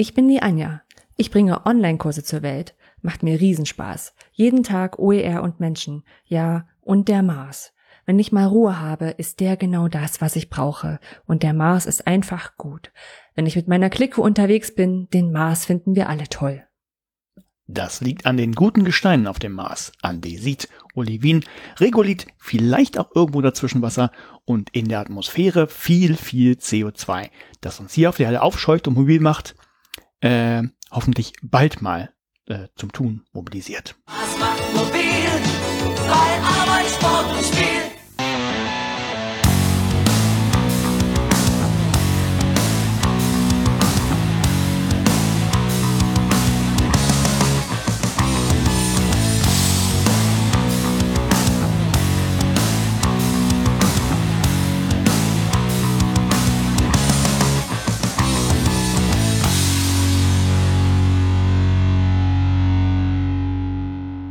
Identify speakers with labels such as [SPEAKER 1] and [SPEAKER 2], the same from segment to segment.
[SPEAKER 1] Ich bin die Anja. Ich bringe Online-Kurse zur Welt. Macht mir Riesenspaß. Jeden Tag OER und Menschen. Ja, und der Mars. Wenn ich mal Ruhe habe, ist der genau das, was ich brauche. Und der Mars ist einfach gut. Wenn ich mit meiner Clique unterwegs bin, den Mars finden wir alle toll.
[SPEAKER 2] Das liegt an den guten Gesteinen auf dem Mars. Andesit, Olivin, Regolith, vielleicht auch irgendwo dazwischen Wasser und in der Atmosphäre viel, viel CO2, das uns hier auf der Erde aufscheucht und mobil macht, äh, hoffentlich bald mal äh, zum Tun mobilisiert.
[SPEAKER 3] Was macht mobil? Bei Arbeit, Sport und Spiel.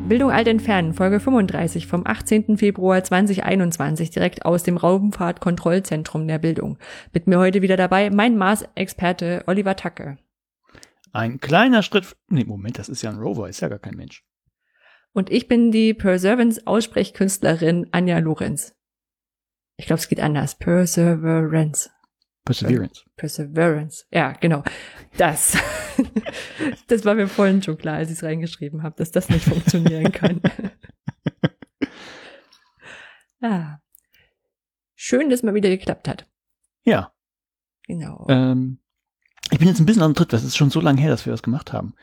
[SPEAKER 1] Bildung alt entfernen, Folge 35 vom 18. Februar 2021, direkt aus dem Raumfahrtkontrollzentrum der Bildung. Mit mir heute wieder dabei mein Mars-Experte Oliver Tacke.
[SPEAKER 2] Ein kleiner Schritt. Nee, Moment, das ist ja ein Rover, ist ja gar kein Mensch.
[SPEAKER 1] Und ich bin die Perseverance-Aussprechkünstlerin Anja Lorenz. Ich glaube, es geht anders. Perseverance.
[SPEAKER 2] Perseverance.
[SPEAKER 1] Perseverance. Ja, genau. Das. das war mir vorhin schon klar, als ich es reingeschrieben habe, dass das nicht funktionieren kann. ah. Schön, dass mal wieder geklappt hat.
[SPEAKER 2] Ja.
[SPEAKER 1] Genau.
[SPEAKER 2] Ähm, ich bin jetzt ein bisschen am Tritt, das ist schon so lange her, dass wir das gemacht haben.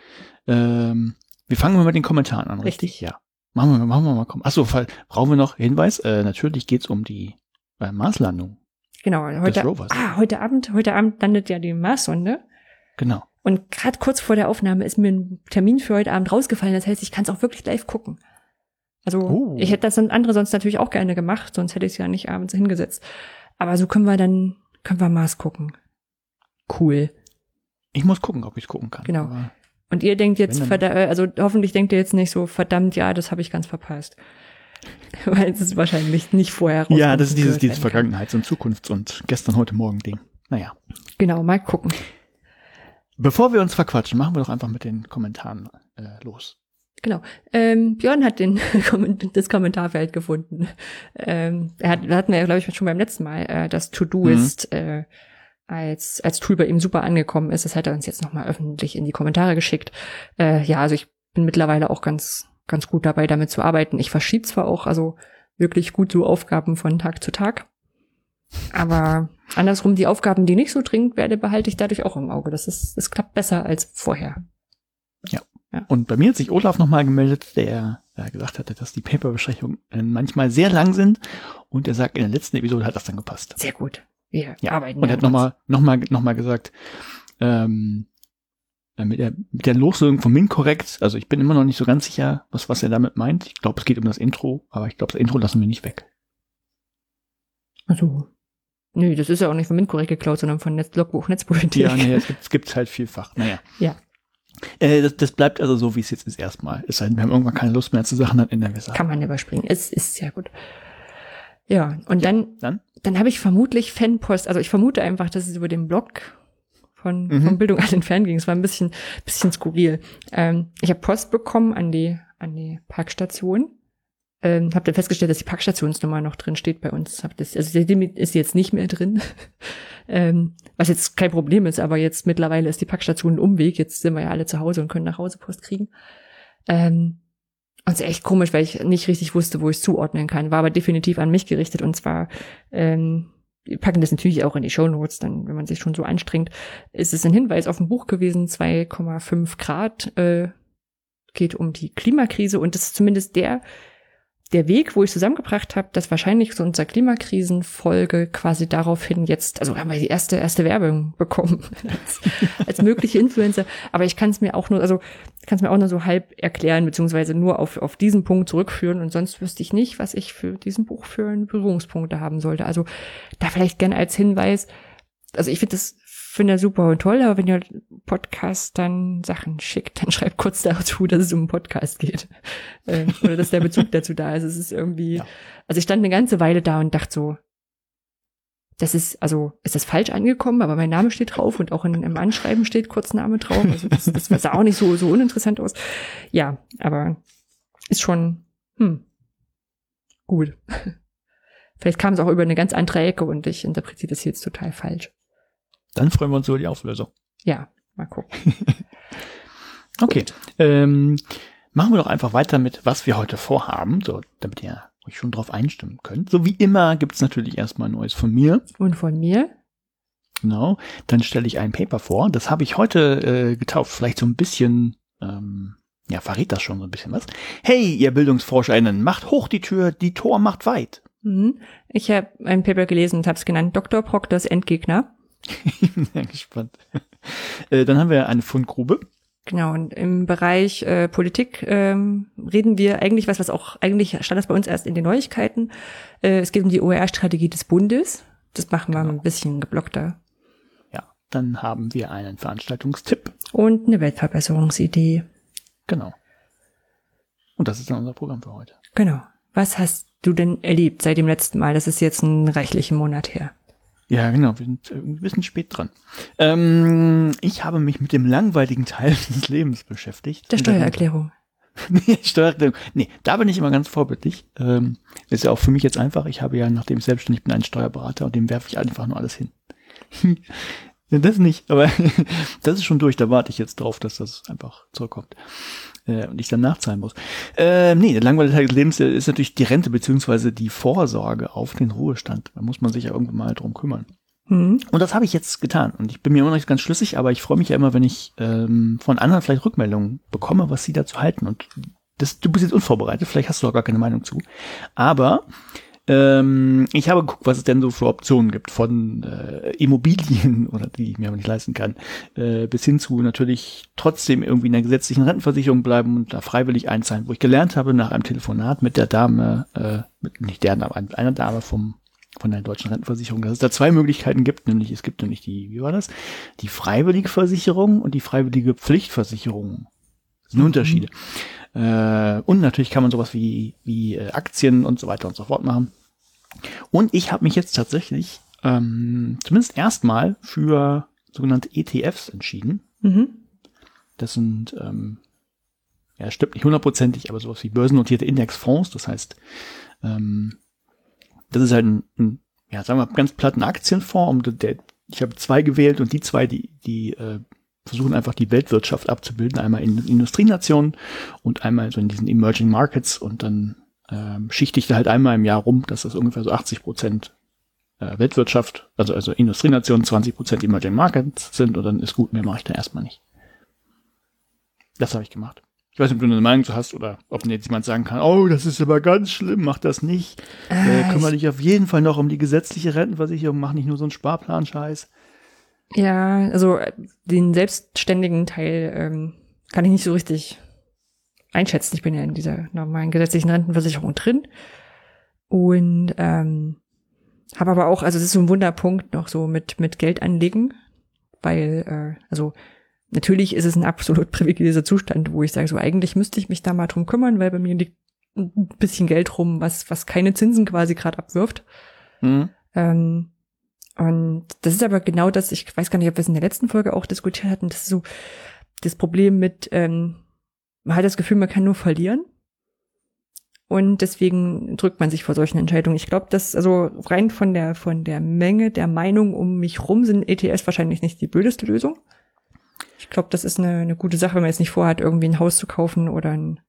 [SPEAKER 2] Ähm, wir fangen mal mit den Kommentaren an, richtig?
[SPEAKER 1] Richtig.
[SPEAKER 2] Ja. Machen wir, machen wir mal. Achso, brauchen wir noch Hinweis? Äh, natürlich geht's um die äh, Marslandung.
[SPEAKER 1] Genau. Heute, ah, heute Abend, heute Abend landet ja die Marssonde.
[SPEAKER 2] Genau.
[SPEAKER 1] Und gerade kurz vor der Aufnahme ist mir ein Termin für heute Abend rausgefallen. Das heißt, ich kann es auch wirklich live gucken. Also
[SPEAKER 2] Oh.
[SPEAKER 1] ich hätte das und andere sonst natürlich auch gerne gemacht, sonst hätte ich es ja nicht abends hingesetzt. Aber so können wir dann, können wir Mars gucken. Cool.
[SPEAKER 2] Ich muss gucken, ob ich gucken kann.
[SPEAKER 1] Genau. Und ihr denkt jetzt, äh, also hoffentlich denkt ihr jetzt nicht so, verdammt, ja, das habe ich ganz verpasst. Weil es ist wahrscheinlich nicht vorher
[SPEAKER 2] ja, das ist dieses, dieses. Vergangenheits- und Zukunfts- und gestern, heute, morgen Ding. Naja.
[SPEAKER 1] Genau, mal gucken.
[SPEAKER 2] Bevor wir uns verquatschen, machen wir doch einfach mit den Kommentaren äh, los.
[SPEAKER 1] Genau. Ähm, Björn hat den das Kommentarfeld gefunden. Ähm, er hat, da hatten wir ja, glaube ich, schon beim letzten Mal, äh, das To-Do-Ist äh, als, als Tool bei ihm super angekommen ist. Das hat er uns jetzt nochmal öffentlich in die Kommentare geschickt. Äh, ja, also ich bin mittlerweile auch ganz, ganz gut dabei, damit zu arbeiten. Ich verschiebe zwar auch, also wirklich gut so Aufgaben von Tag zu Tag. Aber andersrum, die Aufgaben, die nicht so dringend werde, behalte ich dadurch auch im Auge. Das ist, das klappt besser als vorher.
[SPEAKER 2] Und bei mir hat sich Olaf nochmal gemeldet, der gesagt hatte, dass die Paperbesprechungen äh, manchmal sehr lang sind. Und er sagt, in der letzten Episode hat das dann gepasst.
[SPEAKER 1] Sehr gut. Wir
[SPEAKER 2] Ja.
[SPEAKER 1] arbeiten.
[SPEAKER 2] Und er
[SPEAKER 1] ja
[SPEAKER 2] hat nochmal noch mal, noch mal gesagt, ähm, äh, mit der, mit der Loslösung von Minkorrekt, also ich bin immer noch nicht so ganz sicher, was, was er damit meint. Ich glaube, es geht um das Intro, aber ich glaube, das Intro lassen wir nicht weg.
[SPEAKER 1] Also, nö, das ist ja auch nicht von MINT-Korrekt geklaut, sondern von Netz Logbuch Netzpolitik.
[SPEAKER 2] Ja, nee, es gibt es gibt's halt vielfach. Naja.
[SPEAKER 1] Ja.
[SPEAKER 2] Äh, das, das bleibt also so, wie es jetzt ist erstmal. Es sei denn, wir haben irgendwann keine Lust mehr zu Sachen, dann ändern wir Sachen.
[SPEAKER 1] Kann man überspringen. Es ist sehr gut. Ja, und dann,
[SPEAKER 2] Dann?
[SPEAKER 1] dann habe ich vermutlich Fanpost, also ich vermute einfach, dass es über den Blog von,
[SPEAKER 2] Mhm.
[SPEAKER 1] von Bildung an den Fern ging. Es war ein bisschen, bisschen skurril. Ähm, ich habe Post bekommen an die, an die Parkstation. Ähm, habe dann festgestellt, dass die Parkstationsnummer noch drin steht bei uns. Hab das, also die ist jetzt nicht mehr drin. ähm, was jetzt kein Problem ist, aber jetzt mittlerweile ist die Parkstation ein Umweg. Jetzt sind wir ja alle zu Hause und können nach Hause Post kriegen. Ähm, und es ist echt komisch, weil ich nicht richtig wusste, wo ich es zuordnen kann. War aber definitiv an mich gerichtet und zwar, ähm, wir packen das natürlich auch in die Shownotes, dann, wenn man sich schon so anstrengt, ist es ein Hinweis auf ein Buch gewesen, 2,5 Grad, äh, geht um die Klimakrise und das ist zumindest der, der Weg, wo ich zusammengebracht habe, dass wahrscheinlich so unser Klimakrisenfolge quasi daraufhin jetzt, also haben wir die erste erste Werbung bekommen als, als mögliche Influencer, aber ich kann es mir auch nur, also kann es mir auch nur so halb erklären beziehungsweise nur auf auf diesen Punkt zurückführen und sonst wüsste ich nicht, was ich für diesen Buch für einen Berührungspunkte haben sollte. Also da vielleicht gerne als Hinweis, also ich finde das finde das super und toll, aber wenn ihr Podcast dann Sachen schickt, dann schreibt kurz dazu, dass es um einen Podcast geht. Ähm, oder dass der Bezug dazu da ist. Es ist irgendwie,
[SPEAKER 2] Ja.
[SPEAKER 1] also ich stand eine ganze Weile da und dachte so, das ist, also ist das falsch angekommen, aber mein Name steht drauf und auch in, im Anschreiben steht Kurzname drauf. Also das, das sah auch nicht so, so uninteressant aus. Ja, aber ist schon, hm, gut. Vielleicht kam es auch über eine ganz andere Ecke und ich interpretiere das jetzt total falsch.
[SPEAKER 2] Dann freuen wir uns über die Auflösung.
[SPEAKER 1] Ja, mal gucken.
[SPEAKER 2] Okay. Ähm, machen wir doch einfach weiter mit, was wir heute vorhaben, so, damit ihr euch schon drauf einstimmen könnt. So wie immer gibt's natürlich erstmal Neues von mir.
[SPEAKER 1] Und von mir?
[SPEAKER 2] Genau. Dann stelle ich ein Paper vor. Das habe ich heute äh, getauft. Vielleicht so ein bisschen, ähm, ja, verrät das schon so ein bisschen was. Hey, ihr BildungsforscherInnen, macht hoch die Tür, die Tor macht weit.
[SPEAKER 1] Mhm. Ich habe ein Paper gelesen und habe es genannt Dr. Proctors Endgegner.
[SPEAKER 2] ich bin sehr gespannt. Äh, dann haben wir eine Fundgrube.
[SPEAKER 1] Genau, und im Bereich äh, Politik ähm, reden wir eigentlich was, was auch eigentlich stand das bei uns erst in den Neuigkeiten. Äh, es geht um die OER-Strategie des Bundes. Das machen wir ein bisschen geblockter.
[SPEAKER 2] Ja, dann haben wir einen Veranstaltungstipp.
[SPEAKER 1] Und eine Weltverbesserungsidee.
[SPEAKER 2] Genau. Und das ist dann unser Programm für heute.
[SPEAKER 1] Genau. Was hast du denn erlebt seit dem letzten Mal? Das ist jetzt ein reichlichen Monat her.
[SPEAKER 2] Ja, genau, wir sind äh, ein bisschen spät dran. Ähm, ich habe mich mit dem langweiligen Teil des Lebens beschäftigt.
[SPEAKER 1] Der Steuererklärung.
[SPEAKER 2] nee, Steuererklärung. Nee, da bin ich immer ganz vorbildlich. Ähm, ist ja auch für mich jetzt einfach. Ich habe ja, nachdem ich selbstständig bin, einen Steuerberater und dem werfe ich einfach nur alles hin. Das nicht, aber das ist schon durch. Da warte ich jetzt drauf, dass das einfach zurückkommt äh, und ich dann nachzahlen muss. Äh, nee, der langweilige Teil des Lebens ist natürlich die Rente beziehungsweise die Vorsorge auf den Ruhestand. Da muss man sich ja irgendwann mal drum kümmern.
[SPEAKER 1] Mhm.
[SPEAKER 2] Und das habe ich jetzt getan. Und ich bin mir immer noch nicht ganz schlüssig, aber ich freue mich ja immer, wenn ich ähm, von anderen vielleicht Rückmeldungen bekomme, was sie dazu halten. Und das, du bist jetzt unvorbereitet, vielleicht hast du auch gar keine Meinung zu. Aber ähm, ich habe geguckt, was es denn so für Optionen gibt, von äh, Immobilien oder die ich mir aber nicht leisten kann, äh, bis hin zu natürlich trotzdem irgendwie in der gesetzlichen Rentenversicherung bleiben und da freiwillig einzahlen, wo ich gelernt habe nach einem Telefonat mit der Dame, äh, mit, nicht der Dame, einer Dame vom von der deutschen Rentenversicherung, dass es da zwei Möglichkeiten gibt, nämlich es gibt nämlich die, wie war das, die freiwillige Versicherung und die freiwillige Pflichtversicherung. Das sind Unterschiede. Äh, und natürlich kann man sowas wie, wie äh, Aktien und so weiter und so fort machen. Und ich habe mich jetzt tatsächlich ähm, zumindest erstmal für sogenannte ETFs entschieden.
[SPEAKER 1] Mhm.
[SPEAKER 2] Das sind, ähm, ja, stimmt nicht hundertprozentig, aber sowas wie börsennotierte Indexfonds. Das heißt, ähm, das ist halt ein, ein ja, sagen wir mal, ganz platten Aktienfonds. Und der, ich habe zwei gewählt und die zwei, die, die äh, versuchen einfach die Weltwirtschaft abzubilden. Einmal in Industrienationen und einmal so in diesen Emerging Markets. Und dann ähm, schichte ich da halt einmal im Jahr rum, dass das ungefähr so 80 Prozent äh, Weltwirtschaft, also, also Industrienationen, 20 Prozent Emerging Markets sind und dann ist gut, mehr mache ich da erstmal nicht. Das habe ich gemacht. Ich weiß nicht, ob du eine Meinung zu hast oder ob jetzt jemand sagen kann, oh, das ist aber ganz schlimm, mach das nicht. Äh,
[SPEAKER 1] Äh,
[SPEAKER 2] kümmere dich auf jeden Fall noch um die gesetzliche Rentenversicherung, mach nicht nur so einen Sparplan-Scheiß.
[SPEAKER 1] Ja, also äh, den selbstständigen Teil ähm, kann ich nicht so richtig einschätzen. Ich bin ja in dieser normalen gesetzlichen Rentenversicherung drin und ähm, habe aber auch, also es ist so ein Wunderpunkt noch so mit mit Geld anlegen, weil äh, also natürlich ist es ein absolut privilegierter Zustand, wo ich sage, so eigentlich müsste ich mich da mal drum kümmern, weil bei mir liegt ein bisschen Geld rum, was was keine Zinsen quasi gerade abwirft.
[SPEAKER 2] Hm?
[SPEAKER 1] Ähm, und das ist aber genau das, ich weiß gar nicht, ob wir es in der letzten Folge auch diskutiert hatten, das ist so das Problem mit, ähm, man hat das Gefühl, man kann nur verlieren. Und deswegen drückt man sich vor solchen Entscheidungen. Ich glaube, dass, also rein von der, von der Menge der Meinung um mich rum sind ETS wahrscheinlich nicht die blödeste Lösung. Ich glaube, das ist eine, eine gute Sache, wenn man jetzt nicht vorhat, irgendwie ein Haus zu kaufen oder ein,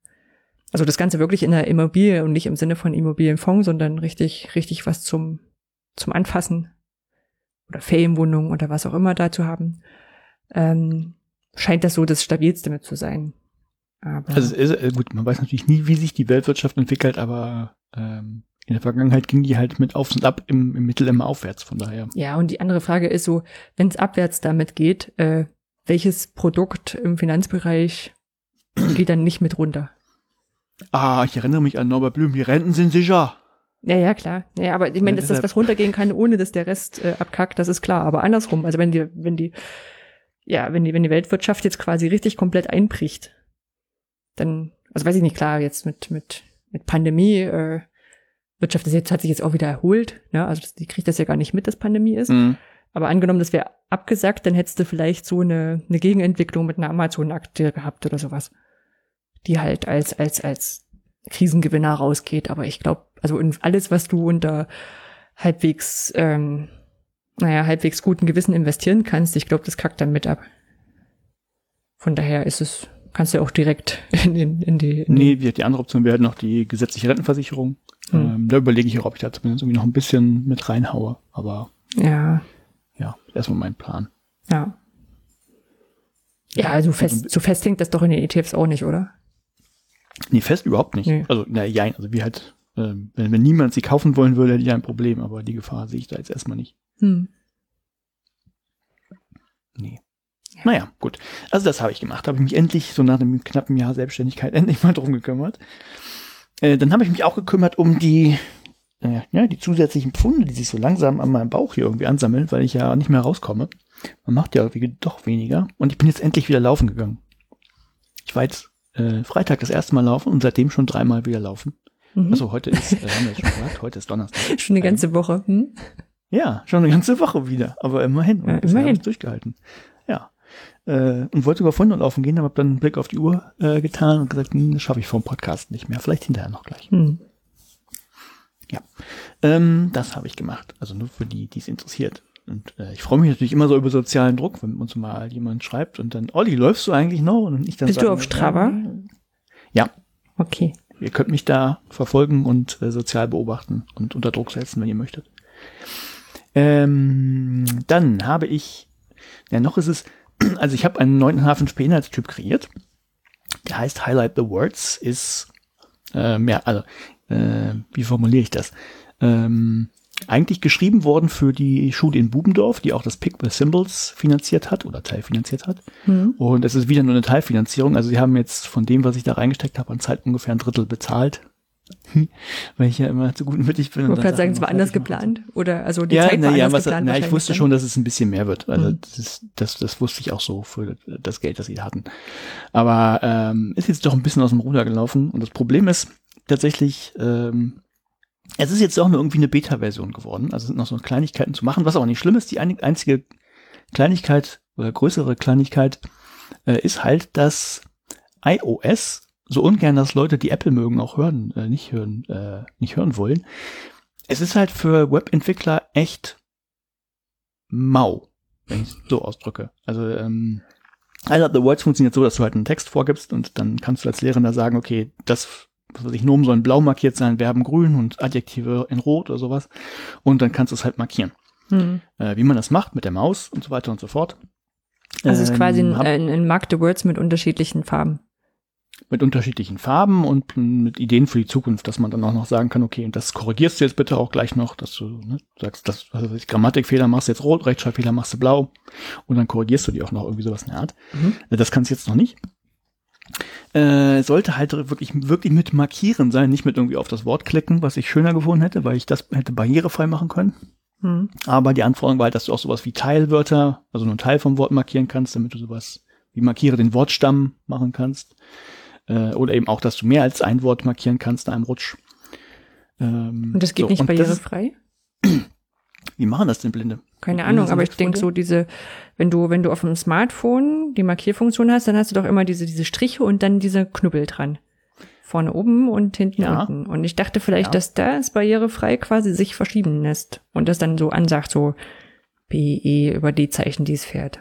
[SPEAKER 1] also das Ganze wirklich in der Immobilie und nicht im Sinne von Immobilienfonds, sondern richtig, richtig was zum, zum Anfassen oder Ferienwohnung oder was auch immer da zu haben, ähm, scheint das so das stabilste mit zu sein. Aber
[SPEAKER 2] Also es ist, äh, gut, man weiß natürlich nie, wie sich die Weltwirtschaft entwickelt, aber ähm, in der Vergangenheit ging die halt mit Aufs und Ab im, im Mittel immer aufwärts, von daher.
[SPEAKER 1] ja, und die andere Frage ist so, wenn es abwärts damit geht, äh, welches Produkt im Finanzbereich geht dann nicht mit runter?
[SPEAKER 2] Ah, ich erinnere mich an Norbert Blüm, die Renten sind sicher.
[SPEAKER 1] Ja, ja, klar. Ja, aber ich meine, dass das was runtergehen kann, ohne dass der Rest äh, abkackt, das ist klar. Aber andersrum, also wenn die, wenn die, ja, wenn die, wenn die Weltwirtschaft jetzt quasi richtig komplett einbricht, dann, also weiß ich nicht, klar, jetzt mit, mit, mit Pandemie, äh, Wirtschaft ist jetzt, hat sich jetzt auch wieder erholt, ne? also das, die kriegt das ja gar nicht mit, dass Pandemie ist.
[SPEAKER 2] Mhm.
[SPEAKER 1] Aber angenommen, das wäre abgesagt, dann hättest du vielleicht so eine, eine Gegenentwicklung mit einer Amazon-Aktie gehabt oder sowas, die halt als, als, als Krisengewinner rausgeht. Aber ich glaube, also in alles, was du unter halbwegs, ähm, naja, halbwegs guten Gewissen investieren kannst, ich glaube, das kackt dann mit ab. Von daher ist es, kannst du auch direkt in, in, in die. In
[SPEAKER 2] Nee, die, die andere Option wäre halt noch die gesetzliche Rentenversicherung.
[SPEAKER 1] Hm.
[SPEAKER 2] Ähm, da überlege ich auch, ob ich da zumindest irgendwie noch ein bisschen mit reinhaue. Aber
[SPEAKER 1] ja,
[SPEAKER 2] ja, erstmal mein Plan.
[SPEAKER 1] ja. Ja, also fest, so fest hängt das doch in den ETFs auch nicht, oder?
[SPEAKER 2] Nee, fest überhaupt nicht.
[SPEAKER 1] Nee.
[SPEAKER 2] Also, na ja, also wie halt, ähm, wenn, wenn niemand sie kaufen wollen würde, hätte ich ein Problem, aber die Gefahr sehe ich da jetzt erstmal nicht.
[SPEAKER 1] Hm.
[SPEAKER 2] Nee. Naja, gut. Also das habe ich gemacht. Habe ich mich endlich, so nach einem knappen Jahr Selbstständigkeit, endlich mal drum gekümmert. Äh, dann habe ich mich auch gekümmert um die, äh, ja, die zusätzlichen Pfunde, die sich so langsam an meinem Bauch hier irgendwie ansammeln, weil ich ja nicht mehr rauskomme. Man macht ja irgendwie doch weniger. Und ich bin jetzt endlich wieder laufen gegangen. Ich war jetzt äh, Freitag das erste Mal laufen und seitdem schon dreimal wieder laufen.
[SPEAKER 1] Mhm.
[SPEAKER 2] Also heute ist, äh, haben wir schon gesagt, heute ist Donnerstag.
[SPEAKER 1] Schon eine ganze Woche. Hm?
[SPEAKER 2] Ja, schon eine ganze Woche wieder, aber immerhin. Und
[SPEAKER 1] Ja, immerhin.
[SPEAKER 2] durchgehalten. Ja. Äh, und wollte sogar vorhin noch laufen gehen, aber hab dann einen Blick auf die Uhr äh, getan und gesagt, hm, das schaffe ich vom Podcast nicht mehr. Vielleicht hinterher noch gleich.
[SPEAKER 1] Hm.
[SPEAKER 2] Ja. Ähm, das habe ich gemacht. Also nur für die, die es interessiert. Und äh, ich freue mich natürlich immer so über sozialen Druck, wenn uns mal jemand schreibt und dann, Olli, läufst du eigentlich noch? Und ich dann
[SPEAKER 1] Bist du auf Strava?
[SPEAKER 2] Ja,
[SPEAKER 1] Okay.
[SPEAKER 2] Ihr könnt mich da verfolgen und äh, sozial beobachten und unter Druck setzen, wenn ihr möchtet. Ähm, dann habe ich, ja noch ist es, also ich habe einen neuen Inhaltstyp kreiert. Der heißt Highlight the Words, ist äh, mehr, also äh, wie formuliere ich das? Ähm, eigentlich geschrieben worden für die Schule in Bubendorf, die auch das Pick the Symbols finanziert hat oder teilfinanziert hat.
[SPEAKER 1] Hm.
[SPEAKER 2] Und es ist wieder nur eine Teilfinanzierung. Also sie haben jetzt von dem, was ich da reingesteckt habe, an Zeit ungefähr ein Drittel bezahlt. Weil ich ja immer zu gutmütig bin.
[SPEAKER 1] Ich wollte gerade sagen, es war anders
[SPEAKER 2] fertig mache.
[SPEAKER 1] geplant. Oder also die
[SPEAKER 2] Ja,
[SPEAKER 1] Zeit
[SPEAKER 2] na,
[SPEAKER 1] war
[SPEAKER 2] ja,
[SPEAKER 1] anders
[SPEAKER 2] was,
[SPEAKER 1] geplant.
[SPEAKER 2] na, ich wusste schon, dass es ein bisschen mehr wird. Also
[SPEAKER 1] Mhm.
[SPEAKER 2] das, das, das wusste ich auch so für das Geld, das sie hatten. Aber ähm, ist jetzt doch ein bisschen aus dem Ruder gelaufen. Und das Problem ist tatsächlich, ähm, es ist jetzt auch nur irgendwie eine Beta-Version geworden. Also sind noch so Kleinigkeiten zu machen, was aber nicht schlimm ist. Die ein- einzige Kleinigkeit oder größere Kleinigkeit äh, ist halt, dass iOS so ungern, dass Leute, die Apple mögen, auch hören, äh, nicht hören, äh, nicht hören wollen. Es ist halt für Webentwickler echt mau, wenn ich es so ausdrücke. Also ähm, Highlight the Words funktioniert so, dass du halt einen Text vorgibst und dann kannst du als Lehrender sagen, okay, das, was weiß ich, Nomen sollen blau markiert sein, Verben grün und Adjektive in rot oder sowas. Und dann kannst du es halt markieren.
[SPEAKER 1] Hm.
[SPEAKER 2] Äh, wie man das macht mit der Maus und so weiter und so fort.
[SPEAKER 1] Also es ist quasi ein,
[SPEAKER 2] Ähm,
[SPEAKER 1] ein, ein Mark the Words mit unterschiedlichen Farben.
[SPEAKER 2] mit unterschiedlichen Farben und mit Ideen für die Zukunft, dass man dann auch noch sagen kann, okay, und das korrigierst du jetzt bitte auch gleich noch, dass du ne, sagst, das, was weiß ich, Grammatikfehler machst du jetzt rot, Rechtschreibfehler machst du blau und dann korrigierst du die auch noch irgendwie sowas in der Art.
[SPEAKER 1] Mhm.
[SPEAKER 2] Äh, Das kannst du jetzt noch nicht. Äh, sollte halt wirklich, wirklich mit markieren sein, nicht mit irgendwie auf das Wort klicken, was ich schöner gefunden hätte, weil ich das hätte barrierefrei machen können.
[SPEAKER 1] Hm.
[SPEAKER 2] Aber die Anforderung war halt, dass du auch sowas wie Teilwörter, also nur einen Teil vom Wort markieren kannst, damit du sowas wie markiere den Wortstamm machen kannst. Äh, oder eben auch, dass du mehr als ein Wort markieren kannst in einem Rutsch. Ähm,
[SPEAKER 1] Und das geht
[SPEAKER 2] so,
[SPEAKER 1] nicht
[SPEAKER 2] und das
[SPEAKER 1] barrierefrei?
[SPEAKER 2] Wie machen das denn Blinde?
[SPEAKER 1] Keine
[SPEAKER 2] Blinde
[SPEAKER 1] Ahnung, aber ich denke so diese, wenn du, wenn du auf dem Smartphone die Markierfunktion hast, dann hast du doch immer diese, diese Striche und dann diese Knubbel dran. Vorne oben und hinten
[SPEAKER 2] Ja.
[SPEAKER 1] unten. Und ich dachte vielleicht,
[SPEAKER 2] Ja.
[SPEAKER 1] dass das barrierefrei quasi sich verschieben lässt. Und das dann so ansagt, so B, E über die Zeichen, die es fährt.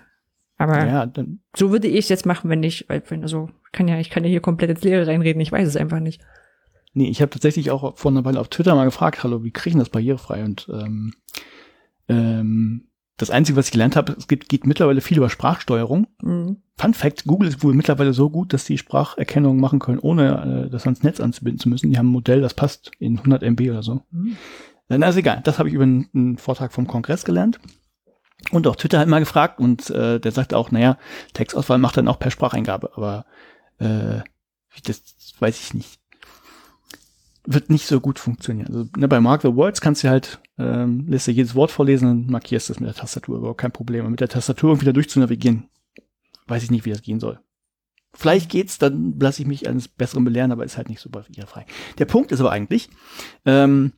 [SPEAKER 1] Aber
[SPEAKER 2] Ja,
[SPEAKER 1] so würde ich es jetzt machen, wenn ich, weil, wenn, also, kann ja, ich kann ja hier komplett ins Leere reinreden, ich weiß es einfach nicht.
[SPEAKER 2] nee, ich habe tatsächlich auch vor einer Weile auf Twitter mal gefragt, hallo, wie kriegen das barrierefrei? Und ähm, ähm, das Einzige, was ich gelernt habe, es geht, geht mittlerweile viel über Sprachsteuerung.
[SPEAKER 1] Mhm.
[SPEAKER 2] Fun Fact, Google ist wohl mittlerweile so gut, dass die Spracherkennung machen können, ohne äh, das ans Netz anzubinden zu müssen. Die haben ein Modell, das passt in 100 MB oder so.
[SPEAKER 1] Mhm.
[SPEAKER 2] Na, ist egal. Das habe ich über einen, einen Vortrag vom Kongress gelernt. Und auch Twitter hat mal gefragt und äh, der sagt auch, naja, Textauswahl macht dann auch per Spracheingabe, aber äh, das weiß ich nicht. Wird nicht so gut funktionieren. Also ne, bei Mark the Words kannst du halt, ähm, lässt du jedes Wort vorlesen und markierst es mit der Tastatur, überhaupt kein Problem. Und mit der Tastatur irgendwie da durchzunavigieren, weiß ich nicht, wie das gehen soll. Vielleicht geht's, dann lasse ich mich eines Besseren belehren, aber ist halt nicht so barrierefrei. Der Punkt ist aber eigentlich, ähm,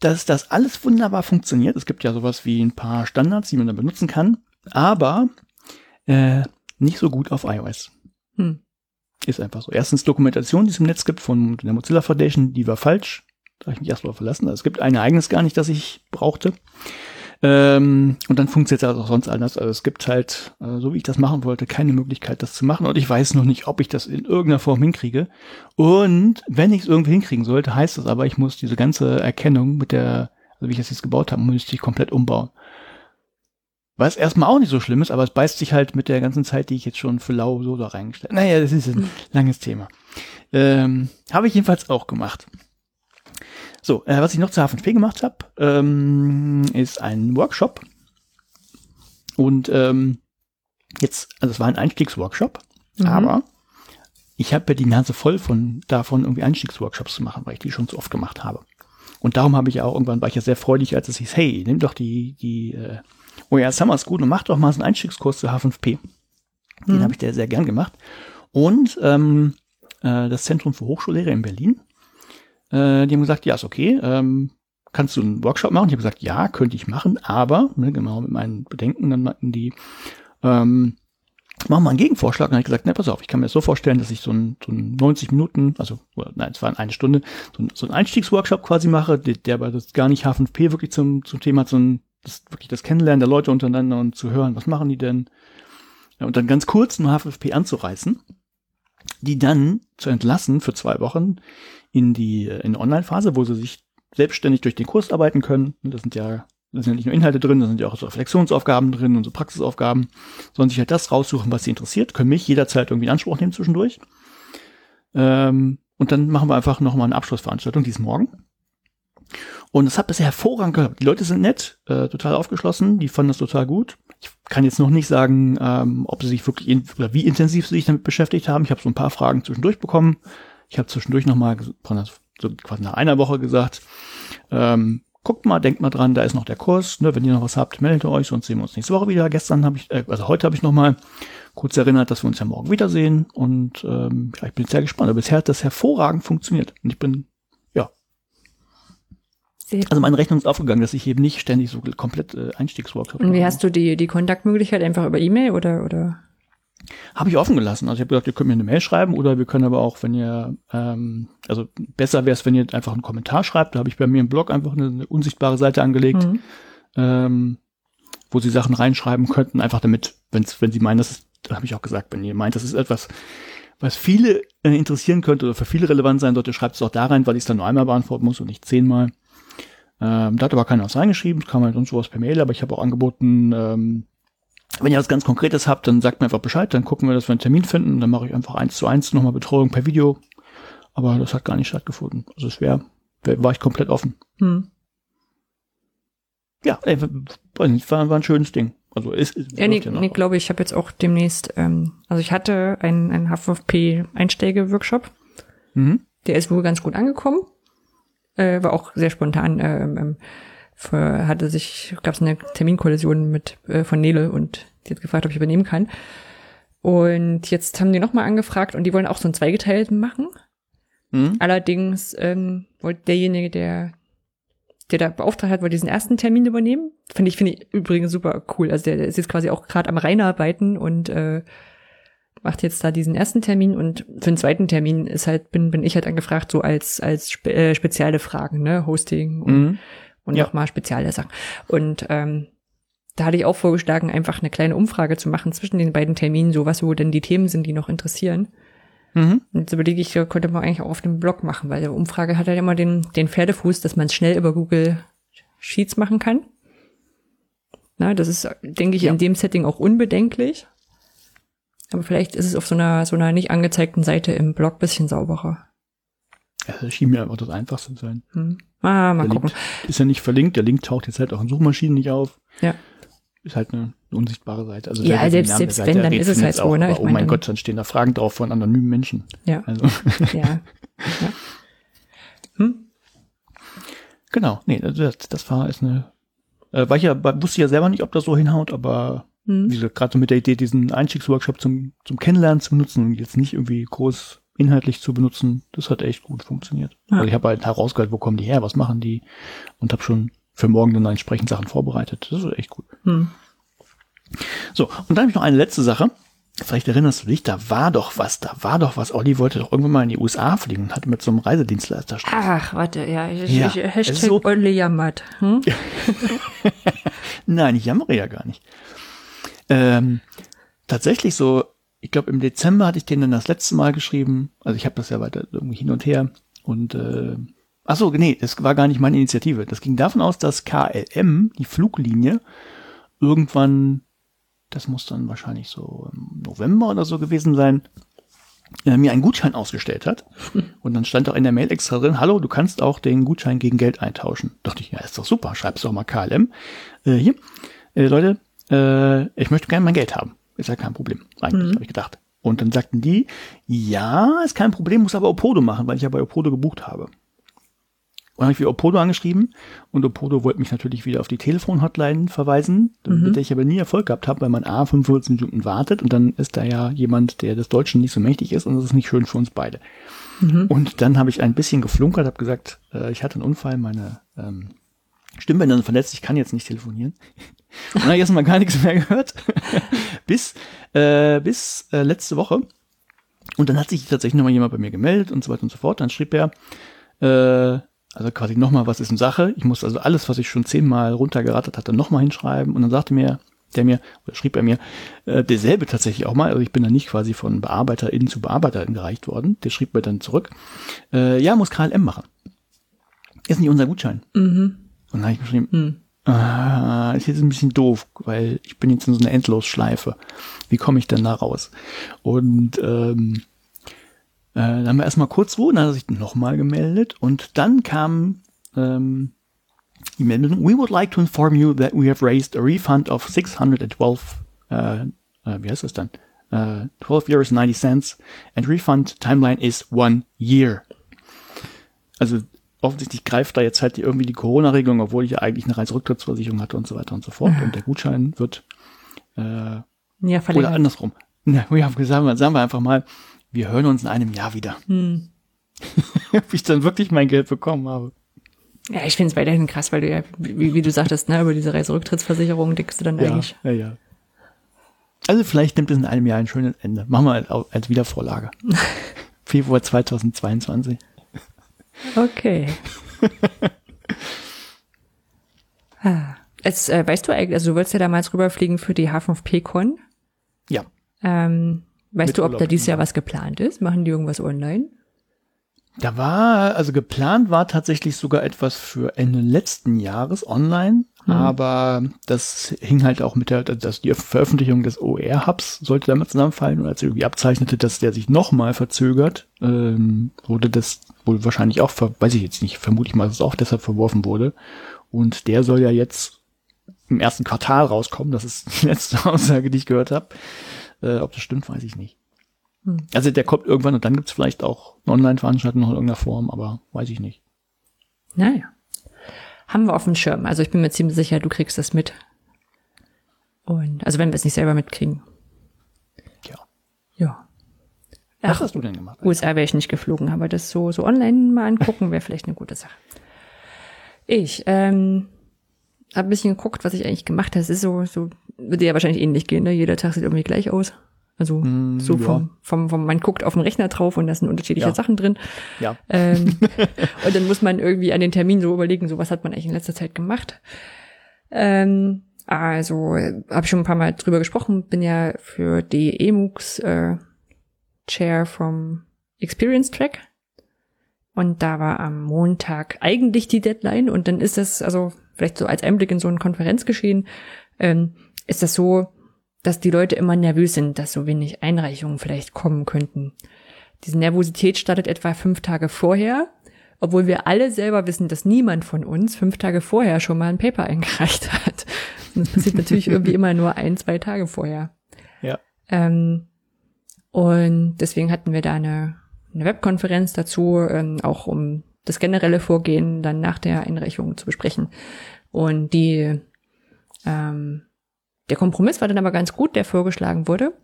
[SPEAKER 2] dass das alles wunderbar funktioniert. Es gibt ja sowas wie ein paar Standards, die man dann benutzen kann, aber äh, nicht so gut auf iOS.
[SPEAKER 1] Hm.
[SPEAKER 2] Ist einfach so. Erstens Dokumentation, die es im Netz gibt von der Mozilla Foundation, die war falsch. Da habe ich mich erst mal verlassen. Also es gibt ein eigenes gar nicht, das ich brauchte. Ähm, und dann funktioniert es auch sonst anders. Also es gibt halt, äh, so wie ich das machen wollte, keine Möglichkeit, das zu machen. Und ich weiß noch nicht, ob ich das in irgendeiner Form hinkriege. Und wenn ich es irgendwie hinkriegen sollte, heißt das aber, ich muss diese ganze Erkennung mit der, also wie ich das jetzt gebaut habe, müsste ich komplett umbauen. Was erstmal auch nicht so schlimm ist, aber es beißt sich halt mit der ganzen Zeit, die ich jetzt schon für lau so da reingestellt. Naja, das ist ein langes Thema. Ähm, habe ich jedenfalls auch gemacht. So, äh, was ich noch zur H5P gemacht habe, ähm, ist ein Workshop. Und ähm, jetzt, also es war ein Einstiegsworkshop,
[SPEAKER 1] Mhm.
[SPEAKER 2] aber ich habe ja die Nase voll von davon, irgendwie Einstiegsworkshops zu machen, weil ich die schon so oft gemacht habe. Und darum habe ich ja auch irgendwann war ich ja sehr freudig, als es hieß, hey, nimm doch die, die äh, OER Summer School und mach doch mal so einen Einstiegskurs zu H5P. Den
[SPEAKER 1] Mhm.
[SPEAKER 2] habe ich da sehr gern gemacht. Und ähm, äh, das Zentrum für Hochschullehrer in Berlin, äh, die haben gesagt, ja, ist okay, ähm, kannst du einen Workshop machen? Ich habe gesagt, ja, könnte ich machen, aber, ne, genau mit meinen Bedenken, dann meinten die, ähm, machen wir einen Gegenvorschlag. Dann habe ich gesagt, ne, pass auf, ich kann mir das so vorstellen, dass ich so ein, so ein 90 Minuten, also, nein, es war eine Stunde, so ein, so ein Einstiegsworkshop quasi mache, der, der aber das gar nicht H5P wirklich zum, zum Thema, hat, sondern das, wirklich das Kennenlernen der Leute untereinander und zu hören, was machen die denn? Und dann ganz kurz nur H5P anzureißen, die dann zu entlassen für zwei Wochen in die, äh, in Online-Phase, wo sie sich selbstständig durch den Kurs arbeiten können. Das sind ja, da sind ja nicht nur Inhalte drin, da sind ja auch so Reflexionsaufgaben drin und so Praxisaufgaben, sondern sich halt das raussuchen, was sie interessiert, können mich jederzeit irgendwie in Anspruch nehmen zwischendurch. Ähm, und dann machen wir einfach nochmal eine Abschlussveranstaltung, die ist morgen. Und es hat bisher hervorragend geklappt. Die Leute sind nett, äh, total aufgeschlossen, die fanden das total gut. Ich kann jetzt noch nicht sagen, ähm, ob sie sich wirklich in, oder wie intensiv sie sich damit beschäftigt haben. Ich habe so ein paar Fragen zwischendurch bekommen. Ich habe zwischendurch nochmal so quasi nach einer Woche gesagt, ähm, guckt mal, denkt mal dran, da ist noch der Kurs. Ne, wenn ihr noch was habt, meldet euch, sonst sehen wir uns nächste Woche wieder. Gestern habe ich, äh, also heute habe ich nochmal kurz erinnert, dass wir uns ja morgen wiedersehen. Und ähm, ja, ich bin sehr gespannt. Aber bisher hat das hervorragend funktioniert. Und ich bin
[SPEAKER 1] Sehr
[SPEAKER 2] also meine Rechnung ist aufgegangen, dass ich eben nicht ständig so komplett äh, Einstiegsworkshop
[SPEAKER 1] Und wie hast du die, die Kontaktmöglichkeit einfach über E-Mail oder, oder?
[SPEAKER 2] Habe ich offen gelassen. Also ich habe gesagt, ihr könnt mir eine Mail schreiben oder wir können aber auch, wenn ihr, ähm, also besser wäre es, wenn ihr einfach einen Kommentar schreibt. Da habe ich bei mir im Blog einfach eine, eine unsichtbare Seite angelegt,
[SPEAKER 1] Mhm.
[SPEAKER 2] ähm, wo sie Sachen reinschreiben könnten, einfach damit, wenn's, wenn sie meinen, das ist, da habe ich auch gesagt, wenn ihr meint, das ist etwas, was viele äh, interessieren könnte oder für viele relevant sein sollte, schreibt es auch da rein, weil ich es dann nur einmal beantworten muss und nicht zehnmal. Ähm, da hat aber keiner was reingeschrieben, es kam halt sonst sowas per Mail, aber ich habe auch angeboten, ähm, wenn ihr was ganz Konkretes habt, dann sagt mir einfach Bescheid, dann gucken wir, dass wir einen Termin finden, dann mache ich einfach eins zu eins nochmal Betreuung per Video. Aber das hat gar nicht stattgefunden. Also es wäre, wär, war ich komplett offen.
[SPEAKER 1] Hm.
[SPEAKER 2] Ja, ey, weiß nicht, war, war ein schönes Ding. Also ist, ist
[SPEAKER 1] Ja, nee,
[SPEAKER 2] ja
[SPEAKER 1] nee glaube ich, habe jetzt auch demnächst, ähm, also ich hatte einen, einen H5P-Einsteiger-Workshop.
[SPEAKER 2] Mhm.
[SPEAKER 1] Der ist wohl ganz gut angekommen. Äh, war auch sehr spontan. Ähm, ähm, für, hatte sich, gab es eine Terminkollision mit äh, von Nele und die hat gefragt, ob ich übernehmen kann. Und jetzt haben die nochmal angefragt und die wollen auch so einen zweigeteilten machen.
[SPEAKER 2] Mhm.
[SPEAKER 1] Allerdings ähm, wollte derjenige, der der da beauftragt hat, wollte diesen ersten Termin übernehmen. Finde ich, finde ich übrigens super cool. Also der, der ist jetzt quasi auch gerade am Reinarbeiten und äh, macht jetzt da diesen ersten Termin und für den zweiten Termin ist halt, bin, bin ich halt angefragt, so als, als spe äh, spezielle Fragen, ne, Hosting und,
[SPEAKER 2] Mhm.
[SPEAKER 1] Und
[SPEAKER 2] Ja.
[SPEAKER 1] nochmal spezielle Sachen. Und ähm, da hatte ich auch vorgeschlagen, einfach eine kleine Umfrage zu machen zwischen den beiden Terminen, so was so denn die Themen sind, die noch interessieren.
[SPEAKER 2] Mhm.
[SPEAKER 1] Und jetzt überlege ich, könnte man eigentlich auch auf dem Blog machen, weil die Umfrage hat halt immer den, den Pferdefuß, dass man es schnell über Google Sheets machen kann. Na, das ist, denke ich,
[SPEAKER 2] Ja.
[SPEAKER 1] in dem Setting auch unbedenklich. Aber vielleicht ist es auf so einer, so einer nicht angezeigten Seite im Blog bisschen sauberer.
[SPEAKER 2] Das schien mir einfach das Einfachste zu sein.
[SPEAKER 1] Hm. Ah, mal
[SPEAKER 2] Der
[SPEAKER 1] gucken.
[SPEAKER 2] Link ist ja nicht verlinkt, der Link taucht jetzt halt auch in Suchmaschinen nicht auf.
[SPEAKER 1] Ja.
[SPEAKER 2] Ist halt eine, unsichtbare Seite. Also
[SPEAKER 1] Ja, selbst- selbst
[SPEAKER 2] Seite
[SPEAKER 1] wenn, dann ist es halt so,
[SPEAKER 2] auch,
[SPEAKER 1] ne? Ich
[SPEAKER 2] oh mein
[SPEAKER 1] dann-
[SPEAKER 2] Gott, dann stehen da Fragen drauf von anonymen Menschen.
[SPEAKER 1] Ja,
[SPEAKER 2] Also
[SPEAKER 1] ja. Hm?
[SPEAKER 2] genau, nee, das, das war ist eine. Äh, war ich ja, wusste ja selber nicht, ob das so hinhaut, aber
[SPEAKER 1] Hm.
[SPEAKER 2] gerade so mit der Idee, diesen Einstiegsworkshop zum, zum Kennenlernen zu nutzen und jetzt nicht irgendwie groß inhaltlich zu benutzen, das hat echt gut funktioniert.
[SPEAKER 1] Ja.
[SPEAKER 2] Also ich habe halt herausgehört, wo kommen die her, was machen die und habe schon für morgen dann entsprechend Sachen vorbereitet. Das ist echt gut.
[SPEAKER 1] Hm.
[SPEAKER 2] So, und dann habe ich noch eine letzte Sache. Vielleicht erinnerst du dich, da war doch was, da war doch was. Olli wollte doch irgendwann mal in die USA fliegen und hatte mit so einem Reisedienstleister Stress.
[SPEAKER 1] Ach, warte, ja. Ich,
[SPEAKER 2] Ja,
[SPEAKER 1] ich, Hashtag
[SPEAKER 2] ist so-
[SPEAKER 1] Olli jammert. Hm?
[SPEAKER 2] Nein, ich jammere ja gar nicht. Ähm, tatsächlich so, ich glaube im Dezember hatte ich den dann das letzte Mal geschrieben. Also ich habe das ja weiter irgendwie hin und her. Und äh, ach so, nee, das war gar nicht meine Initiative. Das ging davon aus, dass KLM, die Fluglinie, irgendwann, das muss dann wahrscheinlich so im November oder so gewesen sein, äh, mir einen Gutschein ausgestellt hat. Und dann stand auch in der Mail extra drin, hallo, du kannst auch den Gutschein gegen Geld eintauschen. Dachte ich, ja, ist doch super, schreib's doch mal KLM. Äh, hier, äh, Leute, äh, ich möchte gerne mein Geld haben. Ist ja kein Problem, eigentlich, habe ich gedacht. Und dann sagten die, ja, ist kein Problem, muss aber Opodo machen, weil ich ja bei Opodo gebucht habe. Und dann habe ich wieder Opodo angeschrieben und Opodo wollte mich natürlich wieder auf die Telefon-Hotline verweisen, mit der ich aber nie Erfolg gehabt habe, weil man A 45 Minuten wartet und dann ist da ja jemand, der des Deutschen nicht so mächtig ist und das ist nicht schön für uns beide. Und dann habe ich ein bisschen geflunkert, habe gesagt, äh, ich hatte einen Unfall, meine ähm, Stimmbänder sind verletzt, ich kann jetzt nicht telefonieren. Und dann habe ich erstmal gar nichts mehr gehört. bis äh, bis äh, letzte Woche. Und dann hat sich tatsächlich nochmal jemand bei mir gemeldet und so weiter und so fort. Dann schrieb er, äh, also quasi nochmal, was ist in Sache. Ich muss also alles, was ich schon zehnmal runtergerattert hatte, nochmal hinschreiben. Und dann sagte mir, der mir, oder schrieb er mir, äh, derselbe tatsächlich auch mal, also ich bin dann nicht quasi von BearbeiterInnen zu BearbeiterInnen gereicht worden. Der schrieb mir dann zurück, äh, ja, muss KLM machen. Ist nicht unser Gutschein. Und dann habe ich geschrieben, ah, ist jetzt ein bisschen doof, weil ich bin jetzt in so einer Endlosschleife. Wie komme ich denn da raus? Und ähm, äh, dann haben wir erstmal kurz Ruhe, dann hat er sich nochmal gemeldet und dann kam ähm, die Meldung, we would like to inform you that we have raised a refund of 612, äh, äh, wie heißt das dann? Äh, 12 Euros 90 cents and refund timeline is one year. Also offensichtlich greift da jetzt halt die, irgendwie die Corona-Regelung, obwohl ich ja eigentlich eine Reiserücktrittsversicherung hatte und so weiter und so fort. Und der Gutschein wird äh,
[SPEAKER 1] Ja,
[SPEAKER 2] oder andersrum. Na, wir haben gesagt, sagen wir einfach mal, wir hören uns in einem Jahr wieder.
[SPEAKER 1] Hm.
[SPEAKER 2] Ob ich dann wirklich mein Geld bekommen habe.
[SPEAKER 1] Ja, ich finde es weiterhin krass, weil du ja, wie, wie du sagtest, ne, über diese Reiserücktrittsversicherung denkst du dann eigentlich.
[SPEAKER 2] ja, ja. Also vielleicht nimmt es in einem Jahr ein schönes Ende. Machen wir als- als Wiedervorlage. Februar 2022.
[SPEAKER 1] Okay. ah. Jetzt, äh, weißt du eigentlich, also du wolltest ja damals rüberfliegen für die Hafen of Pecon.
[SPEAKER 2] Ja.
[SPEAKER 1] Ähm, weißt
[SPEAKER 2] Mit
[SPEAKER 1] du, ob da
[SPEAKER 2] Urlaub
[SPEAKER 1] dieses Jahr was geplant ist? Machen die irgendwas online?
[SPEAKER 2] Da war, also geplant war tatsächlich sogar etwas für Ende letzten Jahres online, aber das hing halt auch mit der, dass die Veröffentlichung des OER-Hubs sollte damit zusammenfallen und als er irgendwie abzeichnete, dass der sich nochmal verzögert, ähm, wurde das wohl wahrscheinlich auch, ver weiß ich jetzt nicht, vermute ich mal, dass es auch deshalb verworfen wurde. Und der soll ja jetzt im ersten Quartal rauskommen, das ist die letzte Aussage, die ich gehört habe. Äh, ob das stimmt, weiß ich nicht. Also der kommt irgendwann und dann gibt's vielleicht auch eine Online-Veranstaltung noch in irgendeiner Form, aber weiß ich nicht.
[SPEAKER 1] Naja. Haben wir auf dem Schirm. Also ich bin mir ziemlich sicher, du kriegst das mit. Und, also wenn wir es nicht selber mitkriegen.
[SPEAKER 2] Ja.
[SPEAKER 1] Ja.
[SPEAKER 2] Was hast du denn gemacht?
[SPEAKER 1] USA wäre ich nicht geflogen, aber das so, so online mal angucken wäre vielleicht eine gute Sache. Ich, ähm, habe ein bisschen geguckt, was ich eigentlich gemacht habe. Es ist so, so, dir ja wahrscheinlich ähnlich gehen, ne? Jeder Tag sieht irgendwie gleich aus. Also so
[SPEAKER 2] ja.
[SPEAKER 1] vom, vom, vom, man guckt auf dem Rechner drauf und da sind unterschiedliche
[SPEAKER 2] Ja.
[SPEAKER 1] Sachen drin.
[SPEAKER 2] Ja.
[SPEAKER 1] Ähm, und dann muss man irgendwie an den Termin so überlegen, so was hat man eigentlich in letzter Zeit gemacht. Ähm, also habe ich schon ein paar Mal drüber gesprochen, bin ja für die EMUX äh, Chair vom Experience Track. Und da war am Montag eigentlich die Deadline und dann ist das, also vielleicht so als Einblick in so ein Konferenzgeschehen, ähm, ist das so, dass die Leute immer nervös sind, dass so wenig Einreichungen vielleicht kommen könnten. Diese Nervosität startet etwa fünf Tage vorher, obwohl wir alle selber wissen, dass niemand von uns fünf Tage vorher schon mal ein Paper eingereicht hat. Und das passiert natürlich irgendwie immer nur ein, zwei Tage vorher.
[SPEAKER 2] Ja.
[SPEAKER 1] Ähm, und deswegen hatten wir da eine, eine Webkonferenz dazu, ähm, auch um das generelle Vorgehen dann nach der Einreichung zu besprechen. Und die, ähm, der Kompromiss war dann aber ganz gut, der vorgeschlagen wurde.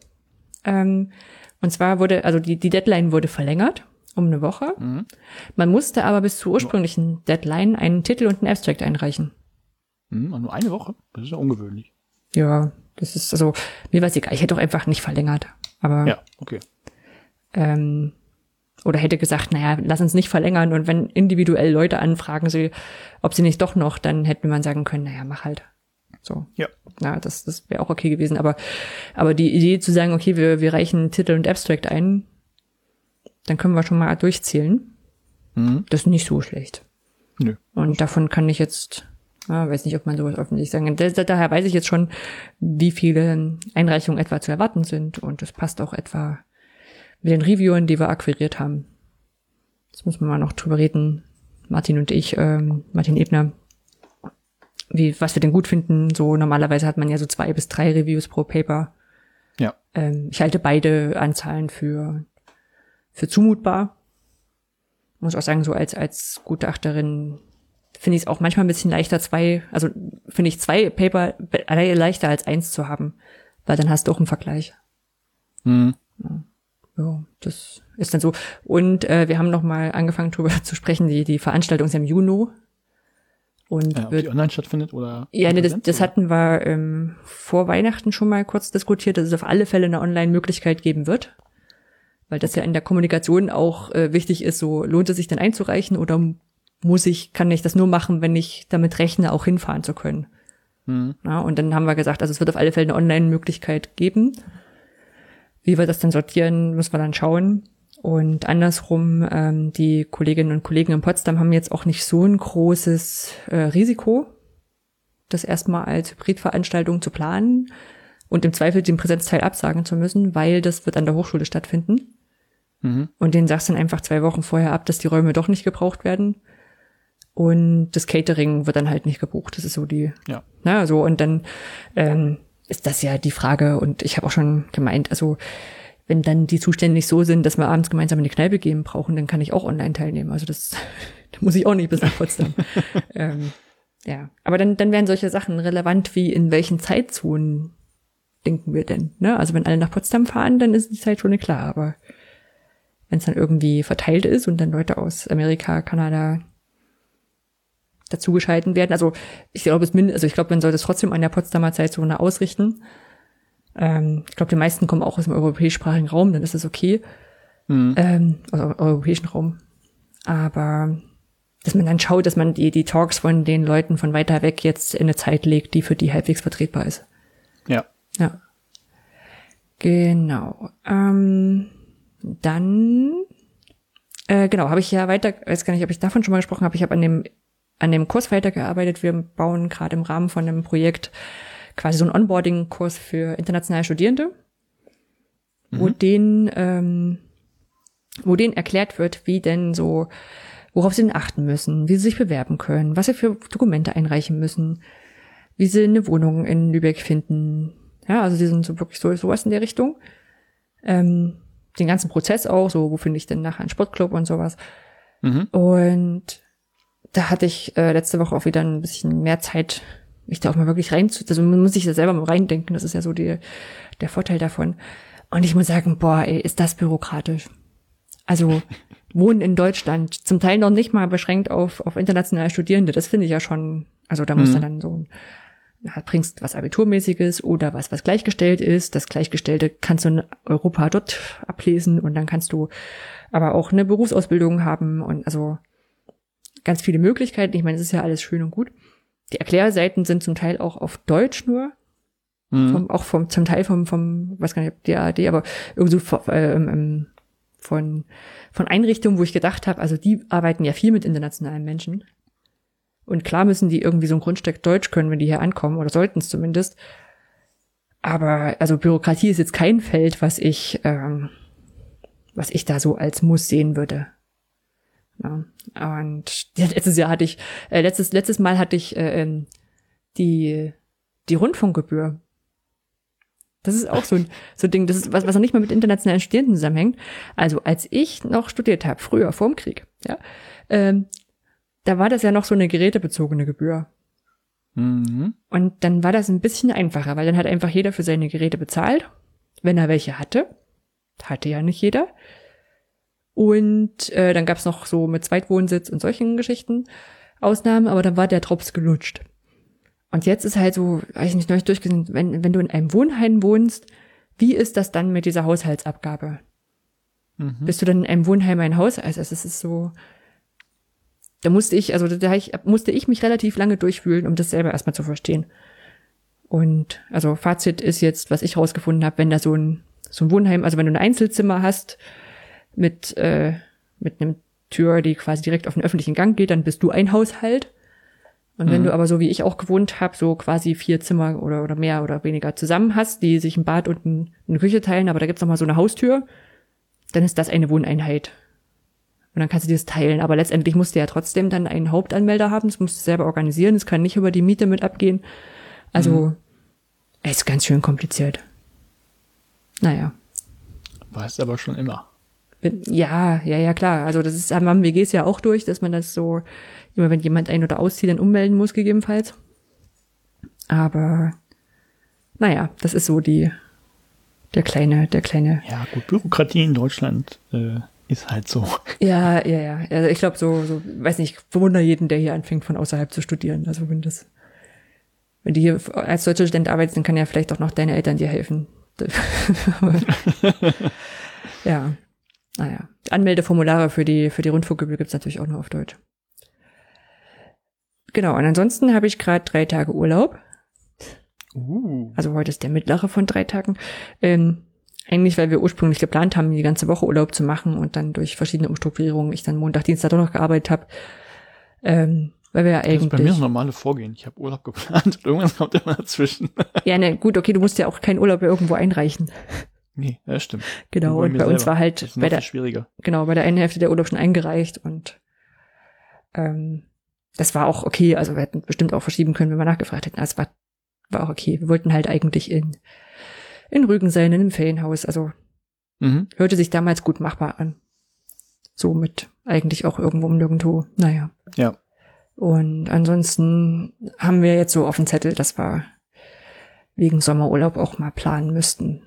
[SPEAKER 1] Ähm, Und zwar wurde, also die, die Deadline wurde verlängert um eine Woche.
[SPEAKER 2] Mhm.
[SPEAKER 1] Man musste aber bis zur ursprünglichen Deadline einen Titel und einen Abstract einreichen.
[SPEAKER 2] Hm, nur eine Woche? Das ist ja ungewöhnlich.
[SPEAKER 1] Ja, das ist, also, mir war es egal. Ich hätte auch einfach nicht verlängert. Aber,
[SPEAKER 2] Ja, okay.
[SPEAKER 1] ähm, oder hätte gesagt, naja, lass uns nicht verlängern. Und wenn individuell Leute anfragen, sie, ob sie nicht doch noch, dann hätte man sagen können, naja, mach halt. So.
[SPEAKER 2] Ja.
[SPEAKER 1] Na, das, das wäre auch okay gewesen. Aber, aber die Idee zu sagen, okay, wir, wir reichen Titel und Abstract ein, dann können wir schon mal durchzählen.
[SPEAKER 2] Mhm.
[SPEAKER 1] Das ist nicht so schlecht.
[SPEAKER 2] Nö.
[SPEAKER 1] Und davon kann ich jetzt, ja, weiß nicht, ob man sowas öffentlich sagen kann. Da, da- daher weiß ich jetzt schon, wie viele Einreichungen etwa zu erwarten sind. Und das passt auch etwa mit den Reviewern, die wir akquiriert haben. Jetzt müssen wir mal noch drüber reden, Martin und ich, ähm, Martin Ebner, wie, was wir denn gut finden. So normalerweise hat man ja so zwei bis drei Reviews pro Paper.
[SPEAKER 2] Ja.
[SPEAKER 1] Ähm, ich halte beide Anzahlen für, für zumutbar. Muss auch sagen, so als, als Gutachterin finde ich es auch manchmal ein bisschen leichter, zwei, also finde ich zwei Paper leichter als eins zu haben, weil dann hast du auch einen Vergleich.
[SPEAKER 2] Mhm.
[SPEAKER 1] Ja, das ist dann so. Und äh, wir haben noch mal angefangen drüber zu sprechen, die, die Veranstaltung ist ja im Juni. Und
[SPEAKER 2] Ja, ob
[SPEAKER 1] wird,
[SPEAKER 2] die online stattfindet oder?
[SPEAKER 1] ja, nee, das, das
[SPEAKER 2] oder?
[SPEAKER 1] hatten wir ähm, vor Weihnachten schon mal kurz diskutiert, dass es auf alle Fälle eine Online-Möglichkeit geben wird. Weil das ja in der Kommunikation auch äh, wichtig ist, so lohnt es sich denn einzureichen oder muss ich, kann ich das nur machen, wenn ich damit rechne, auch hinfahren zu können.
[SPEAKER 2] Mhm.
[SPEAKER 1] Ja, und dann haben wir gesagt, also es wird auf alle Fälle eine Online-Möglichkeit geben. Wie wir das dann sortieren, müssen wir dann schauen. Und andersrum, ähm, die Kolleginnen und Kollegen in Potsdam haben jetzt auch nicht so ein großes äh, Risiko, das erstmal als Hybridveranstaltung zu planen und im Zweifel den Präsenzteil absagen zu müssen, weil das wird an der Hochschule stattfinden.
[SPEAKER 2] Mhm.
[SPEAKER 1] Und den sagst dann einfach zwei Wochen vorher ab, dass die Räume doch nicht gebraucht werden. Und das Catering wird dann halt nicht gebucht. Das ist so die,
[SPEAKER 2] Ja.
[SPEAKER 1] na, so, und dann ähm, ist das ja die Frage, und ich habe auch schon gemeint, also wenn dann die Zustände nicht so sind, dass wir abends gemeinsam in die Kneipe gehen brauchen, dann kann ich auch online teilnehmen. Also das, da muss ich auch nicht bis nach Potsdam. ähm, ja, aber dann, dann wären solche Sachen relevant, wie in welchen Zeitzonen denken wir denn? Ne? Also wenn alle nach Potsdam fahren, dann ist die Zeit schon klar, aber wenn es dann irgendwie verteilt ist und dann Leute aus Amerika, Kanada dazugeschalten werden. Also ich glaube, es also ich glaube, man sollte es trotzdem an der Potsdamer Zeitzone ausrichten. Ähm, ich glaube, die meisten kommen auch aus dem europäischsprachigen Raum, dann ist es okay.
[SPEAKER 2] Mhm.
[SPEAKER 1] Ähm, also im europäischen Raum. Aber dass man dann schaut, dass man die, die Talks von den Leuten von weiter weg jetzt in eine Zeit legt, die für die halbwegs vertretbar ist.
[SPEAKER 2] Ja.
[SPEAKER 1] Ja. Genau. Ähm, dann, äh, genau, habe ich ja weiter, weiß gar nicht, ob ich davon schon mal gesprochen habe, ich habe an dem, an dem Kurs weitergearbeitet. Wir bauen gerade im Rahmen von einem Projekt quasi so einen Onboarding-Kurs für internationale Studierende, wo denen, ähm, wo denen erklärt wird, wie denn so, worauf sie denn achten müssen, wie sie sich bewerben können, was sie für Dokumente einreichen müssen, wie sie eine Wohnung in Lübeck finden. Ja, also die sind so wirklich so sowas in der Richtung. Ähm, den ganzen Prozess auch, so wo finde ich denn nachher einen Sportclub und sowas.
[SPEAKER 2] Mhm.
[SPEAKER 1] Und da hatte ich äh, letzte Woche auch wieder ein bisschen mehr Zeit, mich da auch mal wirklich rein zu, also man muss sich da selber mal reindenken, das ist ja so die, der Vorteil davon. Und ich muss sagen, boah, ey, ist das bürokratisch. Also Wohnen in Deutschland, zum Teil noch nicht mal beschränkt auf, auf internationale Studierende, das finde ich ja schon, also da muss
[SPEAKER 2] Mhm.
[SPEAKER 1] dann so, ja, bringst was Abiturmäßiges oder was, was gleichgestellt ist. Das Gleichgestellte kannst du in Europa dort ablesen und dann kannst du aber auch eine Berufsausbildung haben und also ganz viele Möglichkeiten. Ich meine, es ist ja alles schön und gut. Die Erklärseiten sind zum Teil auch auf Deutsch nur,
[SPEAKER 2] Mhm.
[SPEAKER 1] vom, auch vom, zum Teil vom, vom, weiß gar nicht, ob DAAD, aber irgendwie so von, ähm, ähm, von, von Einrichtungen, wo ich gedacht habe, also die arbeiten ja viel mit internationalen Menschen. Und klar müssen die irgendwie so ein Grundstück Deutsch können, wenn die hier ankommen, oder sollten es zumindest. Aber also Bürokratie ist jetzt kein Feld, was ich, ähm, was ich da so als Muss sehen würde. Ja. Und ja, letztes Jahr hatte ich, äh, letztes, letztes Mal hatte ich äh, ähm, die, die Rundfunkgebühr. Das ist auch so ein, so ein Ding, das ist was, was noch nicht mal mit internationalen Studenten zusammenhängt. Also als ich noch studiert habe, früher, vorm Krieg, ja, ähm, da war das ja noch so eine gerätebezogene Gebühr.
[SPEAKER 2] Mhm.
[SPEAKER 1] Und dann war das ein bisschen einfacher, weil dann hat einfach jeder für seine Geräte bezahlt, wenn er welche hatte. Hatte ja nicht jeder. Und äh, dann gab's noch so mit Zweitwohnsitz und solchen Geschichten Ausnahmen, aber dann war der Drops gelutscht. Und jetzt ist halt so, weiß ich nicht, neulich durchgesehen, wenn, wenn du in einem Wohnheim wohnst, wie ist das dann mit dieser Haushaltsabgabe?
[SPEAKER 2] Mhm.
[SPEAKER 1] Bist du dann in einem Wohnheim ein Haus? Also es ist so, da musste ich, also da ich, musste ich mich relativ lange durchwühlen, um das selber erstmal zu verstehen. Und also Fazit ist jetzt, was ich rausgefunden habe, wenn da so ein, so ein Wohnheim, also wenn du ein Einzelzimmer hast mit, äh, mit einem Tür, die quasi direkt auf den öffentlichen Gang geht, dann bist du ein Haushalt. Und wenn
[SPEAKER 2] Mhm.
[SPEAKER 1] du aber so wie ich auch gewohnt habe, so quasi vier Zimmer oder, oder mehr oder weniger zusammen hast, die sich ein Bad und ein, eine Küche teilen, aber da gibt's noch mal so eine Haustür, dann ist das eine Wohneinheit. Und dann kannst du dir das teilen. Aber letztendlich musst du ja trotzdem dann einen Hauptanmelder haben. Das musst du selber organisieren. Das kann nicht über die Miete mit abgehen. Also, es ist ganz schön kompliziert. Naja.
[SPEAKER 2] Weißt aber schon immer.
[SPEAKER 1] Ja, ja, ja, klar. Also das ist, haben WGs ja auch durch, dass man das so, immer wenn jemand ein- oder auszieht, dann ummelden muss, gegebenenfalls. Aber, naja, das ist so die, der kleine, der kleine.
[SPEAKER 2] Ja, gut, Bürokratie in Deutschland äh, ist halt so.
[SPEAKER 1] Ja, ja, ja. Also ich glaube, so, so, weiß nicht, ich bewundere jeden, der hier anfängt, von außerhalb zu studieren. Also wenn das, wenn du hier als deutscher Student arbeitest, dann kann ja vielleicht auch noch deine Eltern dir helfen. ja, naja. Anmeldeformulare für die, für die Rundfunkgebühr gibt's natürlich auch nur auf Deutsch. Genau, und ansonsten habe ich gerade drei Tage Urlaub.
[SPEAKER 2] Uh.
[SPEAKER 1] Also heute ist der mittlere von drei Tagen. Ähm, eigentlich, weil wir ursprünglich geplant haben, die ganze Woche Urlaub zu machen und dann durch verschiedene Umstrukturierungen ich dann Montag, Dienstag doch noch gearbeitet habe. Ähm, weil wir ja
[SPEAKER 2] Das ist bei mir
[SPEAKER 1] eigentlich.
[SPEAKER 2] das normale Vorgehen. Ich habe Urlaub geplant und irgendwas kommt immer dazwischen.
[SPEAKER 1] Ja, ne, gut, okay, du musst ja auch keinen Urlaub irgendwo einreichen.
[SPEAKER 2] Nee, das stimmt.
[SPEAKER 1] Genau, und bei uns war halt bei der,
[SPEAKER 2] schwieriger.
[SPEAKER 1] genau, bei der einen Hälfte der Urlaub schon eingereicht und ähm, das war auch okay. Also wir hätten bestimmt auch verschieben können, wenn wir nachgefragt hätten. Also es war, war auch okay. Wir wollten halt eigentlich in, in Rügen sein, in einem Ferienhaus. Also
[SPEAKER 2] Mhm.
[SPEAKER 1] hörte sich damals gut machbar an. So mit eigentlich auch irgendwo um nirgendwo. Naja.
[SPEAKER 2] Ja.
[SPEAKER 1] Und ansonsten haben wir jetzt so auf dem Zettel, dass wir wegen Sommerurlaub auch mal planen müssten.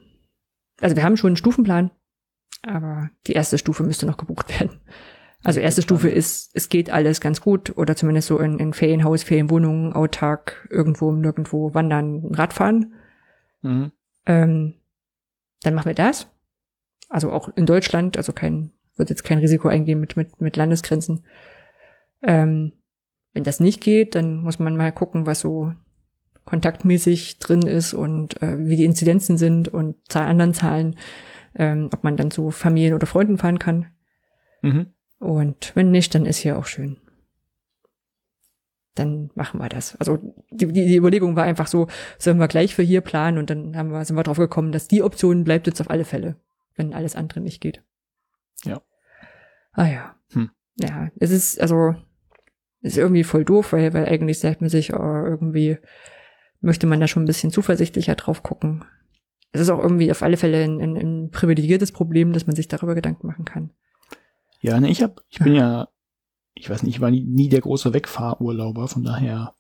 [SPEAKER 1] Also wir haben schon einen Stufenplan, aber die erste Stufe müsste noch gebucht werden. Also erste Stufe ist, es geht alles ganz gut oder zumindest so in, in Ferienhaus, Ferienwohnungen, autark, irgendwo, nirgendwo wandern, Radfahren.
[SPEAKER 2] Mhm.
[SPEAKER 1] Ähm, dann machen wir das. Also auch in Deutschland, also kein, wird jetzt kein Risiko eingehen mit, mit, mit Landesgrenzen. Ähm, wenn das nicht geht, dann muss man mal gucken, was so kontaktmäßig drin ist und äh, wie die Inzidenzen sind und Zahl anderen Zahlen, ähm, ob man dann zu Familien oder Freunden fahren kann.
[SPEAKER 2] Mhm.
[SPEAKER 1] Und wenn nicht, dann ist hier auch schön. Dann machen wir das. Also die, die, die Überlegung war einfach so, sollen wir gleich für hier planen und dann haben wir, sind wir drauf gekommen, dass die Option bleibt jetzt auf alle Fälle, wenn alles andere nicht geht.
[SPEAKER 2] Ja.
[SPEAKER 1] Ah ja.
[SPEAKER 2] Hm.
[SPEAKER 1] Ja, es ist, also, ist irgendwie voll doof, weil, weil eigentlich sagt man sich, oh, irgendwie möchte man da schon ein bisschen zuversichtlicher drauf gucken. Es ist auch irgendwie auf alle Fälle ein, ein, ein privilegiertes Problem, dass man sich darüber Gedanken machen kann.
[SPEAKER 2] Ja, ne, ich hab, ich bin ja, ich weiß nicht, ich war nie, nie der große Wegfahrurlauber, von daher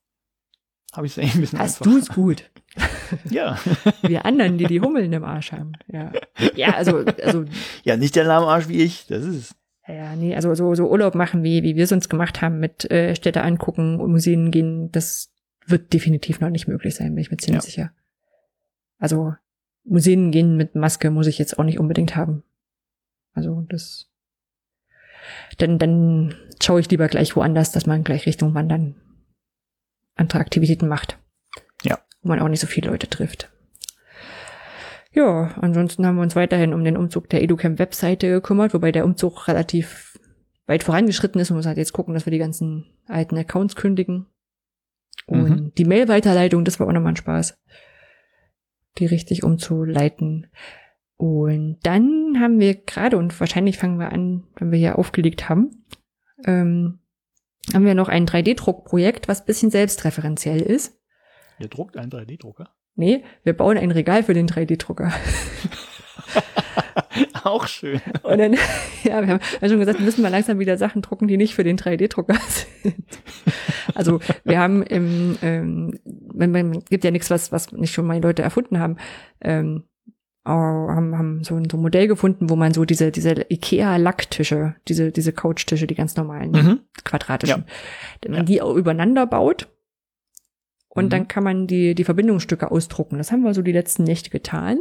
[SPEAKER 2] habe ich es eigentlich ein bisschen
[SPEAKER 1] Hast du es gut?
[SPEAKER 2] Ja.
[SPEAKER 1] Wir anderen, die die Hummeln im Arsch haben. Ja, ja also, also,
[SPEAKER 2] ja, nicht der Lahmarsch wie ich, das ist es.
[SPEAKER 1] ja, nee, also so, so Urlaub machen, wie, wie wir es uns gemacht haben, mit äh, Städte angucken und Museen gehen, das wird definitiv noch nicht möglich sein, bin ich mir ziemlich
[SPEAKER 2] Ja.
[SPEAKER 1] sicher. Also, Museen gehen mit Maske muss ich jetzt auch nicht unbedingt haben. Also, das, dann, dann schaue ich lieber gleich woanders, dass man gleich Richtung Wandern andere Aktivitäten macht.
[SPEAKER 2] Ja.
[SPEAKER 1] Wo man auch nicht so viele Leute trifft. Ja, ansonsten haben wir uns weiterhin um den Umzug der EduCamp-Webseite gekümmert, wobei der Umzug relativ weit vorangeschritten ist und muss halt jetzt gucken, dass wir die ganzen alten Accounts kündigen. Und
[SPEAKER 2] Mhm.
[SPEAKER 1] die Mail-Weiterleitung, das war auch nochmal ein Spaß, die richtig umzuleiten. Und dann haben wir gerade, und wahrscheinlich fangen wir an, wenn wir hier aufgelegt haben, ähm, haben wir noch ein 3D-Druckprojekt, was bisschen selbstreferenziell ist.
[SPEAKER 2] Ihr druckt einen 3D-Drucker.
[SPEAKER 1] Nee, wir bauen ein Regal für den 3D-Drucker.
[SPEAKER 2] Auch schön.
[SPEAKER 1] Und dann, ja, wir haben ja schon gesagt, wir müssen mal langsam wieder Sachen drucken, die nicht für den 3D-Drucker sind. Also wir haben im, ähm, man, man gibt ja nichts, was, was nicht schon mal Leute erfunden haben. Ähm, äh, haben, haben so, ein- so ein Modell gefunden, wo man so diese, diese Ikea-Lacktische, diese, diese Couchtische, die ganz normalen,
[SPEAKER 2] Mhm.
[SPEAKER 1] quadratischen, wenn man
[SPEAKER 2] Ja.
[SPEAKER 1] die auch übereinander baut. Und
[SPEAKER 2] Mhm.
[SPEAKER 1] dann kann man die, die Verbindungsstücke ausdrucken. Das haben wir so die letzten Nächte getan.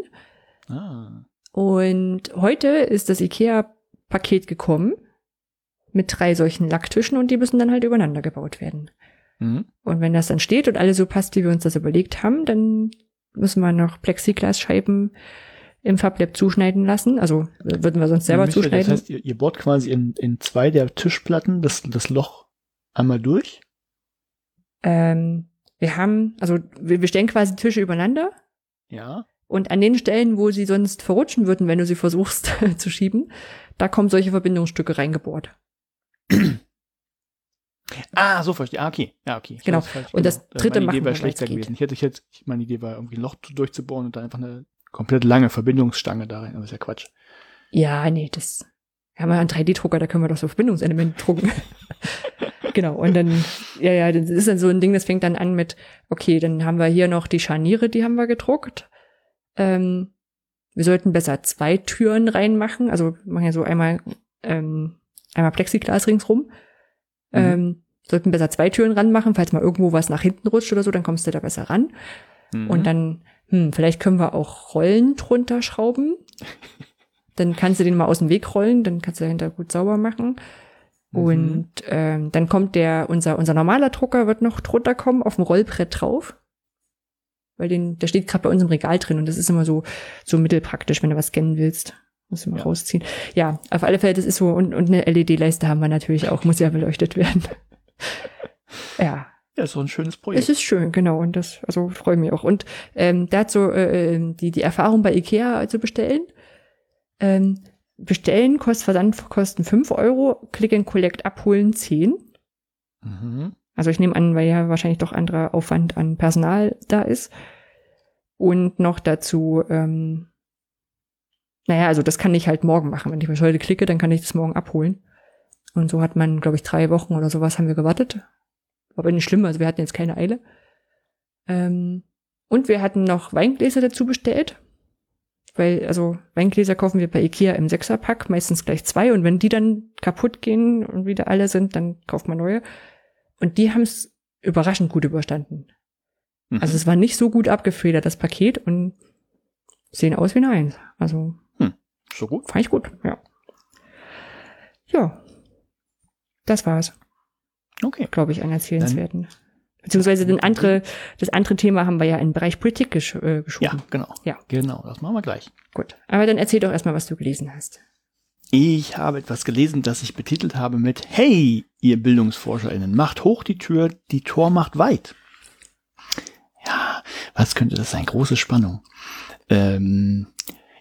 [SPEAKER 2] Ah.
[SPEAKER 1] Und heute ist das IKEA-Paket gekommen mit drei solchen Lacktischen und die müssen dann halt übereinander gebaut werden.
[SPEAKER 2] Mhm.
[SPEAKER 1] Und wenn das dann steht und alles so passt, wie wir uns das überlegt haben, dann müssen wir noch Plexiglasscheiben im FabLab zuschneiden lassen. Also würden wir sonst selber
[SPEAKER 2] Michael,
[SPEAKER 1] zuschneiden.
[SPEAKER 2] Das heißt, ihr, ihr bohrt quasi in, in zwei der Tischplatten das, das Loch einmal durch.
[SPEAKER 1] ähm, wir haben, also wir, wir stellen quasi Tische übereinander
[SPEAKER 2] Ja.
[SPEAKER 1] Und an den Stellen, wo sie sonst verrutschen würden, wenn du sie versuchst zu schieben, da kommen solche Verbindungsstücke reingebohrt.
[SPEAKER 2] Ah, so verstehe. Ah, okay. Ja, okay. Ich
[SPEAKER 1] Genau.
[SPEAKER 2] weiß
[SPEAKER 1] Und das dritte
[SPEAKER 2] Meine
[SPEAKER 1] machen
[SPEAKER 2] Idee
[SPEAKER 1] wir,
[SPEAKER 2] wäre schlechter gewesen. Ich hätte, ich hätte, ich, meine Idee war irgendwie ein Loch zu- durchzubohren und dann einfach eine komplett lange Verbindungsstange da rein. Aber ist ja Quatsch.
[SPEAKER 1] Ja, nee, das wir haben ja einen 3D-Drucker, da können wir doch so Verbindungselemente drucken. genau, und dann, ja, ja, das ist dann so ein Ding, das fängt dann an mit, okay, dann haben wir hier noch die Scharniere, die haben wir gedruckt. Ähm, wir sollten besser zwei Türen reinmachen, also wir machen ja so einmal, ähm, einmal Plexiglas ringsrum.
[SPEAKER 2] Mhm.
[SPEAKER 1] Ähm, sollten besser zwei Türen ranmachen, falls mal irgendwo was nach hinten rutscht oder so, dann kommst du da besser ran.
[SPEAKER 2] Mhm.
[SPEAKER 1] Und dann, hm, vielleicht können wir auch Rollen drunter schrauben. Dann kannst du den mal aus dem Weg rollen, dann kannst du dahinter gut sauber machen.
[SPEAKER 2] Mhm.
[SPEAKER 1] Und ähm, dann kommt der, unser, unser normaler Drucker wird noch drunter kommen, auf dem Rollbrett drauf. Weil den, der steht gerade bei uns im Regal drin und das ist immer so, so mittelpraktisch, wenn du was scannen willst. Musst du mal
[SPEAKER 2] Ja.
[SPEAKER 1] rausziehen. Ja, auf alle Fälle, das ist so, und, und eine LED-Leiste haben wir natürlich auch, muss ja beleuchtet werden. ja,
[SPEAKER 2] ja, doch ein schönes Projekt.
[SPEAKER 1] es ist schön, genau. Und das, also freue mich auch. Und ähm, dazu äh, ähm, die, die Erfahrung bei Ikea zu bestellen. Ähm, bestellen kostet Versandkosten 5 Euro, Click and Collect abholen 10.
[SPEAKER 2] mhm.
[SPEAKER 1] Also ich nehme an, weil ja wahrscheinlich doch anderer Aufwand an Personal da ist. Und noch dazu, ähm, naja, also das kann ich halt morgen machen. Wenn ich mich heute klicke, dann kann ich das morgen abholen. Und so hat man, glaube ich, drei Wochen oder sowas haben wir gewartet. Aber nicht schlimm, also wir hatten jetzt keine Eile. Ähm, und wir hatten noch Weingläser dazu bestellt. Weil, also Weingläser kaufen wir bei Ikea im Sechserpack, meistens gleich zwei. Und wenn die dann kaputt gehen und wieder alle sind, dann kauft man neue. Und die haben es überraschend gut überstanden.
[SPEAKER 2] Mhm.
[SPEAKER 1] Also es war nicht so gut abgefedert, das Paket, und sehen aus wie eine Eins. Also
[SPEAKER 2] so gut.
[SPEAKER 1] fand ich gut, ja. Ja. Das war's,
[SPEAKER 2] Okay.
[SPEAKER 1] glaube ich, an Erzählenswerten. Beziehungsweise den andere, das andere Thema haben wir ja in den Bereich Politik gesch äh, geschoben.
[SPEAKER 2] Ja, genau.
[SPEAKER 1] Ja.
[SPEAKER 2] Genau, das machen wir gleich.
[SPEAKER 1] Gut. Aber dann erzähl doch erstmal, was du gelesen hast.
[SPEAKER 2] Ich habe etwas gelesen, das ich betitelt habe mit Hey, ihr BildungsforscherInnen, macht hoch die Tür, die Tor macht weit. Ja, was könnte das sein? Große Spannung. Ähm,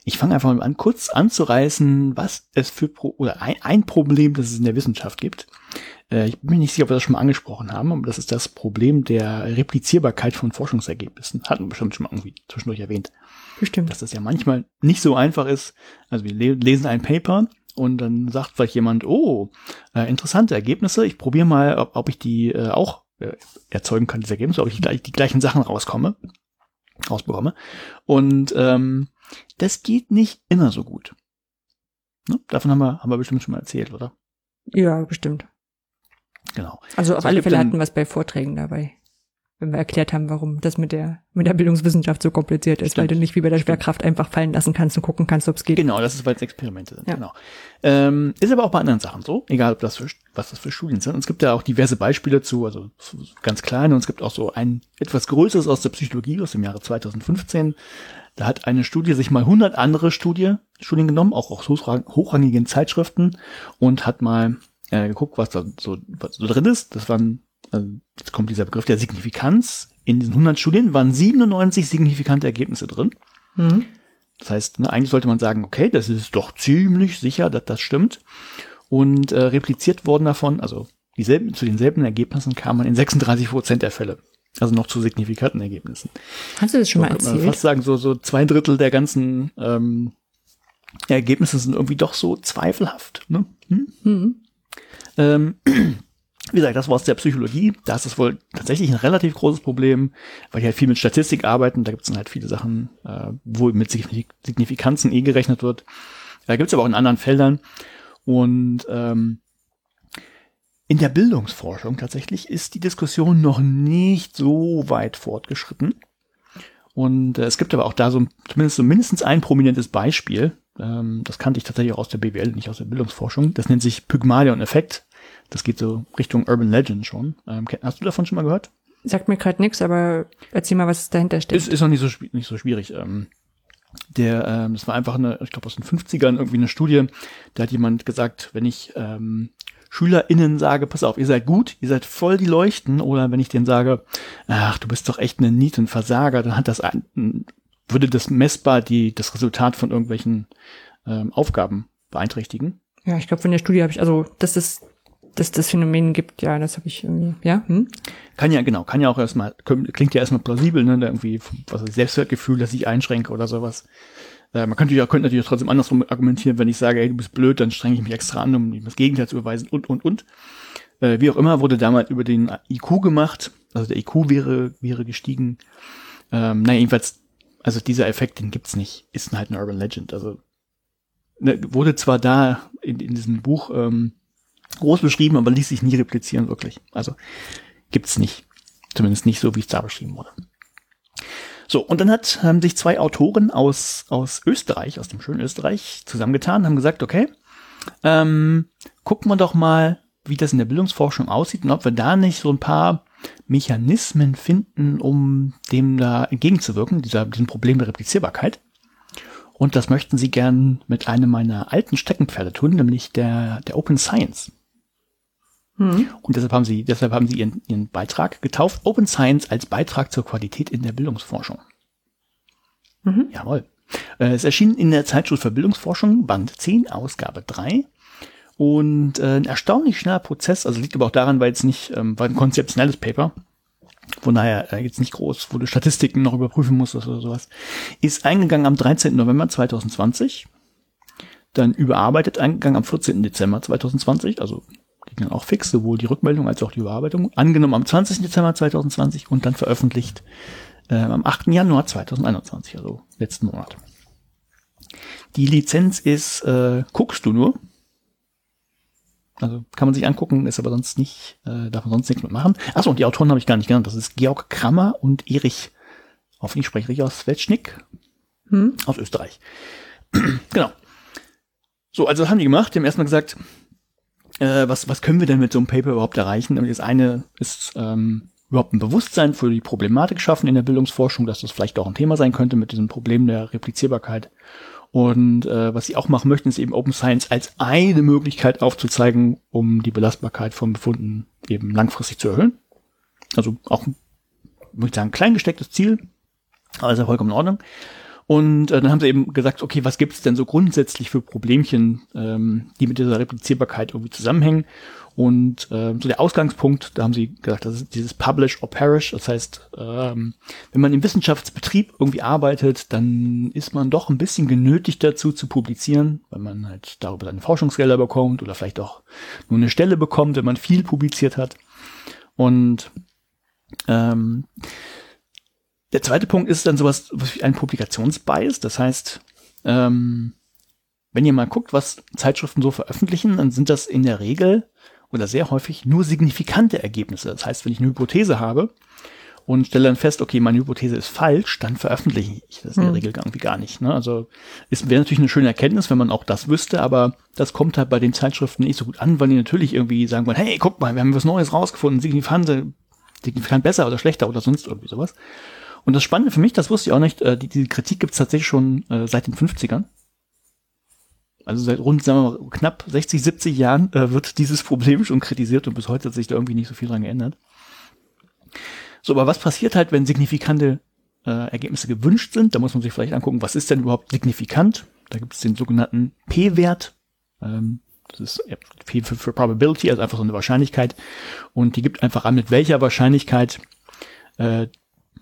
[SPEAKER 2] ich fange einfach mal an, kurz anzureißen, was es für Pro oder ein, ein Problem, das es in der Wissenschaft gibt. Äh, ich bin mir nicht sicher, ob wir das schon mal angesprochen haben, aber das ist das Problem der Replizierbarkeit von Forschungsergebnissen. Hatten wir bestimmt schon mal irgendwie zwischendurch erwähnt
[SPEAKER 1] Bestimmt.
[SPEAKER 2] dass das ja manchmal nicht so einfach ist. Also wir le lesen ein Paper und dann sagt vielleicht jemand, oh, äh, interessante Ergebnisse, ich probiere mal, ob, ob ich die äh, auch äh, erzeugen kann, diese Ergebnisse, ob ich die, gleich- die gleichen Sachen rauskomme, rausbekomme. Und ähm, das geht nicht immer so gut. Ne? Davon haben wir, haben wir bestimmt schon mal erzählt, oder?
[SPEAKER 1] Ja, bestimmt.
[SPEAKER 2] Genau.
[SPEAKER 1] Also auf
[SPEAKER 2] es
[SPEAKER 1] alle Fälle hatten wir es bei Vorträgen dabei. Wenn wir erklärt haben, warum das mit der, mit der Bildungswissenschaft so kompliziert ist, weil
[SPEAKER 2] Stimmt.
[SPEAKER 1] du nicht wie bei der Schwerkraft einfach fallen lassen kannst und gucken kannst, ob es geht.
[SPEAKER 2] Genau, das ist, weil es Experimente sind.
[SPEAKER 1] Ja.
[SPEAKER 2] Genau. Ähm, ist aber auch bei anderen Sachen so, egal ob das für, was das für Studien sind. Und es gibt ja auch diverse Beispiele zu, also ganz kleine, und es gibt auch so ein etwas größeres aus der Psychologie aus dem Jahre 2015. Da hat eine Studie sich mal 100 andere Studie, Studien genommen, auch aus hochrang- hochrangigen Zeitschriften, und hat mal äh, geguckt, was da so, was so drin ist. Das waren, also jetzt kommt dieser Begriff der Signifikanz. In diesen 100 Studien waren 97 signifikante Ergebnisse drin.
[SPEAKER 1] Mhm.
[SPEAKER 2] Das heißt, ne, eigentlich sollte man sagen, okay, das ist doch ziemlich sicher, dass das stimmt. Und äh, repliziert worden davon, also dieselben, zu denselben Ergebnissen kam man in 36 Prozent der Fälle. Also noch zu signifikanten Ergebnissen.
[SPEAKER 1] Hast du das schon
[SPEAKER 2] So
[SPEAKER 1] mal
[SPEAKER 2] könnte man
[SPEAKER 1] erzählt?
[SPEAKER 2] fast sagen, so, so zwei Drittel der ganzen ähm, Ergebnisse sind irgendwie doch so zweifelhaft. Ne? Hm?
[SPEAKER 1] Mhm.
[SPEAKER 2] Ähm, Wie gesagt, das war aus der Psychologie. Da ist es wohl tatsächlich ein relativ großes Problem, weil die halt viel mit Statistik arbeiten. Da gibt es dann halt viele Sachen, äh, wo mit Signifikanzen eh gerechnet wird. Da gibt es aber auch in anderen Feldern. Und ähm, in der Bildungsforschung tatsächlich ist die Diskussion noch nicht so weit fortgeschritten. Und äh, es gibt aber auch da so zumindest so mindestens ein prominentes Beispiel. Ähm, das kannte ich tatsächlich auch aus der BWL, nicht aus der Bildungsforschung. Das nennt sich Pygmalion-Effekt. Das geht so Richtung Urban Legend schon. Ähm, hast du davon schon mal gehört?
[SPEAKER 1] Sagt mir gerade nichts, aber erzähl mal, was dahinter steht.
[SPEAKER 2] Ist, ist noch nicht so, nicht so schwierig. Ähm, der, ähm, das war einfach eine, ich glaube aus den 50ern irgendwie eine Studie, da hat jemand gesagt, wenn ich ähm, SchülerInnen sage, pass auf, ihr seid gut, ihr seid voll die Leuchten, oder wenn ich denen sage, ach, du bist doch echt eine Nieten Versager, dann hat das ein, würde das messbar die, das Resultat von irgendwelchen ähm, Aufgaben beeinträchtigen.
[SPEAKER 1] Ja, ich glaube, von der Studie habe ich, also, dass es, dass das Phänomen gibt, ja, das habe ich irgendwie, ja. Hm?
[SPEAKER 2] Kann ja, genau, kann ja auch erstmal, klingt ja erstmal plausibel, ne, irgendwie, was Selbstwertgefühl, dass ich einschränke oder sowas. Äh, man könnte ja, könnte natürlich trotzdem andersrum argumentieren, wenn ich sage, ey, du bist blöd, dann strenge ich mich extra an, um das Gegenteil zu beweisen und, und, und. Äh, wie auch immer, wurde damals über den IQ gemacht, also der IQ wäre, wäre gestiegen. Ähm, naja, jedenfalls, also dieser Effekt, den gibt's nicht, ist halt eine Urban Legend. Also ne, wurde zwar da in, in diesem Buch ähm, groß beschrieben, aber ließ sich nie replizieren, wirklich. Also gibt's nicht. Zumindest nicht so, wie es da beschrieben wurde. So, und dann hat, haben sich zwei Autoren aus, aus Österreich, aus dem schönen Österreich, zusammengetan, haben gesagt, okay, ähm, gucken wir doch mal, wie das in der Bildungsforschung aussieht und ob wir da nicht so ein paar Mechanismen finden, um dem da entgegenzuwirken, dieser, diesem Problem der Replizierbarkeit. Und das möchten sie gern mit einem meiner alten Steckenpferde tun, nämlich der, der Open Science. Mhm. Und deshalb haben sie, deshalb haben sie ihren, ihren Beitrag getauft, Open Science als Beitrag zur Qualität in der Bildungsforschung. Mhm. Jawohl. Äh, es erschien in der Zeitschrift für Bildungsforschung, Band 10, Ausgabe 3. Und äh, ein erstaunlich schneller Prozess, also liegt aber auch daran, weil es nicht, ähm, war ein konzeptionelles Paper, von daher äh, jetzt nicht groß, wo du Statistiken noch überprüfen musst oder sowas, ist eingegangen am 13. November 2020, dann überarbeitet eingegangen am 14. Dezember 2020, also ging dann auch fix, sowohl die Rückmeldung als auch die Überarbeitung, angenommen am 20. Dezember 2020 und dann veröffentlicht äh, am 8. Januar 2021, also letzten Monat. Die Lizenz ist, äh, guckst du nur. Also kann man sich angucken, ist aber sonst nicht, äh, darf man sonst nichts mitmachen. Achso, und die Autoren habe ich gar nicht genannt. Das ist Georg Krammer und Erich, hoffentlich spreche ich aus Wetschnick, hm? aus Österreich. genau. So, also das haben die gemacht. Die haben erstmal gesagt, äh, was, was können wir denn mit so einem Paper überhaupt erreichen? Und das eine ist ähm, überhaupt ein Bewusstsein für die Problematik schaffen in der Bildungsforschung, dass das vielleicht auch ein Thema sein könnte mit diesem Problem der Replizierbarkeit. Und äh, was sie auch machen möchten, ist eben Open Science als eine Möglichkeit aufzuzeigen, um die Belastbarkeit von Befunden eben langfristig zu erhöhen. Also auch, würde ich sagen, klein gestecktes Ziel, also vollkommen in Ordnung. Und äh, dann haben sie eben gesagt, okay, was gibt es denn so grundsätzlich für Problemchen, ähm, die mit dieser Replizierbarkeit irgendwie zusammenhängen? Und äh, so der Ausgangspunkt, da haben sie gesagt, das ist dieses Publish or Perish. Das heißt, ähm, wenn man im Wissenschaftsbetrieb irgendwie arbeitet, dann ist man doch ein bisschen genötigt dazu zu publizieren, weil man halt darüber seine Forschungsgelder bekommt oder vielleicht auch nur eine Stelle bekommt, wenn man viel publiziert hat. Und ähm, der zweite Punkt ist dann sowas wie ein Publikationsbias. Das heißt, ähm, wenn ihr mal guckt, was Zeitschriften so veröffentlichen, dann sind das in der Regel oder sehr häufig nur signifikante Ergebnisse. Das heißt, wenn ich eine Hypothese habe und stelle dann fest, okay, meine Hypothese ist falsch, dann veröffentliche ich das in der hm. Regel irgendwie gar nicht. Ne? Also es wäre natürlich eine schöne Erkenntnis, wenn man auch das wüsste, aber das kommt halt bei den Zeitschriften nicht so gut an, weil die natürlich irgendwie sagen wollen, hey, guck mal, wir haben was Neues rausgefunden, signifikant, signifikant besser oder schlechter oder sonst irgendwie sowas. Und das Spannende für mich, das wusste ich auch nicht, äh, die, diese Kritik gibt es tatsächlich schon äh, seit den 50ern. Also seit rund, sagen wir mal, knapp 60, 70 Jahren äh, wird dieses Problem schon kritisiert und bis heute hat sich da irgendwie nicht so viel dran geändert. So, aber was passiert halt, wenn signifikante äh, Ergebnisse gewünscht sind? Da muss man sich vielleicht angucken, was ist denn überhaupt signifikant? Da gibt es den sogenannten P-Wert. Ähm, das ist P für, für Probability, also einfach so eine Wahrscheinlichkeit. Und die gibt einfach an, mit welcher Wahrscheinlichkeit äh,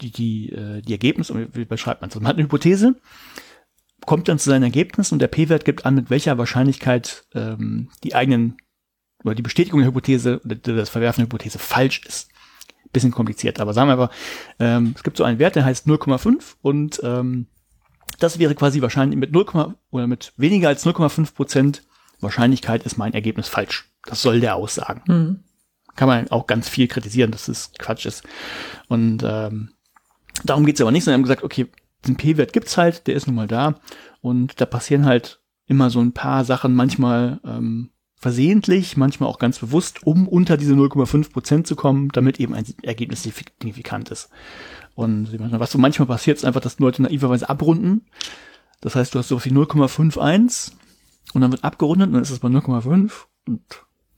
[SPEAKER 2] die, die, äh, die Ergebnisse, wie beschreibt man das? Man hat eine Hypothese, kommt dann zu seinem Ergebnis und der P-Wert gibt an, mit welcher Wahrscheinlichkeit ähm, die eigenen oder die Bestätigung der Hypothese, oder das Verwerfen der Hypothese falsch ist. Bisschen kompliziert, aber sagen wir einfach, ähm, es gibt so einen Wert, der heißt 0,5 und ähm, das wäre quasi wahrscheinlich mit 0, oder mit weniger als 0,5 Prozent Wahrscheinlichkeit ist mein Ergebnis falsch. Das soll der aussagen.
[SPEAKER 1] Mhm.
[SPEAKER 2] Kann man auch ganz viel kritisieren, dass es Quatsch ist. Und ähm, darum geht's aber nicht, sondern haben gesagt, okay, diesen P-Wert gibt's halt, der ist nun mal da und da passieren halt immer so ein paar Sachen, manchmal ähm, versehentlich, manchmal auch ganz bewusst, um unter diese 0,5 Prozent zu kommen, damit eben ein Ergebnis signifikant ist. Und was so manchmal passiert, ist einfach, dass Leute naiverweise abrunden. Das heißt, du hast sowas wie 0,51 und dann wird abgerundet und dann ist es bei 0,5 und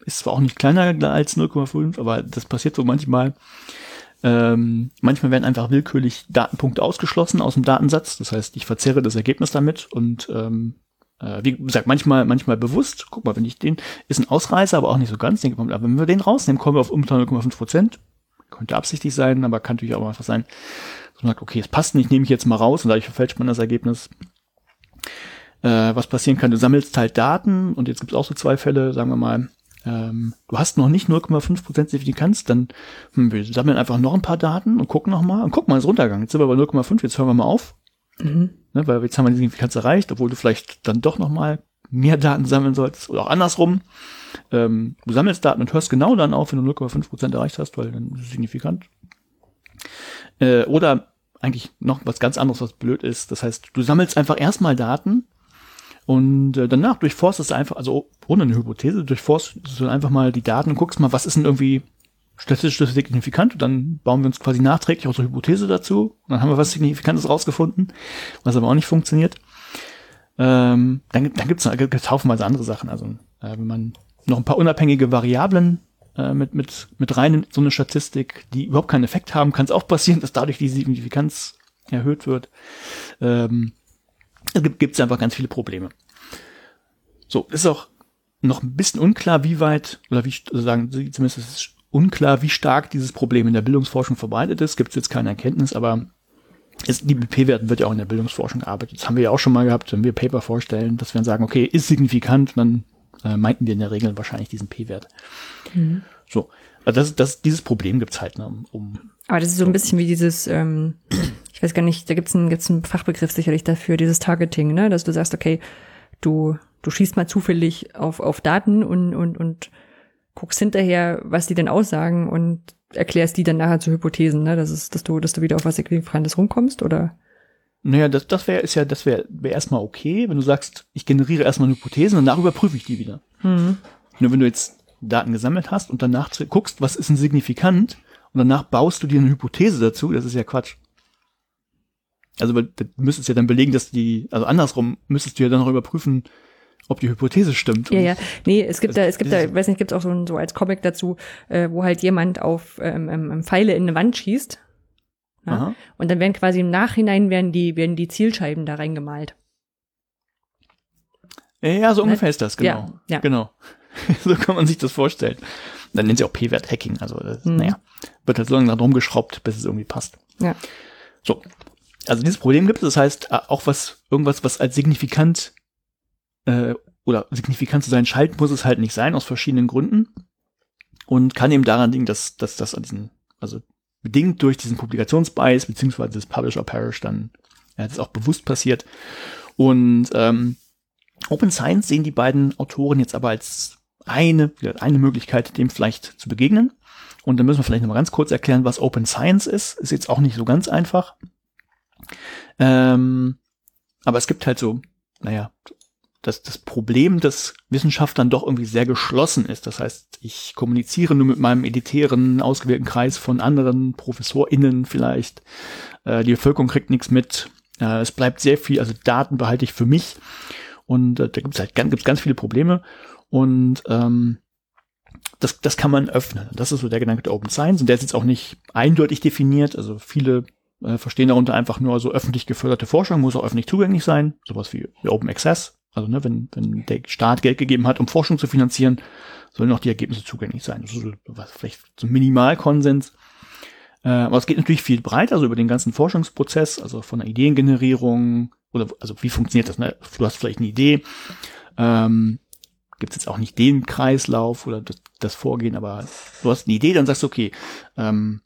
[SPEAKER 2] ist zwar auch nicht kleiner als 0,5, aber das passiert so manchmal. Ähm, manchmal werden einfach willkürlich Datenpunkte ausgeschlossen aus dem Datensatz. Das heißt, ich verzerre das Ergebnis damit und ähm, äh, wie gesagt, manchmal, manchmal bewusst. Guck mal, wenn ich den, ist ein Ausreißer, aber auch nicht so ganz. Denke mal, wenn wir den rausnehmen, kommen wir auf unter 0,5 Prozent. Könnte absichtlich sein, aber kann natürlich auch einfach sein, dass man sagt, okay, es passt nicht, nehme ich jetzt mal raus und dadurch verfälscht man das Ergebnis. Äh, was passieren kann, du sammelst halt Daten und jetzt gibt es auch so zwei Fälle, sagen wir mal, ähm, du hast noch nicht 0,5% Signifikanz, dann hm, wir sammeln einfach noch ein paar Daten und gucken noch mal und guck mal, ist runtergegangen. Jetzt sind wir bei 0,5, jetzt hören wir mal auf.
[SPEAKER 1] Mhm.
[SPEAKER 2] Ne, weil jetzt haben wir die Signifikanz erreicht, obwohl du vielleicht dann doch noch mal mehr Daten sammeln solltest oder auch andersrum. Ähm, du sammelst Daten und hörst genau dann auf, wenn du 0,5% erreicht hast, weil dann ist es signifikant. Äh, oder eigentlich noch was ganz anderes, was blöd ist. Das heißt, du sammelst einfach erstmal Daten und äh, danach durchforstest du einfach, also ohne eine Hypothese, durchforstest du einfach mal die Daten und guckst mal, was ist denn irgendwie statistisch signifikant. Und dann bauen wir uns quasi nachträglich so Hypothese dazu. Und dann haben wir was Signifikantes rausgefunden, was aber auch nicht funktioniert. Ähm, dann dann gibt es haufenweise andere Sachen. Also äh, wenn man noch ein paar unabhängige Variablen äh, mit, mit, mit rein in so eine Statistik, die überhaupt keinen Effekt haben, kann es auch passieren, dass dadurch die Signifikanz erhöht wird. Ähm, es gibt gibt's einfach ganz viele Probleme. So, ist auch noch ein bisschen unklar, wie weit, oder wie also sagen Sie zumindest, ist es unklar, wie stark dieses Problem in der Bildungsforschung verbreitet ist. Gibt es jetzt keine Erkenntnis, aber ist, die P-Werten wird ja auch in der Bildungsforschung gearbeitet. Das haben wir ja auch schon mal gehabt, wenn wir Paper vorstellen, dass wir dann sagen, okay, ist signifikant, dann äh, meinten wir in der Regel wahrscheinlich diesen P-Wert.
[SPEAKER 1] Mhm.
[SPEAKER 2] So, also das, das, dieses Problem gibt's halt, ne, um, um
[SPEAKER 1] Aber das ist so ein bisschen wie dieses, ähm, ich weiß gar nicht, da gibt's einen, gibt's einen Fachbegriff sicherlich dafür, dieses Targeting, ne? Dass du sagst, okay, du, du schießt mal zufällig auf, auf Daten und, und, und guckst hinterher, was die denn aussagen und erklärst die dann nachher zu Hypothesen, ne? Das ist, dass du, dass du wieder auf was Signifikantes rumkommst, oder?
[SPEAKER 2] Naja, das, das wäre ist ja, das wäre wär erstmal okay, wenn du sagst, ich generiere erstmal Hypothesen und danach überprüfe ich die wieder.
[SPEAKER 1] Mhm.
[SPEAKER 2] Nur wenn du jetzt Daten gesammelt hast und danach guckst, was ist denn signifikant und danach baust du dir eine Hypothese dazu, das ist ja Quatsch. Also weil du müsstest ja dann belegen, dass die, also andersrum müsstest du ja dann noch überprüfen, ob die Hypothese stimmt.
[SPEAKER 1] Ja, ja. Nee, es gibt
[SPEAKER 2] Also
[SPEAKER 1] da, es gibt da, ich weiß nicht, gibt auch so, ein, so als Comic dazu, äh, wo halt jemand auf ähm, ähm, Pfeile in eine Wand schießt. Ja?
[SPEAKER 2] Aha.
[SPEAKER 1] Und dann werden quasi im Nachhinein werden die, werden die Zielscheiben da reingemalt.
[SPEAKER 2] Ja, so ungefähr ist das, genau.
[SPEAKER 1] Ja, ja.
[SPEAKER 2] Genau. so kann man sich das vorstellen. Dann nennen sie auch P-Wert-Hacking. Also, das,
[SPEAKER 1] Mhm.
[SPEAKER 2] naja, wird halt so lange dran rumgeschraubt, bis es irgendwie passt.
[SPEAKER 1] Ja.
[SPEAKER 2] So. Also dieses Problem gibt es, das heißt, äh, auch was, irgendwas, was als signifikant äh, oder signifikant zu sein scheint, muss es halt nicht sein, aus verschiedenen Gründen. Und kann eben daran liegen, dass, dass das an diesen, also bedingt durch diesen Publikationsbias, beziehungsweise das Publisher Parish dann, ja, das ist auch bewusst passiert. Und ähm, Open Science sehen die beiden Autoren jetzt aber als eine, eine Möglichkeit, dem vielleicht zu begegnen. Und dann müssen wir vielleicht noch mal ganz kurz erklären, was Open Science ist. Ist jetzt auch nicht so ganz einfach. Ähm, aber es gibt halt so, naja, das, das Problem, dass Wissenschaft dann doch irgendwie sehr geschlossen ist. Das heißt, ich kommuniziere nur mit meinem elitären, ausgewählten Kreis von anderen ProfessorInnen vielleicht. Äh, die Bevölkerung kriegt nichts mit. Äh, es bleibt sehr viel, also Daten behalte ich für mich. Und äh, da gibt es halt ganz, gibt's ganz viele Probleme. Und ähm, das, das kann man öffnen. Das ist so der Gedanke der Open Science. Und der ist jetzt auch nicht eindeutig definiert. Also viele äh, verstehen darunter einfach nur so öffentlich geförderte Forschung, muss auch öffentlich zugänglich sein. Sowas wie Open Access. Also ne, wenn, wenn der Staat Geld gegeben hat, um Forschung zu finanzieren, sollen auch die Ergebnisse zugänglich sein. Das ist vielleicht so ein Minimalkonsens. Äh, aber es geht natürlich viel breiter, also über den ganzen Forschungsprozess, also von der Ideengenerierung oder also wie funktioniert das? Ne? Du hast vielleicht eine Idee, ähm, gibt's jetzt auch nicht den Kreislauf oder das, das Vorgehen, aber du hast eine Idee, dann sagst du, okay, ähm,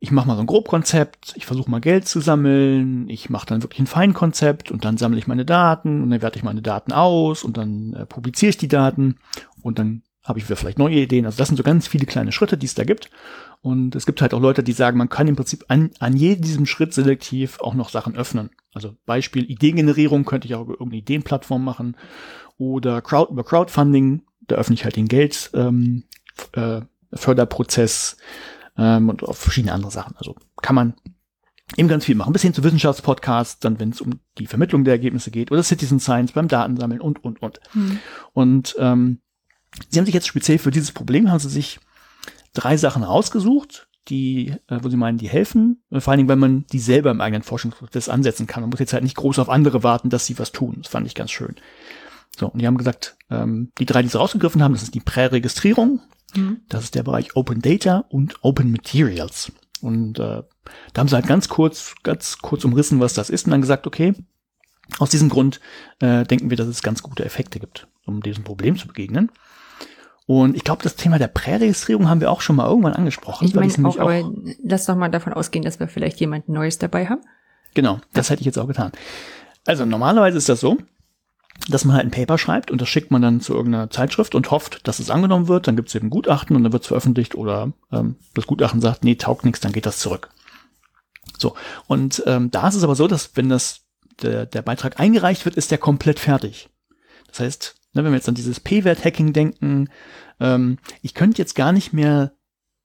[SPEAKER 2] ich mache mal so ein Grobkonzept, ich versuche mal Geld zu sammeln, ich mache dann wirklich ein Feinkonzept und dann sammle ich meine Daten und dann werte ich meine Daten aus und dann äh, publiziere ich die Daten und dann habe ich wieder vielleicht neue Ideen. Also das sind so ganz viele kleine Schritte, die es da gibt. Und es gibt halt auch Leute, die sagen, man kann im Prinzip an, an jedem Schritt selektiv auch noch Sachen öffnen. Also Beispiel Ideengenerierung könnte ich auch über irgendeine Ideenplattform machen oder Crowd, über Crowdfunding, da öffne ich halt den Geld ähm, äh, Förderprozess ähm, und auf verschiedene andere Sachen. Also kann man eben ganz viel machen. Bis hin zu Wissenschaftspodcasts, dann wenn es um die Vermittlung der Ergebnisse geht oder Citizen Science beim Datensammeln und, und, und.
[SPEAKER 1] Hm.
[SPEAKER 2] Und ähm, sie haben sich jetzt speziell für dieses Problem, haben sie sich drei Sachen rausgesucht, die, äh, wo sie meinen, die helfen. Äh, Vor allen Dingen, weil man die selber im eigenen Forschungsprozess ansetzen kann. Man muss jetzt halt nicht groß auf andere warten, dass sie was tun. Das fand ich ganz schön. So, und die haben gesagt, ähm, die drei, die sie rausgegriffen haben, das ist die Präregistrierung,
[SPEAKER 1] Mhm.
[SPEAKER 2] das ist der Bereich Open Data und Open Materials. Und äh, da haben sie halt ganz kurz, ganz kurz umrissen, was das ist, und dann gesagt, okay, aus diesem Grund äh, denken wir, dass es ganz gute Effekte gibt, um diesem Problem zu begegnen. Und ich glaube, das Thema der Präregistrierung haben wir auch schon mal irgendwann angesprochen.
[SPEAKER 1] Ich meine auch, aber lass doch mal davon ausgehen, dass wir vielleicht jemand Neues dabei haben.
[SPEAKER 2] Genau, das hätte ich jetzt auch getan. Also normalerweise ist das so, dass man halt ein Paper schreibt und das schickt man dann zu irgendeiner Zeitschrift und hofft, dass es angenommen wird. Dann gibt es eben ein Gutachten und dann wird es veröffentlicht oder ähm, das Gutachten sagt, nee, taugt nichts, dann geht das zurück. So, und ähm, da ist es aber so, dass wenn das der, der Beitrag eingereicht wird, ist der komplett fertig. Das heißt, ne, wenn wir jetzt an dieses P-Wert-Hacking denken, ähm, ich könnte jetzt gar nicht mehr,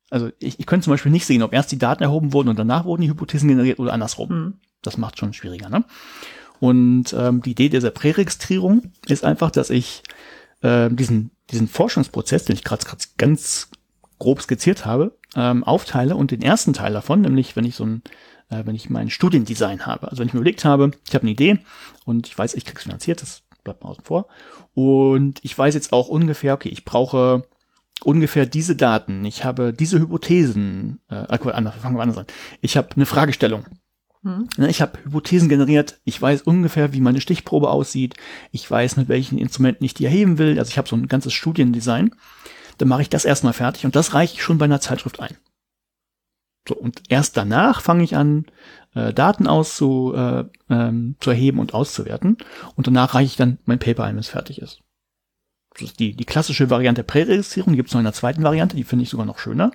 [SPEAKER 2] also ich, ich könnte zum Beispiel nicht sehen, ob erst die Daten erhoben wurden und danach wurden die Hypothesen generiert oder andersrum.
[SPEAKER 1] Hm.
[SPEAKER 2] Das macht schon schwieriger, ne? Und ähm, die Idee dieser Präregistrierung ist einfach, dass ich äh, diesen, diesen Forschungsprozess, den ich gerade ganz grob skizziert habe, ähm, aufteile und den ersten Teil davon, nämlich wenn ich so ein, äh, wenn ich mein Studiendesign habe, also wenn ich mir überlegt habe, ich habe eine Idee und ich weiß, ich krieg's finanziert, das bleibt mal außen vor. Und ich weiß jetzt auch ungefähr, okay, ich brauche ungefähr diese Daten, ich habe diese Hypothesen, äh, anders, fangen wir anders an. Ich habe eine Fragestellung.
[SPEAKER 1] Hm.
[SPEAKER 2] Ne, Ich habe Hypothesen generiert, ich weiß ungefähr, wie meine Stichprobe aussieht, ich weiß, mit welchen Instrumenten ich die erheben will, also ich habe so ein ganzes Studiendesign, dann mache ich das erstmal fertig und das reiche ich schon bei einer Zeitschrift ein. So, und erst danach fange ich an, äh, Daten auszu, äh, ähm, zu erheben und auszuwerten und danach reiche ich dann mein Paper ein, wenn es fertig ist. Das ist die, die klassische Variante der Präregistrierung, gibt es noch in einer zweiten Variante, die finde ich sogar noch schöner.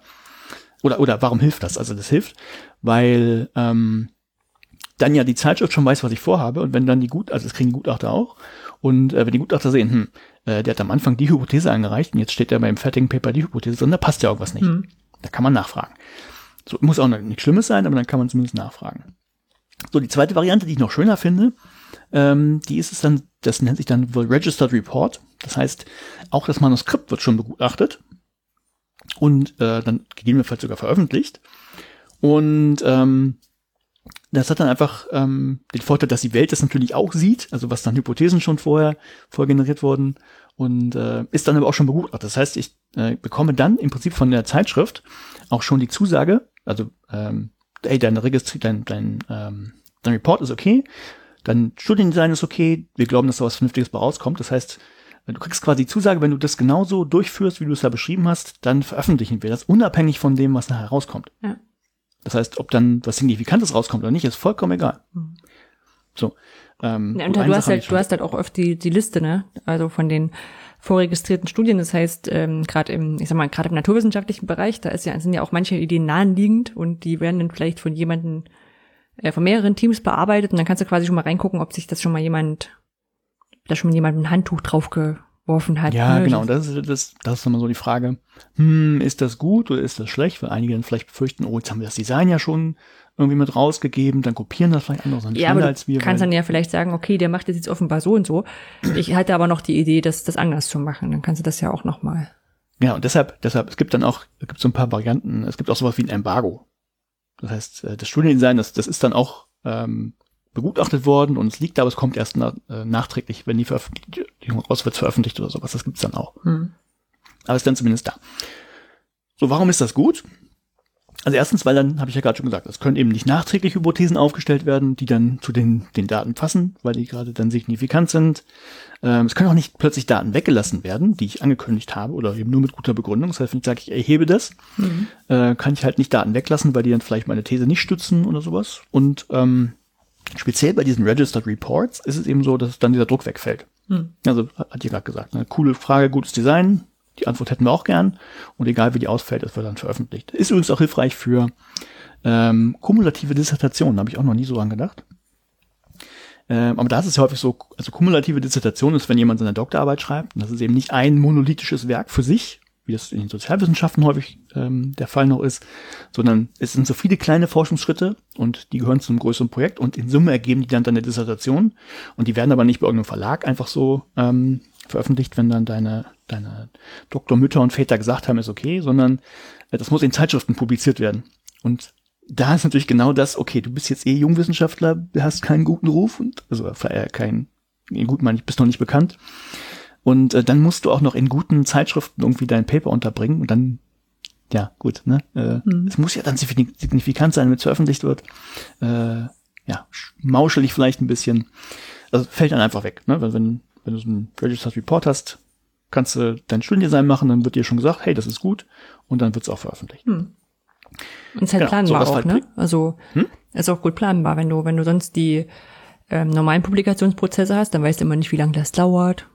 [SPEAKER 2] Oder, oder warum hilft das? Also das hilft, weil ähm, dann ja die Zeitschrift schon weiß, was ich vorhabe und wenn dann die Gut, also das kriegen Gutachter auch und äh, wenn die Gutachter sehen, hm, äh, der hat am Anfang die Hypothese eingereicht und jetzt steht ja beim fertigen Paper die Hypothese drin, da passt ja irgendwas nicht.
[SPEAKER 1] Hm.
[SPEAKER 2] Da kann man nachfragen. So muss auch noch nichts Schlimmes sein, aber dann kann man zumindest nachfragen. So die zweite Variante, die ich noch schöner finde, ähm, die ist es dann, das nennt sich dann Registered Report. Das heißt, auch das Manuskript wird schon begutachtet und äh, dann gegebenenfalls sogar veröffentlicht. Und ähm, das hat dann einfach ähm, den Vorteil, dass die Welt das natürlich auch sieht, also was dann Hypothesen schon vorher, vorher generiert wurden und äh, ist dann aber auch schon begutachtet. Das heißt, ich äh, bekomme dann im Prinzip von der Zeitschrift auch schon die Zusage, also ähm, ey, dein Registri dein, dein, ähm, dein Report ist okay, dein Studiendesign ist okay, wir glauben, dass da was Vernünftiges bei rauskommt. Das heißt, du kriegst quasi die Zusage, wenn du das genauso durchführst, wie du es da beschrieben hast, dann veröffentlichen wir das, unabhängig von dem, was nachher rauskommt.
[SPEAKER 1] Ja.
[SPEAKER 2] Das heißt, ob dann was Signifikantes rauskommt oder nicht, ist vollkommen egal.
[SPEAKER 1] Mhm.
[SPEAKER 2] So. Ähm,
[SPEAKER 1] Ja, und du hast halt, du hast halt auch oft die, die Liste, ne? Also von den vorregistrierten Studien. Das heißt, ähm, gerade im, ich sag mal, gerade im naturwissenschaftlichen Bereich, da ist ja, sind ja auch manche Ideen naheliegend und die werden dann vielleicht von jemanden, äh, von mehreren Teams bearbeitet und dann kannst du quasi schon mal reingucken, ob sich das schon mal jemand, da schon mal jemand ein Handtuch drauf geworfen hat.
[SPEAKER 2] Ja,
[SPEAKER 1] ne?
[SPEAKER 2] genau. Das ist, das, das ist immer so die Frage. Hm, ist das gut oder ist das schlecht? Weil einige dann vielleicht befürchten, oh, jetzt haben wir das Design ja schon irgendwie mit rausgegeben, dann kopieren das vielleicht andere, sind
[SPEAKER 1] Ja,
[SPEAKER 2] schneller
[SPEAKER 1] du
[SPEAKER 2] als wir.
[SPEAKER 1] kannst dann ja vielleicht sagen, okay, der macht das jetzt offenbar so und so. Ich hatte aber noch die Idee, das, das anders zu machen. Dann kannst du das ja auch noch mal.
[SPEAKER 2] Ja, und deshalb, deshalb, es gibt dann auch, es gibt so ein paar Varianten, es gibt auch sowas wie ein Embargo. Das heißt, äh, das Studiendesign, das, das ist dann auch ähm, begutachtet worden und es liegt da, aber es kommt erst na, äh, nachträglich, wenn die Veröffentlichung raus wird, veröffentlicht oder sowas. Das gibt's dann auch.
[SPEAKER 1] Hm.
[SPEAKER 2] Aber ist dann zumindest da. So, warum ist das gut? Also erstens, weil dann, habe ich ja gerade schon gesagt, es können eben nicht nachträglich Hypothesen aufgestellt werden, die dann zu den, den Daten passen, weil die gerade dann signifikant sind. Ähm, es können auch nicht plötzlich Daten weggelassen werden, die ich angekündigt habe, oder eben nur mit guter Begründung. Das heißt, wenn ich sage, ich erhebe das, mhm. äh, kann ich halt nicht Daten weglassen, weil die dann vielleicht meine These nicht stützen oder sowas. Und ähm, speziell bei diesen Registered Reports ist es eben so, dass dann dieser Druck wegfällt. Mhm. Also hat ihr gerade gesagt, eine coole Frage, gutes Design, die Antwort hätten wir auch gern. Und egal wie die ausfällt, es wird dann veröffentlicht. Ist übrigens auch hilfreich für ähm, kumulative Dissertationen, habe ich auch noch nie so dran gedacht. Ähm, aber da ist es ja häufig so, also kumulative Dissertation ist, wenn jemand seine Doktorarbeit schreibt, und das ist eben nicht ein monolithisches Werk für sich, wie das in den Sozialwissenschaften häufig ähm, der Fall noch ist, sondern es sind so viele kleine Forschungsschritte und die gehören zu einem größeren Projekt und in Summe ergeben die dann deine Dissertation und die werden aber nicht bei irgendeinem Verlag einfach so ähm, veröffentlicht, wenn dann deine, deine Doktormütter und Väter gesagt haben, ist okay, sondern äh, das muss in Zeitschriften publiziert werden. Und da ist natürlich genau das, okay, du bist jetzt eh Jungwissenschaftler, hast keinen guten Ruf und also äh, kein, gut meine ich, bist noch nicht bekannt. Und äh, dann musst du auch noch in guten Zeitschriften irgendwie dein Paper unterbringen und dann, ja, gut, ne? Äh, mhm. Es muss ja dann signifikant sein, wenn es veröffentlicht wird. Äh, ja, mauschelig vielleicht ein bisschen. Also fällt dann einfach weg, ne? Wenn, wenn wenn du so einen Registered Report hast, kannst du dein Studiendesign machen, dann wird dir schon gesagt, hey, das ist gut und dann wird es auch veröffentlicht. Hm.
[SPEAKER 1] Und es ist halt ja, planbar auch, halt ne? Also hm? ist auch gut planbar, wenn du, wenn du sonst die ähm, normalen Publikationsprozesse hast, dann weißt du immer nicht, wie lange das dauert.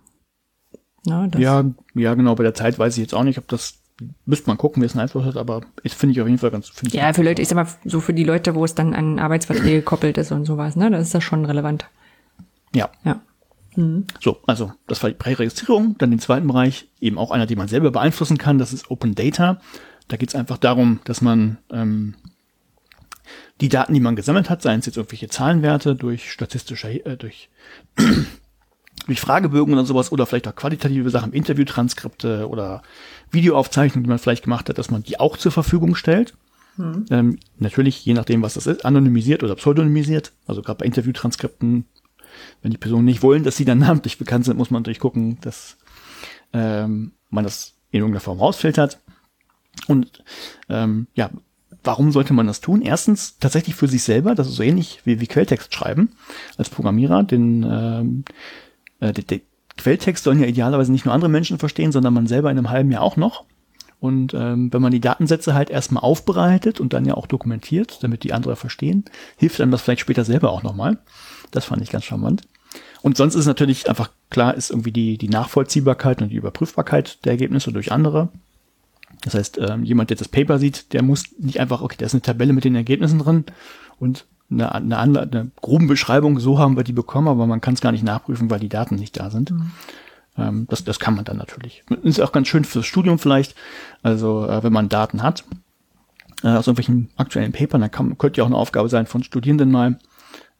[SPEAKER 2] Das ja, ja, genau, bei der Zeit weiß ich jetzt auch nicht, ob das müsste man gucken, wie es einen Einfluss hat, aber ich finde ich auf jeden Fall ganz.
[SPEAKER 1] Ja, für Leute, ich sag mal, so für die Leute, wo es dann an Arbeitsverträge gekoppelt ist und sowas, ne, das ist das schon relevant.
[SPEAKER 2] Ja. Ja. Mhm. So, also das war die Präregistrierung. Dann den zweiten Bereich, eben auch einer, den man selber beeinflussen kann, das ist Open Data. Da geht es einfach darum, dass man ähm, die Daten, die man gesammelt hat, seien es jetzt irgendwelche Zahlenwerte durch statistische, äh, durch, durch Fragebögen oder sowas oder vielleicht auch qualitative Sachen, Interviewtranskripte oder Videoaufzeichnungen, die man vielleicht gemacht hat, dass man die auch zur Verfügung stellt. Mhm. Ähm, natürlich, je nachdem, was das ist, anonymisiert oder pseudonymisiert. Also gerade bei Interviewtranskripten wenn die Personen nicht wollen, dass sie dann namentlich bekannt sind, muss man natürlich gucken, dass ähm, man das in irgendeiner Form rausfiltert. Und ähm, ja, warum sollte man das tun? Erstens tatsächlich für sich selber, das ist so ähnlich wie, wie Quelltext schreiben als Programmierer. Den, ähm, äh, der, der Quelltext sollen ja idealerweise nicht nur andere Menschen verstehen, sondern man selber in einem halben Jahr auch noch. Und ähm, wenn man die Datensätze halt erstmal aufbereitet und dann ja auch dokumentiert, damit die andere verstehen, hilft einem das vielleicht später selber auch nochmal. Das fand ich ganz charmant. Und sonst ist natürlich einfach klar, ist irgendwie die, die Nachvollziehbarkeit und die Überprüfbarkeit der Ergebnisse durch andere. Das heißt, ähm, jemand, der das Paper sieht, der muss nicht einfach, okay, da ist eine Tabelle mit den Ergebnissen drin und eine, eine, eine, eine grobe Beschreibung, so haben wir die bekommen, aber man kann es gar nicht nachprüfen, weil die Daten nicht da sind. Mhm. Ähm, das, das kann man dann natürlich. Ist auch ganz schön fürs Studium vielleicht. Also äh, wenn man Daten hat äh, aus irgendwelchen aktuellen Papern, dann kann, könnte ja auch eine Aufgabe sein von Studierenden mal,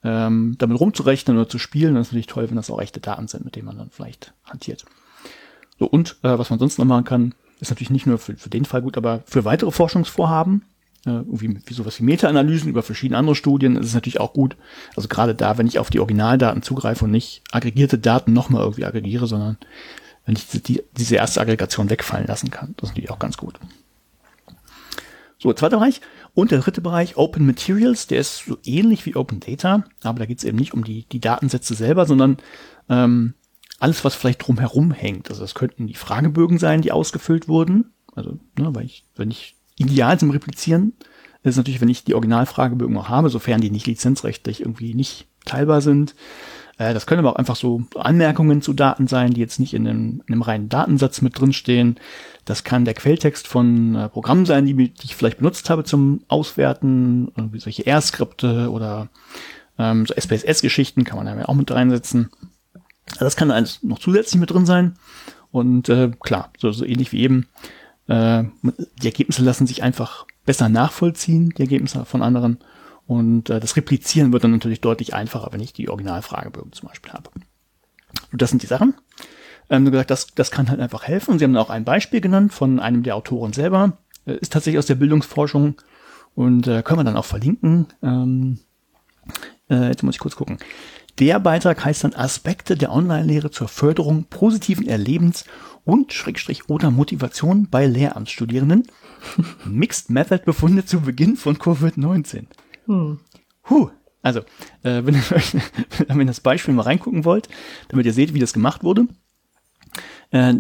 [SPEAKER 2] ähm, damit rumzurechnen oder zu spielen. Das ist natürlich toll, wenn das auch echte Daten sind, mit denen man dann vielleicht hantiert. So, und äh, was man sonst noch machen kann, ist natürlich nicht nur für, für den Fall gut, aber für weitere Forschungsvorhaben irgendwie wie sowas wie Meta-Analysen über verschiedene andere Studien ist es natürlich auch gut. Also gerade da, wenn ich auf die Originaldaten zugreife und nicht aggregierte Daten nochmal irgendwie aggregiere, sondern wenn ich die, diese erste Aggregation wegfallen lassen kann. Das ist natürlich auch ganz gut. So, zweiter Bereich. Und der dritte Bereich, Open Materials, der ist so ähnlich wie Open Data, aber da geht es eben nicht um die, die Datensätze selber, sondern ähm, alles, was vielleicht drumherum hängt. Also das könnten die Fragebögen sein, die ausgefüllt wurden. Also, ne, weil ich, wenn ich ideal zum Replizieren ist natürlich, wenn ich die Originalfragebögen auch habe, sofern die nicht lizenzrechtlich irgendwie nicht teilbar sind. Äh, das können aber auch einfach so Anmerkungen zu Daten sein, die jetzt nicht in einem, in einem reinen Datensatz mit drinstehen. Das kann der Quelltext von äh, Programmen sein, die, ich vielleicht benutzt habe zum Auswerten, irgendwie solche R-Skripte oder ähm, so SPSS-Geschichten kann man da auch mit reinsetzen. Das kann alles noch zusätzlich mit drin sein. Und äh, klar, so, so ähnlich wie eben äh, die Ergebnisse lassen sich einfach besser nachvollziehen, die Ergebnisse von anderen. Und äh, das Replizieren wird dann natürlich deutlich einfacher, wenn ich die Originalfragebögen zum Beispiel habe. Und das sind die Sachen. Ähm, gesagt, das, das kann halt einfach helfen. Und Sie haben auch ein Beispiel genannt von einem der Autoren selber. Äh, ist tatsächlich aus der Bildungsforschung und äh, können wir dann auch verlinken. Ähm, äh, jetzt muss ich kurz gucken. der Beitrag heißt dann Aspekte der Online-Lehre zur Förderung positiven Erlebens und Schrägstrich oder Motivation bei Lehramtsstudierenden. Mixed Method Befunde zu Beginn von Covid-19.
[SPEAKER 1] Hm.
[SPEAKER 2] Huh. Also, äh, wenn, ihr, euch- wenn ihr in das Beispiel mal reingucken wollt, damit ihr seht, wie das gemacht wurde. Äh,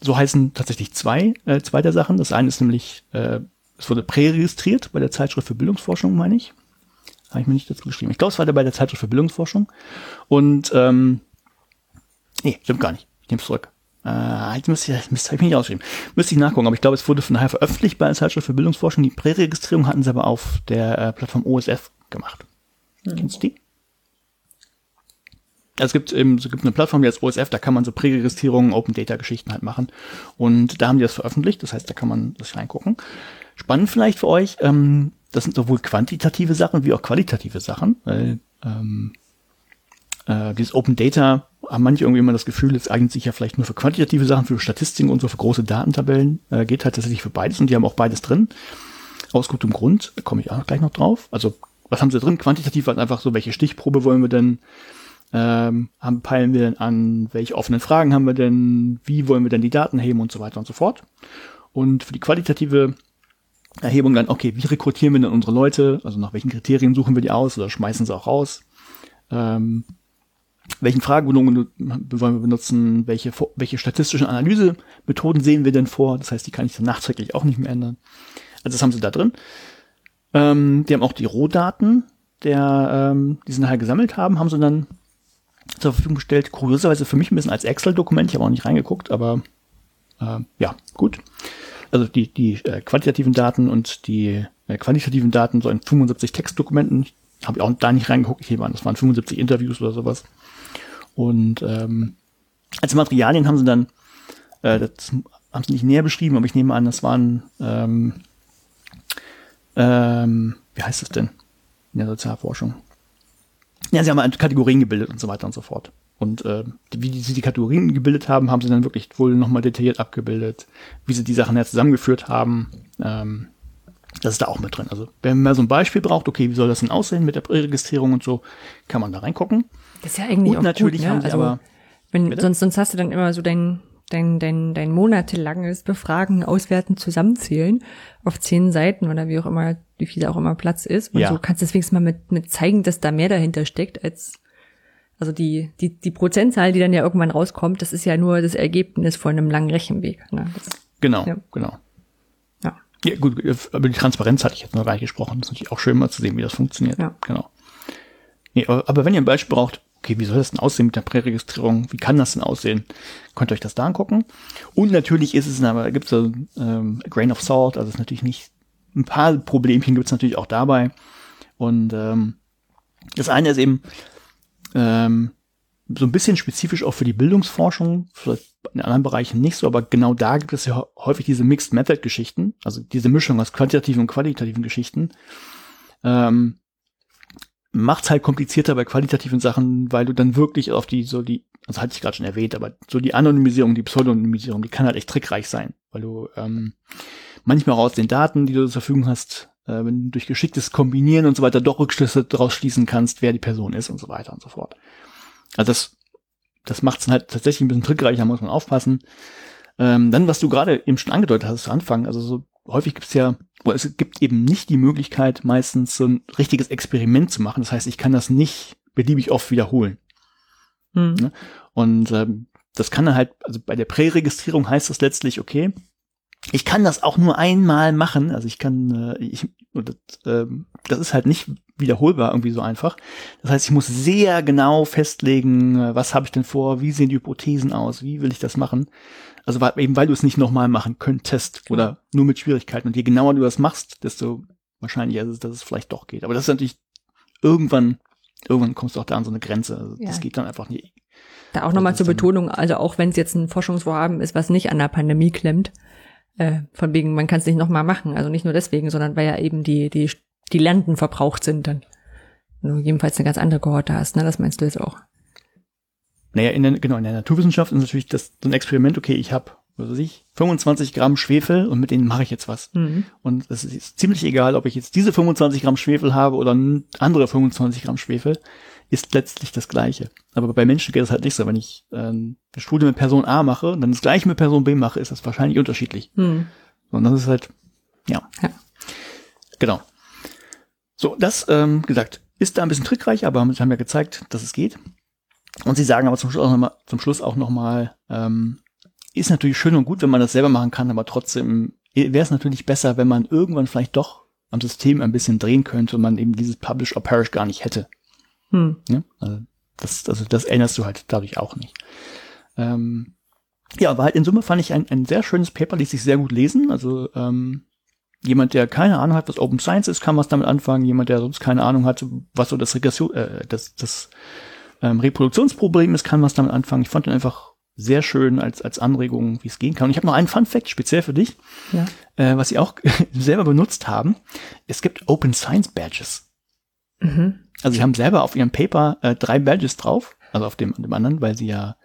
[SPEAKER 2] so heißen tatsächlich zwei, äh, zwei der Sachen. Das eine ist nämlich, äh, es wurde präregistriert bei der Zeitschrift für Bildungsforschung, meine ich. Habe ich mir nicht dazu geschrieben. Ich glaube, es war bei der Zeitschrift für Bildungsforschung. Und, ähm, nee, stimmt gar nicht. Ich nehme es zurück. Äh, ich müsste, ich müsste, ich mir nicht ausgeschrieben. Müsste ich nachgucken, aber ich glaube, es wurde von daher veröffentlicht bei der Zeitschrift für Bildungsforschung. Die Präregistrierung hatten sie aber auf der äh, Plattform OSF gemacht. Kennst du die? Also Es gibt, eben, es gibt eine Plattform, die heißt OSF, da kann man so Präregistrierungen, Open Data Geschichten halt machen. Und da haben die das veröffentlicht, das heißt, da kann man das reingucken. Spannend vielleicht für euch, ähm, das sind sowohl quantitative Sachen wie auch qualitative Sachen, weil ähm, äh, dieses Open Data haben manche irgendwie immer das Gefühl, es eignet sich ja vielleicht nur für quantitative Sachen, für Statistiken und so, für große Datentabellen, äh, geht halt tatsächlich für beides und die haben auch beides drin. Aus gutem Grund, da komme ich auch gleich noch drauf. Also, was haben sie drin? Quantitativ halt einfach so, welche Stichprobe wollen wir denn ähm, haben, peilen wir denn an, welche offenen Fragen haben wir denn, wie wollen wir denn die Daten heben und so weiter und so fort. Und für die qualitative Erhebung dann, okay, wie rekrutieren wir denn unsere Leute, also nach welchen Kriterien suchen wir die aus oder schmeißen sie auch raus, ähm, welchen Fragebögen wollen wir benutzen, welche, welche statistischen Analysemethoden sehen wir denn vor, das heißt, die kann ich dann nachträglich auch nicht mehr ändern. Also das haben sie da drin. Ähm, die haben auch die Rohdaten, der, ähm, die sie nachher gesammelt haben, haben sie dann zur Verfügung gestellt. Kurioserweise für mich ein bisschen als Excel-Dokument. Ich habe auch nicht reingeguckt, aber äh, ja, gut. Also die, die äh, quantitativen Daten und die äh, quantitativen Daten so in 75 Textdokumenten. Habe ich auch da nicht reingeguckt. Ich nehme an, das waren 75 Interviews oder sowas. Und ähm, als Materialien haben sie dann, äh, das haben sie nicht näher beschrieben, aber ich nehme an, das waren, ähm, ähm, wie heißt das denn in der Sozialforschung? Ja, sie haben halt Kategorien gebildet und so weiter und so fort. Und äh, wie sie die Kategorien gebildet haben, haben sie dann wirklich wohl nochmal detailliert abgebildet, wie sie die Sachen ja zusammengeführt haben. Ähm, das ist da auch mit drin. Also wenn man so ein Beispiel braucht, okay, wie soll das denn aussehen mit der Präregistrierung und so, kann man da reingucken.
[SPEAKER 1] Das ist ja eigentlich
[SPEAKER 2] Und
[SPEAKER 1] auch
[SPEAKER 2] natürlich
[SPEAKER 1] gut, ne?
[SPEAKER 2] haben
[SPEAKER 1] also,
[SPEAKER 2] aber-
[SPEAKER 1] wenn,
[SPEAKER 2] Bitte?
[SPEAKER 1] sonst, sonst hast du dann immer so dein, dein, dein, dein monatelanges Befragen, Auswerten, Zusammenzählen auf zehn Seiten oder wie auch immer, wie viel da auch immer Platz ist. Und
[SPEAKER 2] Ja.
[SPEAKER 1] so kannst du deswegen mal mit, mit zeigen, dass da mehr dahinter steckt als, also die, die, die Prozentzahl, die dann ja irgendwann rauskommt, das ist ja nur das Ergebnis von einem langen Rechenweg. Ne? Das,
[SPEAKER 2] Genau,
[SPEAKER 1] Ja.
[SPEAKER 2] genau.
[SPEAKER 1] ja.
[SPEAKER 2] Ja, gut, über die Transparenz hatte ich jetzt noch gar nicht gesprochen. Das ist natürlich auch schön mal zu sehen, wie das funktioniert.
[SPEAKER 1] Ja.
[SPEAKER 2] Genau. Nee, aber, aber wenn ihr ein Beispiel braucht, okay, wie soll das denn aussehen mit der Präregistrierung? Wie kann das denn aussehen? Könnt ihr euch das da angucken. Und natürlich ist es, aber gibt es so ähm, a Grain of Salt, also ist natürlich nicht, ein paar Problemchen gibt es natürlich auch dabei. Und ähm, das eine ist eben ähm, so ein bisschen spezifisch auch für die Bildungsforschung, vielleicht in anderen Bereichen nicht so, aber genau da gibt es ja häufig diese Mixed Method Geschichten, also diese Mischung aus quantitativen und qualitativen Geschichten. Ähm, macht's halt komplizierter bei qualitativen Sachen, weil du dann wirklich auf die, so die, also hatte ich gerade schon erwähnt, aber so die Anonymisierung, die Pseudonymisierung, die kann halt echt trickreich sein, weil du ähm, manchmal auch aus den Daten, die du zur Verfügung hast, äh, wenn du durch geschicktes Kombinieren und so weiter doch Rückschlüsse daraus schließen kannst, wer die Person ist und so weiter und so fort. Also das, das macht's dann halt tatsächlich ein bisschen trickreicher, muss man aufpassen. Ähm, dann, was du gerade eben schon angedeutet hast zu Anfang, also so häufig gibt's ja, oder es gibt eben nicht die Möglichkeit, meistens so ein richtiges Experiment zu machen. Das heißt, ich kann das nicht beliebig oft wiederholen.
[SPEAKER 1] Hm.
[SPEAKER 2] Ne? Und ähm, das kann dann halt, also bei der Präregistrierung heißt das letztlich, okay, ich kann das auch nur einmal machen. Also ich kann, äh, ich, das, ähm, das ist halt nicht wiederholbar irgendwie so einfach. Das heißt, ich muss sehr genau festlegen, äh, was habe ich denn vor, wie sehen die Hypothesen aus, wie will ich das machen. Also weil, eben weil du es nicht nochmal machen könntest oder nur mit Schwierigkeiten. Und je genauer du das machst, desto wahrscheinlicher ist es, dass es vielleicht doch geht. Aber das ist natürlich irgendwann, irgendwann kommst du auch da an so eine Grenze. Also
[SPEAKER 1] Ja.
[SPEAKER 2] Das geht dann einfach nicht.
[SPEAKER 1] Da auch nochmal zur Betonung, also auch wenn es jetzt ein Forschungsvorhaben ist, was nicht an der Pandemie klemmt, äh, von wegen, man kann es nicht nochmal machen. Also nicht nur deswegen, sondern weil ja eben die, die, die Lernten verbraucht sind dann. Wenn du jedenfalls eine ganz andere Kohorte hast, ne? Das meinst du jetzt auch.
[SPEAKER 2] Naja, in der, genau, in der Naturwissenschaft ist natürlich das so ein Experiment, okay, ich habe, was weiß ich, 25 Gramm Schwefel und mit denen mache ich jetzt was.
[SPEAKER 1] Mhm.
[SPEAKER 2] Und es ist ziemlich egal, ob ich jetzt diese 25 Gramm Schwefel habe oder andere 25 Gramm Schwefel. ist letztlich das Gleiche. Aber bei Menschen geht es halt nicht so. Wenn ich ähm, eine Studie mit Person A mache und dann das Gleiche mit Person B mache, ist das wahrscheinlich unterschiedlich.
[SPEAKER 1] Hm.
[SPEAKER 2] Und das ist halt, ja.
[SPEAKER 1] Ja.
[SPEAKER 2] Genau. So, das, ähm, gesagt, ist da ein bisschen trickreich, aber sie haben ja gezeigt, dass es geht. Und sie sagen aber zum Schluss auch nochmal, zum Schluss auch nochmal, ähm, ist natürlich schön und gut, wenn man das selber machen kann, aber trotzdem wäre es natürlich besser, wenn man irgendwann vielleicht doch am System ein bisschen drehen könnte und man eben dieses Publish or Perish gar nicht hätte.
[SPEAKER 1] Hm.
[SPEAKER 2] Ne? Also, das, also das erinnerst du halt dadurch auch nicht. Ähm, ja, aber halt in Summe fand ich ein, ein sehr schönes Paper, ließ sich sehr gut lesen. Also ähm, jemand, der keine Ahnung hat, was Open Science ist, kann was damit anfangen. Jemand, der sonst keine Ahnung hat, was so das Regression, äh, das, das ähm, Reproduktionsproblem ist, kann was damit anfangen. Ich fand ihn einfach sehr schön als, als Anregung, wie es gehen kann. Und ich habe noch einen Fun Fact speziell für dich,
[SPEAKER 1] Ja.
[SPEAKER 2] äh, was sie auch selber benutzt haben. Es gibt Open Science Badges.
[SPEAKER 1] Mhm.
[SPEAKER 2] Also sie haben selber auf ihrem Paper äh, drei Badges drauf, also auf dem, dem anderen, weil sie ja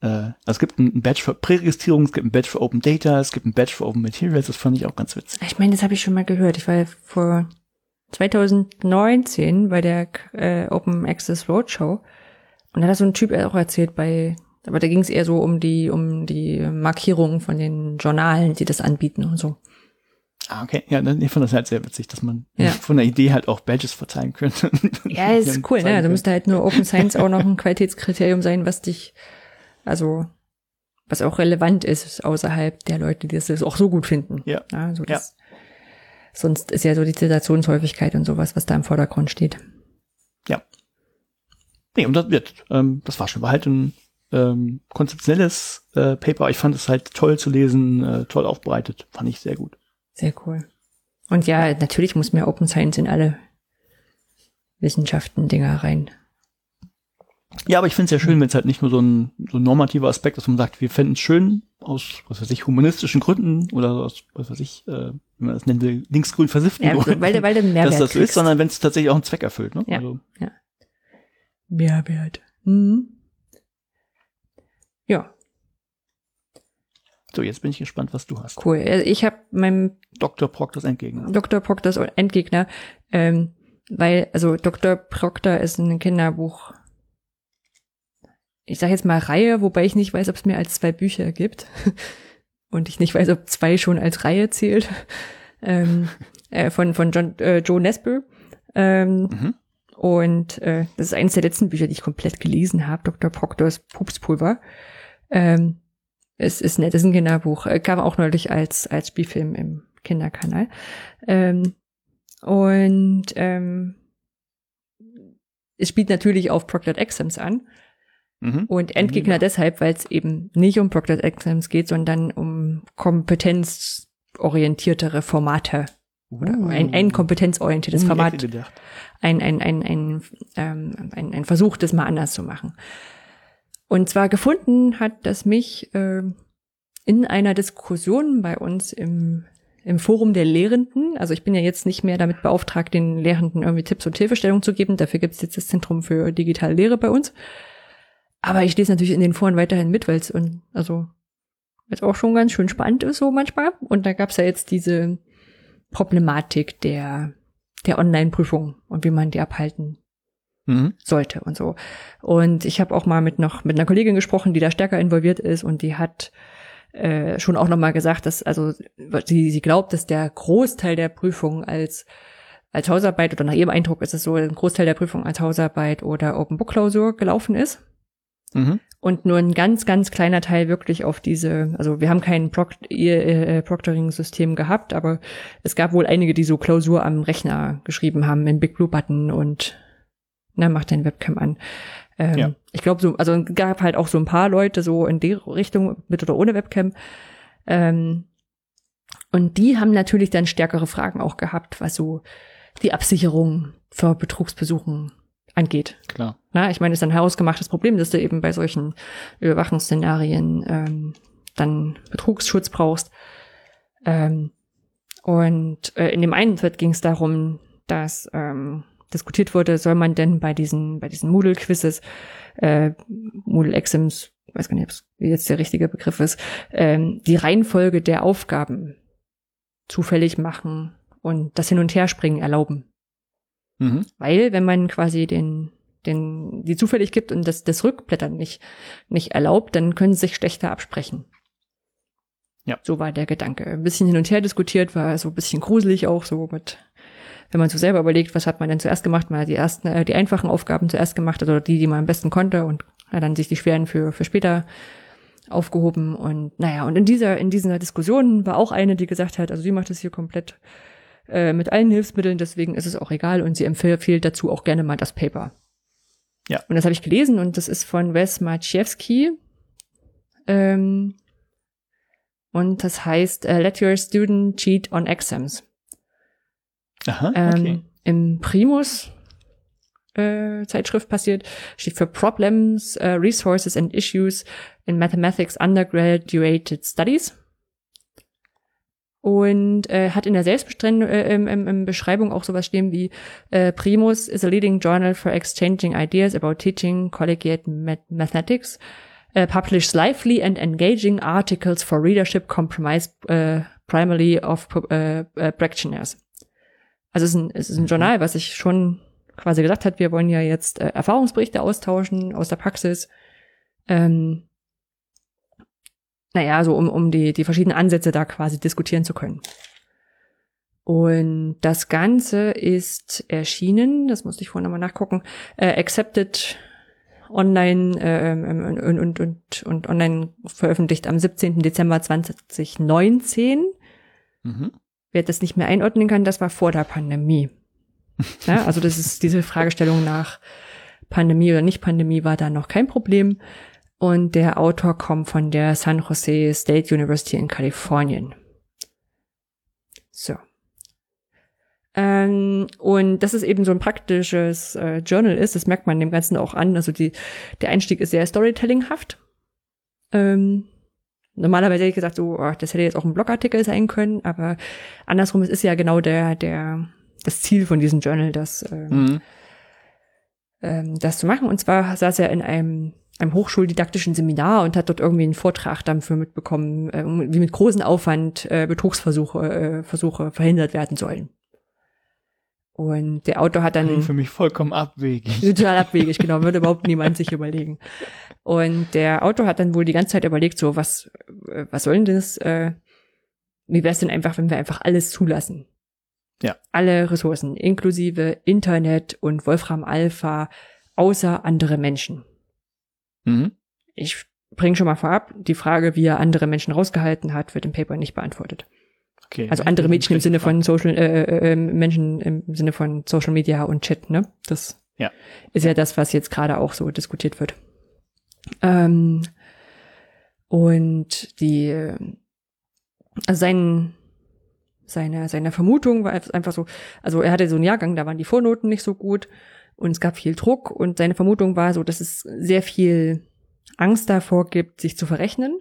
[SPEAKER 2] äh, also es gibt einen Badge für Präregistrierung, es gibt einen Badge für Open Data, es gibt einen Badge für Open Materials, das fand ich auch ganz witzig.
[SPEAKER 1] Ich meine, das habe ich schon mal gehört. Ich war vor 2019 bei der äh, Open Access Roadshow und da hat so ein Typ auch erzählt bei, aber da ging es eher so um die um die Markierungen von den Journalen, die das anbieten und so.
[SPEAKER 2] Ah, okay. Ja, dann- ich fand das halt sehr witzig, dass man
[SPEAKER 1] Ja.
[SPEAKER 2] von der Idee halt auch Badges verteilen könnte.
[SPEAKER 1] Ja, ist cool, ne? Also
[SPEAKER 2] können.
[SPEAKER 1] müsste halt nur Open Science auch noch ein Qualitätskriterium sein, was dich, also was auch relevant ist außerhalb der Leute, die das auch so gut finden.
[SPEAKER 2] Ja.
[SPEAKER 1] Also das, Sonst ist ja so die Zitationshäufigkeit und sowas, was da im Vordergrund steht.
[SPEAKER 2] Ja. Nee, und das wird, ähm, das war schon, war halt ein ähm, konzeptionelles äh, Paper. Ich fand es halt toll zu lesen, äh, toll aufbereitet. Fand ich sehr gut.
[SPEAKER 1] Sehr cool. Und ja, natürlich muss mehr Open Science in alle Wissenschaften-Dinger rein.
[SPEAKER 2] Ja, aber ich finde es ja schön, wenn es halt nicht nur so ein, so ein normativer Aspekt ist, dass man sagt, wir fänden es schön aus, was weiß ich, humanistischen Gründen oder aus, was weiß ich, äh, wie man das nennen will, linksgrün versifften
[SPEAKER 1] Ja,
[SPEAKER 2] Gründen,
[SPEAKER 1] weil, weil du Mehrwert
[SPEAKER 2] dass das so ist,
[SPEAKER 1] kriegst.
[SPEAKER 2] sondern wenn es tatsächlich auch einen Zweck erfüllt. Ne?
[SPEAKER 1] Ja.
[SPEAKER 2] Also,
[SPEAKER 1] Mehrwert. Mhm. Ja,
[SPEAKER 2] so, jetzt bin ich gespannt, was du hast.
[SPEAKER 1] cool. Also Ich habe meinem
[SPEAKER 2] Dr. Proctors Entgegner.
[SPEAKER 1] Dr. Proctors Endgegner, ähm, weil, also Dr. Proctor ist ein Kinderbuch, ich sage jetzt mal Reihe, wobei ich nicht weiß, ob es mehr als zwei Bücher gibt. Und ich nicht weiß, ob zwei schon als Reihe zählt. Ähm, äh, von von John, äh, Joe Nesbitt. Ähm,
[SPEAKER 2] Mhm.
[SPEAKER 1] Und äh, das ist eines der letzten Bücher, die ich komplett gelesen habe, Dr. Proctors Pupspulver. Ähm, es ist nett, es ist ein Kinderbuch. Äh, kam auch neulich als, als Spielfilm im Kinderkanal. Ähm, und ähm, es spielt natürlich auf Proctored Exams an.
[SPEAKER 2] Mhm.
[SPEAKER 1] Und Endgegner
[SPEAKER 2] Ja.
[SPEAKER 1] deshalb, weil es eben nicht um Proctored Exams geht, sondern um kompetenzorientiertere Formate. Oder
[SPEAKER 2] Uh.
[SPEAKER 1] ein, ein kompetenzorientiertes
[SPEAKER 2] die
[SPEAKER 1] Format ein, ein, ein, ein, ähm, ein, ein Versuch, das mal anders zu machen. Und zwar gefunden hat das mich ähm, in einer Diskussion bei uns im, im Forum der Lehrenden. Also ich bin ja jetzt nicht mehr damit beauftragt, den Lehrenden irgendwie Tipps und Hilfestellung zu geben. Dafür gibt es jetzt das Zentrum für digitale Lehre bei uns. Aber ich lese natürlich in den Foren weiterhin mit, weil es und also jetzt auch schon ganz schön spannend ist so manchmal. Und da gab es ja jetzt diese Problematik der der Online-Prüfung und wie man die abhalten
[SPEAKER 2] Mhm.
[SPEAKER 1] sollte und so. Und ich habe auch mal mit noch mit einer Kollegin gesprochen, die da stärker involviert ist und die hat äh, schon auch noch mal gesagt, dass also sie sie glaubt, dass der Großteil der Prüfung als als Hausarbeit oder nach ihrem Eindruck ist es so, ein Großteil der Prüfung als Hausarbeit oder Open Book Klausur gelaufen ist
[SPEAKER 2] Mhm.
[SPEAKER 1] und nur ein ganz, ganz kleiner Teil wirklich auf diese, also wir haben kein Proct äh, Proctoring-System gehabt, aber es gab wohl einige, die so Klausur am Rechner geschrieben haben in Big Blue Button und na, mach dein Webcam an. Ähm,
[SPEAKER 2] Ja.
[SPEAKER 1] Ich glaube, so, also es gab halt auch so ein paar Leute so in der Richtung, mit oder ohne Webcam. Ähm, und die haben natürlich dann stärkere Fragen auch gehabt, was so die Absicherung für Betrugsbesuchen angeht.
[SPEAKER 2] Klar.
[SPEAKER 1] Na, ich meine, es ist ein herausgemachtes Problem, dass du eben bei solchen Überwachungsszenarien ähm, dann Betrugsschutz brauchst. Ähm, und äh, in dem einen Thread ging es darum, dass ähm, diskutiert wurde, soll man denn bei diesen, bei diesen Moodle-Quizzes, äh, Moodle-Exams, weiß gar nicht, es jetzt der richtige Begriff ist, ähm, die Reihenfolge der Aufgaben zufällig machen und das Hin- und Herspringen erlauben.
[SPEAKER 2] Mhm.
[SPEAKER 1] Weil, wenn man quasi den, den, die zufällig gibt und das, das Rückblättern nicht, nicht erlaubt, dann können sie sich schlechter absprechen.
[SPEAKER 2] Ja.
[SPEAKER 1] So war der Gedanke. Ein bisschen hin und her diskutiert, war so ein bisschen gruselig auch so mit, wenn man so selber überlegt, was hat man denn zuerst gemacht, mal die ersten, äh, die einfachen Aufgaben zuerst gemacht oder die, die man am besten konnte und ja, dann sich die schweren für, für später aufgehoben und naja, und in dieser, in dieser Diskussion war auch eine, die gesagt hat, also sie macht das hier komplett äh, mit allen Hilfsmitteln, deswegen ist es auch egal und sie empfiehlt dazu auch gerne mal das Paper.
[SPEAKER 2] Ja.
[SPEAKER 1] Und das habe ich gelesen und das ist von Wes Maciejewski. Ähm, und das heißt äh, Let Your Student Cheat on Exams.
[SPEAKER 2] Aha,
[SPEAKER 1] Ähm,
[SPEAKER 2] okay.
[SPEAKER 1] Im Primus äh, Zeitschrift passiert, steht für Problems, äh, Resources and Issues in Mathematics Undergraduate Studies. Und äh, hat in der Selbstbeschreibung äh, auch sowas stehen wie äh, Primus is a leading journal for exchanging ideas about teaching collegiate math mathematics, uh, publishes lively and engaging articles for readership compromise uh, primarily of uh, practitioners. Also es ist ein, es ist ein Journal, was sich schon quasi gesagt hat, wir wollen ja jetzt äh, Erfahrungsberichte austauschen aus der Praxis. Ähm, naja, so um, um die, die verschiedenen Ansätze da quasi diskutieren zu können. Und das Ganze ist erschienen, das musste ich vorhin nochmal nachgucken, äh, accepted online äh, ähm, und, und, und, und online veröffentlicht am 17. Dezember 2019.
[SPEAKER 2] Mhm.
[SPEAKER 1] Wer das nicht mehr einordnen kann, das war vor der Pandemie. Ja, also das ist diese Fragestellung nach Pandemie oder nicht Pandemie war da noch kein Problem. Und der Autor kommt von der San Jose State University in Kalifornien. So. Ähm, und das ist eben so ein praktisches äh, Journal ist, das merkt man dem Ganzen auch an. Also die, der Einstieg ist sehr storytellinghaft. Ähm, normalerweise hätte ich gesagt, so, oh, das hätte jetzt auch ein Blogartikel sein können, aber andersrum, es ist ja genau der, der, das Ziel von diesem Journal, das, ähm,
[SPEAKER 2] Mhm.
[SPEAKER 1] ähm, das zu machen. Und zwar saß er in einem, einem hochschuldidaktischen Seminar und hat dort irgendwie einen Vortrag dafür mitbekommen, äh, wie mit großem Aufwand äh, Betrugsversuche äh, Versuche verhindert werden sollen. Und der Autor hat dann
[SPEAKER 2] Klingt für mich vollkommen abwegig.
[SPEAKER 1] total abwegig, genau, würde überhaupt niemand sich überlegen. Und der Autor hat dann wohl die ganze Zeit überlegt, so was, äh, was soll denn das? Äh, wie wäre es denn einfach, wenn wir einfach alles zulassen?
[SPEAKER 2] Ja.
[SPEAKER 1] Alle Ressourcen, inklusive Internet und Wolfram Alpha, außer andere Menschen.
[SPEAKER 2] Mhm.
[SPEAKER 1] Ich bringe schon mal vorab, die Frage, wie er andere Menschen rausgehalten hat, wird im Paper nicht beantwortet.
[SPEAKER 2] Okay.
[SPEAKER 1] Also andere Menschen im Sinne von Social, äh, äh, äh, Menschen im Sinne von Social Media und Chat, ne? Das
[SPEAKER 2] Ja.
[SPEAKER 1] ist ja das, was jetzt gerade auch so diskutiert wird. Ähm, und die, äh, also sein, seine, seine Vermutung war einfach so, also er hatte so einen Jahrgang, da waren die Vornoten nicht so gut und es gab viel Druck und seine Vermutung war so, dass es sehr viel Angst davor gibt, sich zu verrechnen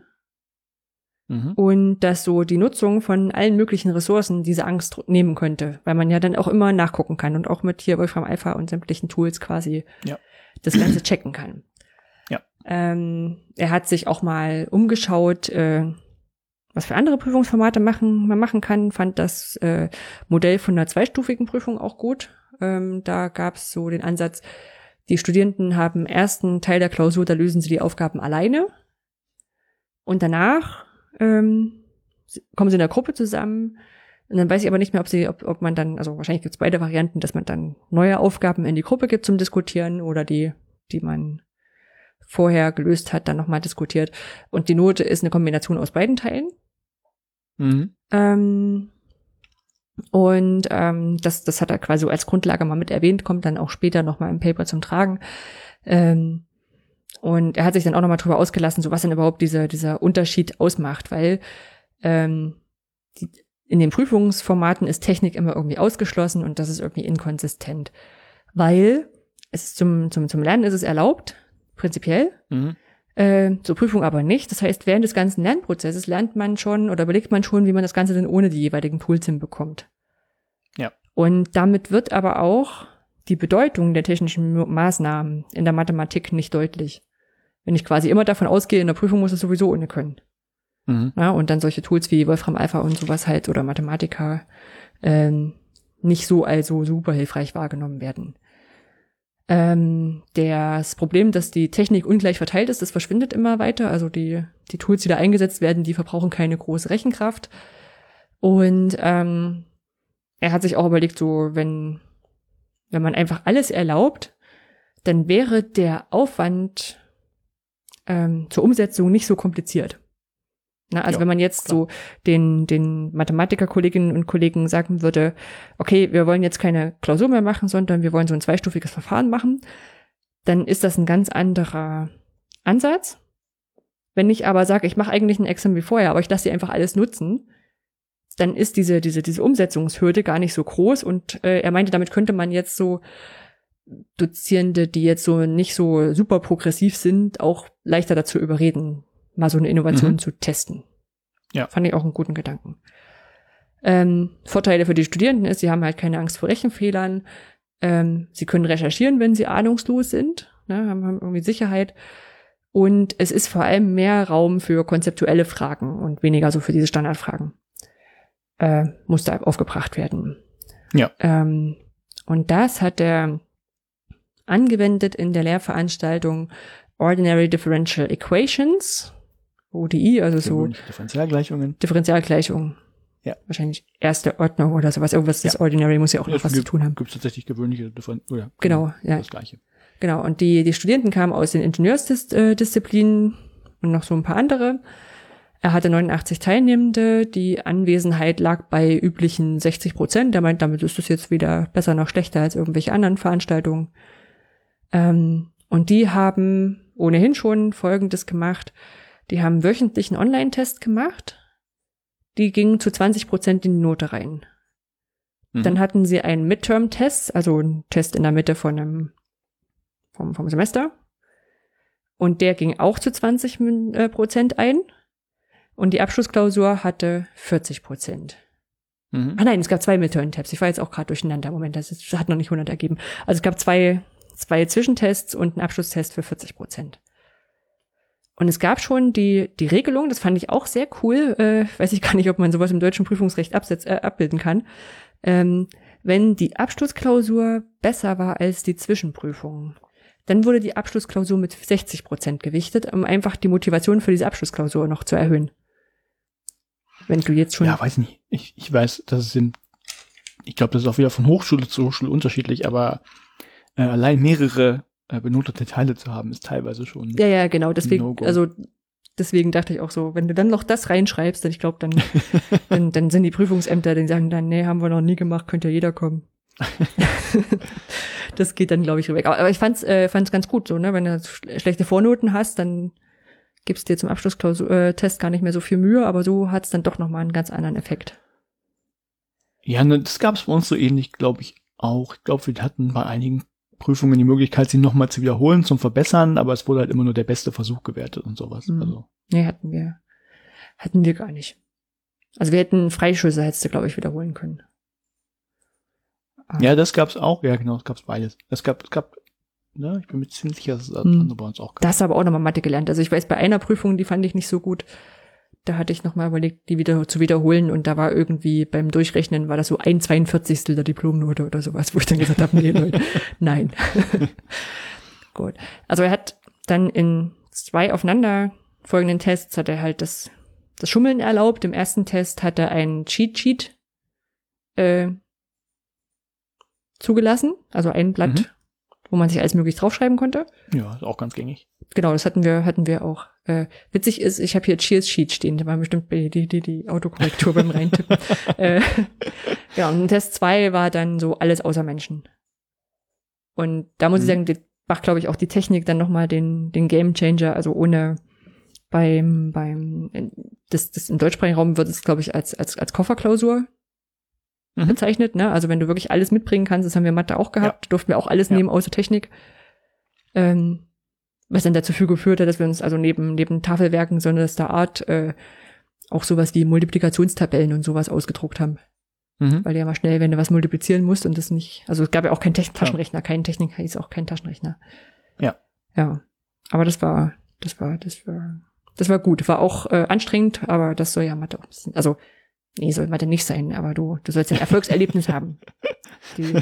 [SPEAKER 2] Mhm.
[SPEAKER 1] und dass so die Nutzung von allen möglichen Ressourcen diese Angst nehmen könnte, weil man ja dann auch immer nachgucken kann und auch mit hier Wolfram Alpha und sämtlichen Tools quasi
[SPEAKER 2] Ja.
[SPEAKER 1] das Ganze checken kann.
[SPEAKER 2] Ja.
[SPEAKER 1] Ähm, er hat sich auch mal umgeschaut, äh, was für andere Prüfungsformate machen, man machen kann, fand das äh, Modell von einer zweistufigen Prüfung auch gut. Ähm, da gab es so den Ansatz, die Studierenden haben ersten Teil der Klausur, da lösen sie die Aufgaben alleine. Und danach ähm, kommen sie in der Gruppe zusammen. Und dann weiß ich aber nicht mehr, ob sie, ob, ob man dann, also wahrscheinlich gibt es beide Varianten, dass man dann neue Aufgaben in die Gruppe gibt zum Diskutieren oder die, die man vorher gelöst hat, dann nochmal diskutiert. Und die Note ist eine Kombination aus beiden Teilen.
[SPEAKER 2] Mhm.
[SPEAKER 1] Ähm, und ähm, das, das hat er quasi so als Grundlage mal mit erwähnt, kommt dann auch später nochmal im Paper zum Tragen. Ähm, und er hat sich dann auch nochmal drüber ausgelassen, so was denn überhaupt dieser, dieser Unterschied ausmacht, weil ähm, die, in den Prüfungsformaten ist Technik immer irgendwie ausgeschlossen und das ist irgendwie inkonsistent. Weil es zum, zum, zum Lernen ist es erlaubt, prinzipiell,
[SPEAKER 2] Mhm.
[SPEAKER 1] Äh, zur Prüfung aber nicht. Das heißt, während des ganzen Lernprozesses lernt man schon oder überlegt man schon, wie man das Ganze denn ohne die jeweiligen Tools hinbekommt.
[SPEAKER 2] Ja.
[SPEAKER 1] Und damit wird aber auch die Bedeutung der technischen Ma- Maßnahmen in der Mathematik nicht deutlich. Wenn ich quasi immer davon ausgehe, in der Prüfung muss es sowieso ohne können.
[SPEAKER 2] Mhm.
[SPEAKER 1] Ja, und dann solche Tools wie Wolfram Alpha und sowas halt oder Mathematika ähm, nicht so also super hilfreich wahrgenommen werden. Ähm, das Problem, dass die Technik ungleich verteilt ist, das verschwindet immer weiter. Also die, die Tools, die da eingesetzt werden, die verbrauchen keine große Rechenkraft. Und ähm, er hat sich auch überlegt, so wenn, wenn man einfach alles erlaubt, dann wäre der Aufwand ähm, zur Umsetzung nicht so kompliziert. Na, also
[SPEAKER 2] Ja,
[SPEAKER 1] wenn man jetzt
[SPEAKER 2] klar.
[SPEAKER 1] so den, den Mathematikerkolleginnen und Kollegen sagen würde, okay, wir wollen jetzt keine Klausur mehr machen, sondern wir wollen so ein zweistufiges Verfahren machen, dann ist das ein ganz anderer Ansatz. Wenn ich aber sage, ich mache eigentlich ein Examen wie vorher, aber ich lasse sie einfach alles nutzen, dann ist diese, diese, diese Umsetzungshürde gar nicht so groß. Und äh, er meinte, damit könnte man jetzt so Dozierende, die jetzt so nicht so super progressiv sind, auch leichter dazu überreden, mal so eine Innovation
[SPEAKER 2] Mhm.
[SPEAKER 1] zu testen.
[SPEAKER 2] Ja.
[SPEAKER 1] Fand ich auch einen guten Gedanken. Ähm, Vorteile für die Studierenden ist, sie haben halt keine Angst vor Rechenfehlern. Ähm, sie können recherchieren, wenn sie ahnungslos sind, ne, haben, haben irgendwie Sicherheit. Und es ist vor allem mehr Raum für konzeptuelle Fragen und weniger so für diese Standardfragen. Äh, muss da aufgebracht werden.
[SPEAKER 2] Ja.
[SPEAKER 1] Ähm, und das hat er angewendet in der Lehrveranstaltung Ordinary Differential Equations, ODI, also so
[SPEAKER 2] Differentialgleichungen.
[SPEAKER 1] Differentialgleichung.
[SPEAKER 2] Ja.
[SPEAKER 1] Wahrscheinlich erste Ordnung oder sowas. Irgendwas, das
[SPEAKER 2] Ja.
[SPEAKER 1] Ordinary muss ja auch noch was zu tun haben.
[SPEAKER 2] Gibt tatsächlich gewöhnliche Differen oder
[SPEAKER 1] Genau, ja.
[SPEAKER 2] das gleiche.
[SPEAKER 1] Genau. Und die, die Studierenden kamen aus den Ingenieursdisziplinen und noch so ein paar andere. Er hatte 89 Teilnehmende. Die Anwesenheit lag bei üblichen 60 Prozent. Er meint, damit ist es jetzt weder besser noch schlechter als irgendwelche anderen Veranstaltungen. Ähm, und die haben ohnehin schon Folgendes gemacht. Die haben wöchentlichen Online-Test gemacht. Die gingen zu 20 Prozent in die Note rein.
[SPEAKER 2] Mhm.
[SPEAKER 1] Dann hatten sie einen Midterm-Test, also einen Test in der Mitte von einem, vom, vom Semester. Und der ging auch zu 20 Min- äh, Prozent ein. Und die Abschlussklausur hatte 40 Prozent.
[SPEAKER 2] Mhm.
[SPEAKER 1] Ah nein, es gab zwei Midterm-Tests. Ich war jetzt auch gerade durcheinander. Moment, das ist, hat noch nicht 100 ergeben. Also es gab zwei, zwei Zwischentests und einen Abschlusstest für 40 Prozent. Und es gab schon die, die Regelung, das fand ich auch sehr cool, äh, weiß ich gar nicht, ob man sowas im deutschen Prüfungsrecht absetz, äh, abbilden kann, ähm, wenn die Abschlussklausur besser war als die Zwischenprüfung. Dann wurde die Abschlussklausur mit 60 Prozent gewichtet, um einfach die Motivation für diese Abschlussklausur noch zu erhöhen. Wenn du jetzt schon
[SPEAKER 2] Ja, weiß nicht. Ich, ich weiß, das sind, ich glaube, das ist auch wieder von Hochschule zu Hochschule unterschiedlich, aber äh, allein mehrere äh, benotete Teile zu haben, ist teilweise schon.
[SPEAKER 1] Ja, ja, genau. Deswegen,
[SPEAKER 2] No-go.
[SPEAKER 1] also deswegen dachte ich auch so, wenn du dann noch das reinschreibst, dann ich glaube, dann, dann, dann sind die Prüfungsämter, die sagen dann, nee, haben wir noch nie gemacht, könnte ja jeder kommen. das geht dann, glaube ich, weg. Aber, aber ich fand's, äh, fand's ganz gut so, ne? Wenn du sch- schlechte Vornoten hast, dann gibst dir zum Abschlusstest äh, Test gar nicht mehr so viel Mühe, aber so hat's dann doch nochmal einen ganz anderen Effekt.
[SPEAKER 2] Ja, ne, das gab es bei uns so ähnlich, glaube ich, auch. Ich glaube, wir hatten bei einigen Prüfungen die Möglichkeit, sie nochmal zu wiederholen, zum Verbessern, aber es wurde halt immer nur der beste Versuch gewertet und sowas.
[SPEAKER 1] Mhm.
[SPEAKER 2] Also,
[SPEAKER 1] Nee, hatten wir, hatten wir gar nicht. Also wir hätten Freischüsse, hättest du, glaube ich, wiederholen können. Ah.
[SPEAKER 2] ja, das gab's auch. Ja, genau, es gab's beides. Es gab, es gab, ne, ich bin mir ziemlich sicher, dass es das
[SPEAKER 1] Hm.
[SPEAKER 2] andere bei uns auch gab.
[SPEAKER 1] Das aber auch nochmal Mathe gelernt. Also ich weiß, bei einer Prüfung, die fand ich nicht so gut. Da hatte ich nochmal überlegt, die wieder zu wiederholen und da war irgendwie beim Durchrechnen war das so ein 42. der Diplomnote oder sowas, wo ich dann gesagt habe, nee, Leute, nein. gut. Also er hat dann in zwei aufeinander folgenden Tests hat er halt das, das Schummeln erlaubt. Im ersten Test hat er einen Cheat Sheet äh, zugelassen, also ein Blatt,
[SPEAKER 2] Mhm.
[SPEAKER 1] wo man sich alles möglich draufschreiben konnte.
[SPEAKER 2] Ja, ist auch ganz gängig.
[SPEAKER 1] Genau, das hatten wir, hatten wir auch. Äh, witzig ist, ich habe hier Cheers Sheet stehen, da war bestimmt die, die, die, die Autokorrektur beim Reintippen. äh, ja, und Test 2 war dann so alles außer Menschen. Und da muss ich
[SPEAKER 2] Mhm.
[SPEAKER 1] sagen, die macht, glaube ich, auch die Technik dann nochmal den, den Game Changer, also ohne beim, beim, das, das im deutschsprachigen Raum wird es, glaube ich, als, als, als Kofferklausur
[SPEAKER 2] Mhm.
[SPEAKER 1] bezeichnet, ne? Also wenn du wirklich alles mitbringen kannst, das haben wir Mathe auch gehabt, durften wir auch alles
[SPEAKER 2] Ja.
[SPEAKER 1] nehmen außer Technik. Ähm, was dann dazu geführt hat, dass wir uns also neben, neben Tafelwerken sonderster Art äh, auch sowas wie Multiplikationstabellen und sowas ausgedruckt haben.
[SPEAKER 2] Mhm.
[SPEAKER 1] Weil du ja mal schnell, wenn du was multiplizieren musst und das nicht, also es gab ja auch keinen Techn-. Taschenrechner, kein Technik hieß auch kein Taschenrechner.
[SPEAKER 2] Ja.
[SPEAKER 1] Ja. Aber das war, das war, das war, das war gut. War auch äh, anstrengend, aber das soll ja Mathe auch ein bisschen, also, nee, soll Mathe nicht sein, aber du, du sollst ein Erfolgserlebnis haben. Die,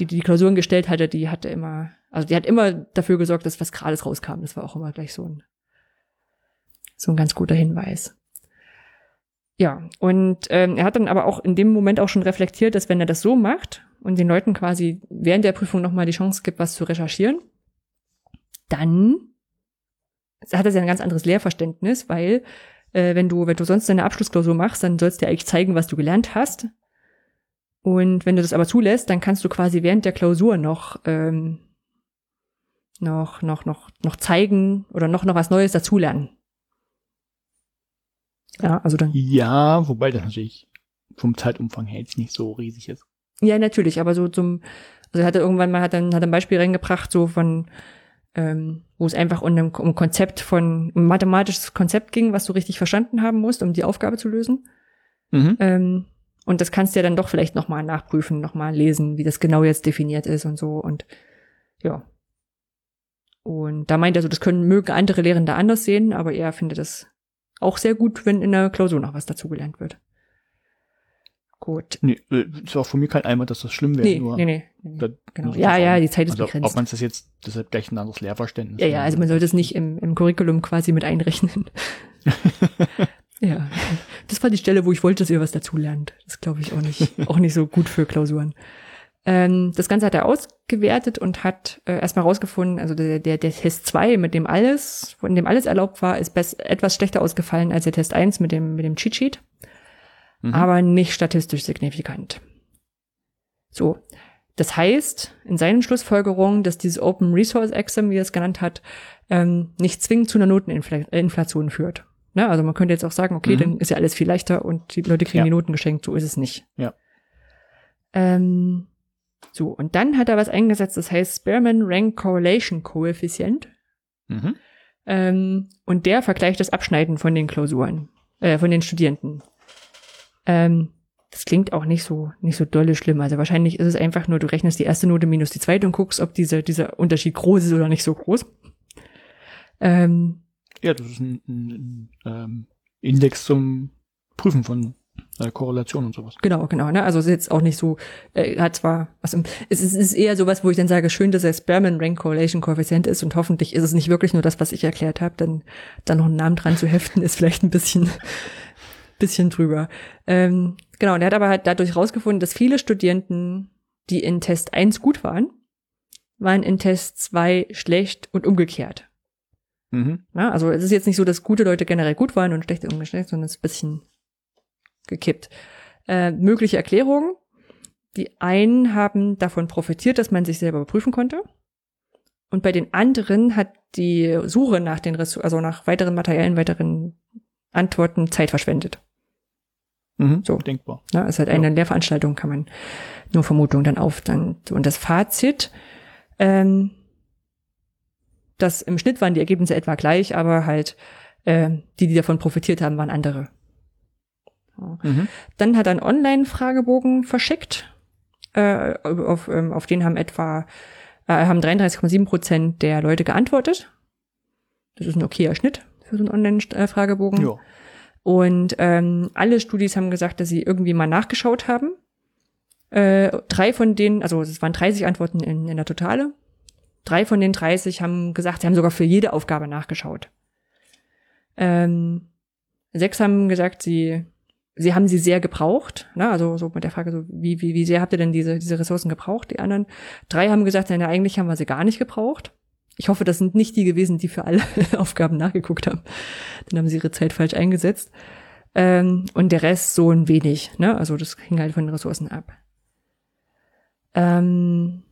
[SPEAKER 1] die die Klausuren gestellt hatte, die hatte immer, also die hat immer dafür gesorgt, dass was Gerades rauskam. Das war auch immer gleich so ein, so ein ganz guter Hinweis. Ja, und ähm, er hat dann aber auch in dem Moment auch schon reflektiert, dass wenn er das so macht und den Leuten quasi während der Prüfung nochmal die Chance gibt, was zu recherchieren, dann hat er ja ein ganz anderes Lehrverständnis, weil äh, wenn du, wenn du sonst deine Abschlussklausur machst, dann sollst du dir eigentlich zeigen, was du gelernt hast. Und wenn du das aber zulässt, dann kannst du quasi während der Klausur noch ähm, noch noch noch noch zeigen oder noch noch was Neues dazulernen. Ja, also dann.
[SPEAKER 2] Ja, wobei das natürlich vom Zeitumfang her jetzt nicht so riesig ist.
[SPEAKER 1] Ja, natürlich, aber so zum, also er hatte irgendwann mal hat dann hat ein Beispiel reingebracht, so von, ähm, wo es einfach um ein um Konzept von, um mathematisches Konzept ging, was du richtig verstanden haben musst, um die Aufgabe zu lösen.
[SPEAKER 2] Mhm.
[SPEAKER 1] Ähm, und das kannst du ja dann doch vielleicht nochmal nachprüfen, nochmal lesen, wie das genau jetzt definiert ist und so. Und ja. Und da meint er so, das können mögen andere Lehrende anders sehen, aber er findet das auch sehr gut, wenn in der Klausur noch was dazugelernt wird. Gut.
[SPEAKER 2] Nee, äh, ist auch von mir kein Einwand, dass das schlimm wäre.
[SPEAKER 1] Nee,
[SPEAKER 2] nur
[SPEAKER 1] nee, nee. nee. Genau. Ja, ja, die Zeit ist
[SPEAKER 2] also,
[SPEAKER 1] begrenzt.
[SPEAKER 2] Ob man das jetzt deshalb gleich ein anderes Lehrverständnis
[SPEAKER 1] Ja, ja, also man sollte es nicht im, im Curriculum quasi mit einrechnen. ja. Das war die Stelle, wo ich wollte, dass ihr was dazulernt. Das glaube ich auch nicht, auch nicht so gut für Klausuren. Ähm, das Ganze hat er ausgewertet und hat äh, erstmal rausgefunden, also der, der, der Test 2, mit dem alles, von dem alles erlaubt war, ist best, etwas schlechter ausgefallen als der Test 1 mit dem, mit dem Cheat Sheet,
[SPEAKER 2] Mhm.
[SPEAKER 1] aber nicht statistisch signifikant. So. Das heißt, in seinen Schlussfolgerungen, dass dieses Open Resource Exam, wie er es genannt hat, ähm, nicht zwingend zu einer Noteninflation führt. Ne? Also man könnte jetzt auch sagen, okay,
[SPEAKER 2] Mhm.
[SPEAKER 1] dann ist ja alles viel leichter und die Leute kriegen
[SPEAKER 2] Ja.
[SPEAKER 1] die Noten geschenkt. So ist es nicht.
[SPEAKER 2] Ja.
[SPEAKER 1] Ähm, so, und dann hat er was eingesetzt, das heißt Spearman Rank Correlation Coefficient.
[SPEAKER 2] Mhm.
[SPEAKER 1] Ähm, und der vergleicht das Abschneiden von den Klausuren, äh, von den Studierenden. Ähm, das klingt auch nicht so, nicht so dolle schlimm. Also wahrscheinlich ist es einfach nur, du rechnest die erste Note minus die zweite und guckst, ob diese, dieser Unterschied groß ist oder nicht so groß. Ähm,
[SPEAKER 2] Ja, das ist ein, ein, ein ähm, Index zum Prüfen von äh, Korrelation und sowas.
[SPEAKER 1] genau, genau. Ne? Also es ist jetzt auch nicht so, äh, hat zwar, im, es ist, ist eher sowas, wo ich dann sage, schön, dass er Spearman Rank Correlation Koeffizient ist und hoffentlich ist es nicht wirklich nur das, was ich erklärt habe. Dann da noch einen Namen dran zu heften, ist vielleicht ein bisschen, bisschen drüber. Ähm, genau, und er hat aber halt dadurch rausgefunden, dass viele Studierenden, die in Test 1 gut waren, waren in Test 2 schlecht und umgekehrt.
[SPEAKER 2] Mhm.
[SPEAKER 1] Ja, also es ist jetzt nicht so, dass gute Leute generell gut waren und schlechte umgeschlecht, sondern es ist ein bisschen gekippt. Äh, mögliche Erklärungen. Die einen haben davon profitiert, dass man sich selber überprüfen konnte. Und bei den anderen hat die Suche nach den Ressourcen, also nach weiteren Materialien, weiteren Antworten Zeit verschwendet.
[SPEAKER 2] Mhm.
[SPEAKER 1] So.
[SPEAKER 2] Denkbar.
[SPEAKER 1] Ne? Ist halt eine Lehrveranstaltung, kann man nur Vermutungen dann auf. Dann, und das Fazit, ähm, das im Schnitt waren die Ergebnisse etwa gleich, aber halt ähm, die, die davon profitiert haben, waren andere.
[SPEAKER 2] Mhm.
[SPEAKER 1] Dann hat er einen Online-Fragebogen verschickt. Äh, auf, ähm, auf den haben etwa äh, haben 33,7 Prozent der Leute geantwortet. Das ist ein okayer Schnitt für so einen Online-Fragebogen.
[SPEAKER 2] Ja.
[SPEAKER 1] Und ähm, alle Studis haben gesagt, dass sie irgendwie mal nachgeschaut haben. Äh, drei von denen, also es waren 30 Antworten in, in der Totale. Drei von den 30 haben gesagt, sie haben sogar für jede Aufgabe nachgeschaut. Ähm, sechs haben gesagt, sie, sie haben sie sehr gebraucht. Ne? Also so mit der Frage, so, wie, wie, wie sehr habt ihr denn diese, diese Ressourcen gebraucht? Die anderen drei haben gesagt, nein, eigentlich haben wir sie gar nicht gebraucht. Ich hoffe, das sind nicht die gewesen, die für alle Aufgaben nachgeguckt haben. Dann haben sie ihre Zeit falsch eingesetzt. Ähm, und der Rest so ein wenig. Ne? Also das hing halt von den Ressourcen ab. Ähm,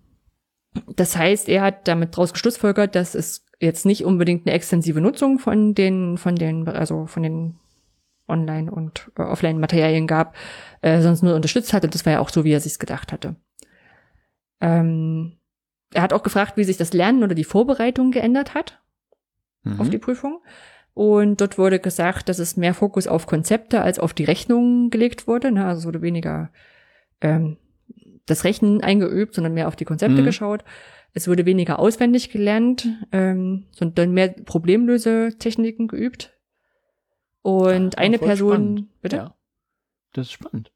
[SPEAKER 1] das heißt, er hat damit draus geschlussfolgert, dass es jetzt nicht unbedingt eine extensive Nutzung von den, von den, also von den Online- und äh, Offline-Materialien gab, äh, sonst nur unterstützt hatte. Das war ja auch so, wie er sich's gedacht hatte. Ähm, er hat auch gefragt, wie sich das Lernen oder die Vorbereitung geändert hat
[SPEAKER 2] Mhm.
[SPEAKER 1] auf die Prüfung. Und dort wurde gesagt, dass es mehr Fokus auf Konzepte als auf die Rechnungen gelegt wurde. Ne? Also es wurde weniger ähm, das Rechnen eingeübt, sondern mehr auf die Konzepte
[SPEAKER 2] Mhm.
[SPEAKER 1] geschaut. Es wurde weniger auswendig gelernt, ähm, sondern mehr Problemlösetechniken geübt. Und
[SPEAKER 2] Ah,
[SPEAKER 1] eine Person,
[SPEAKER 2] spannend.
[SPEAKER 1] bitte?
[SPEAKER 2] Ja. Das ist spannend.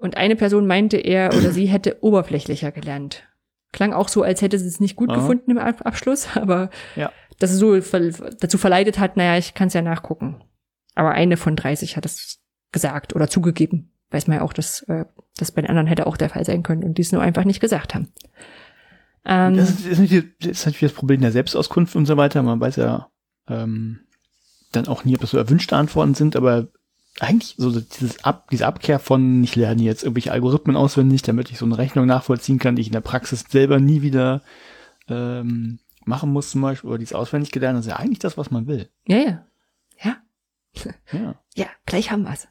[SPEAKER 1] Und eine Person meinte, er oder sie hätte oberflächlicher gelernt. Klang auch so, als hätte sie es nicht gut
[SPEAKER 2] Aha.
[SPEAKER 1] gefunden im Ab Abschluss, aber
[SPEAKER 2] Ja.
[SPEAKER 1] dass es so ver dazu verleitet hat, naja, ich kann es ja nachgucken. Aber eine von 30 hat es gesagt oder zugegeben. Weiß man ja auch, dass äh, das bei den anderen hätte auch der Fall sein können und die es nur einfach nicht gesagt haben. Ähm,
[SPEAKER 2] Das ist, das ist natürlich das Problem der Selbstauskunft und so weiter. Man weiß ja ähm, dann auch nie, ob das so erwünschte Antworten sind, aber eigentlich so dieses Ab, diese Abkehr von, ich lerne jetzt irgendwelche Algorithmen auswendig, damit ich so eine Rechnung nachvollziehen kann, die ich in der Praxis selber nie wieder ähm, machen muss zum Beispiel, oder die ist auswendig gelernt, das ist ja eigentlich das, was man will.
[SPEAKER 1] ja. Ja, Ja.
[SPEAKER 2] ja,
[SPEAKER 1] gleich haben wir's.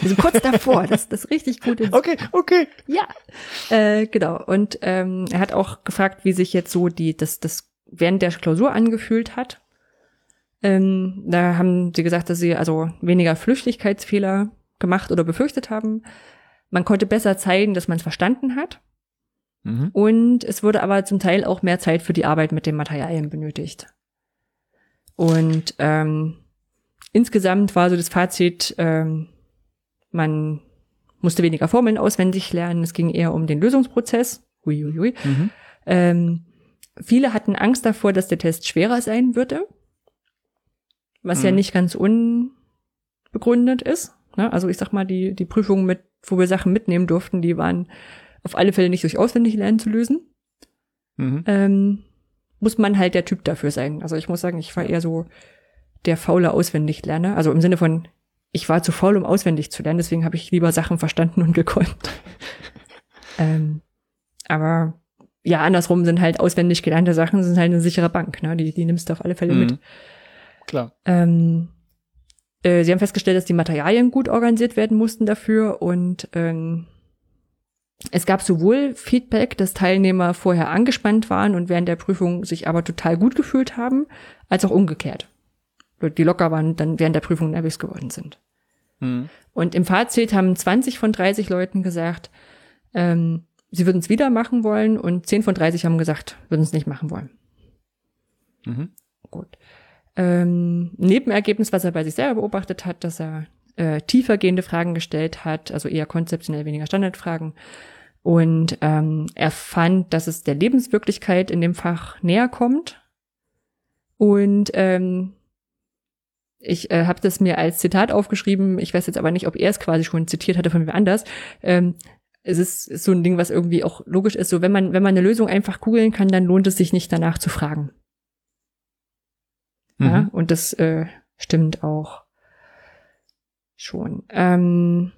[SPEAKER 1] Wir sind kurz davor, das das richtig gut ist.
[SPEAKER 2] Okay, okay.
[SPEAKER 1] Ja, äh, genau. Und ähm, er hat auch gefragt, wie sich jetzt so die das das während der Klausur angefühlt hat. Ähm, da haben sie gesagt, dass sie also weniger Flüchtigkeitsfehler gemacht oder befürchtet haben. Man konnte besser zeigen, dass man es verstanden hat.
[SPEAKER 2] Mhm.
[SPEAKER 1] Und es wurde aber zum Teil auch mehr Zeit für die Arbeit mit den Materialien benötigt. Und ähm, insgesamt war so das Fazit, ähm, man musste weniger Formeln auswendig lernen, es ging eher um den Lösungsprozess. Uiuiui.
[SPEAKER 2] Mhm.
[SPEAKER 1] Ähm, viele hatten Angst davor, dass der Test schwerer sein würde, was ja
[SPEAKER 2] Mhm.
[SPEAKER 1] nicht ganz unbegründet ist. Ne? Also ich sag mal, die, die Prüfungen, mit, wo wir Sachen mitnehmen durften, die waren auf alle Fälle nicht durch Auswendiglernen zu lösen.
[SPEAKER 2] Mhm.
[SPEAKER 1] Ähm, muss man halt der Typ dafür sein. Also ich muss sagen, ich war eher so der faule Auswendiglerner. Also im Sinne von, ich war zu faul, um auswendig zu lernen, deswegen habe ich lieber Sachen verstanden und gekonnt. ähm, aber ja, andersrum sind halt auswendig gelernte Sachen, sind halt eine sichere Bank, ne? Die, die nimmst du auf alle Fälle mit.
[SPEAKER 2] Mhm. Klar.
[SPEAKER 1] Ähm, äh, sie haben festgestellt, dass die Materialien gut organisiert werden mussten dafür und ähm, es gab sowohl Feedback, dass Teilnehmer vorher angespannt waren und während der Prüfung sich aber total gut gefühlt haben, als auch umgekehrt. Die locker waren dann während der Prüfung nervös geworden sind.
[SPEAKER 2] Mhm.
[SPEAKER 1] Und im Fazit haben 20 von 30 Leuten gesagt, ähm, sie würden es wieder machen wollen und 10 von 30 haben gesagt, würden es nicht machen wollen.
[SPEAKER 2] Mhm.
[SPEAKER 1] Gut. Ähm, Nebenergebnis, was er bei sich selber beobachtet hat, dass er äh, tiefergehende Fragen gestellt hat, also eher konzeptionell, weniger Standardfragen. Und ähm, er fand, dass es der Lebenswirklichkeit in dem Fach näher kommt. Und ähm, ich äh, habe das mir als Zitat aufgeschrieben. Ich weiß jetzt aber nicht, ob er es quasi schon zitiert hatte von mir anders. Ähm, es ist, ist so ein Ding, was irgendwie auch logisch ist. So, wenn man, wenn man eine Lösung einfach googeln kann, dann lohnt es sich nicht danach zu fragen. Ja,
[SPEAKER 2] Mhm.
[SPEAKER 1] und das äh, stimmt auch schon. Ähm,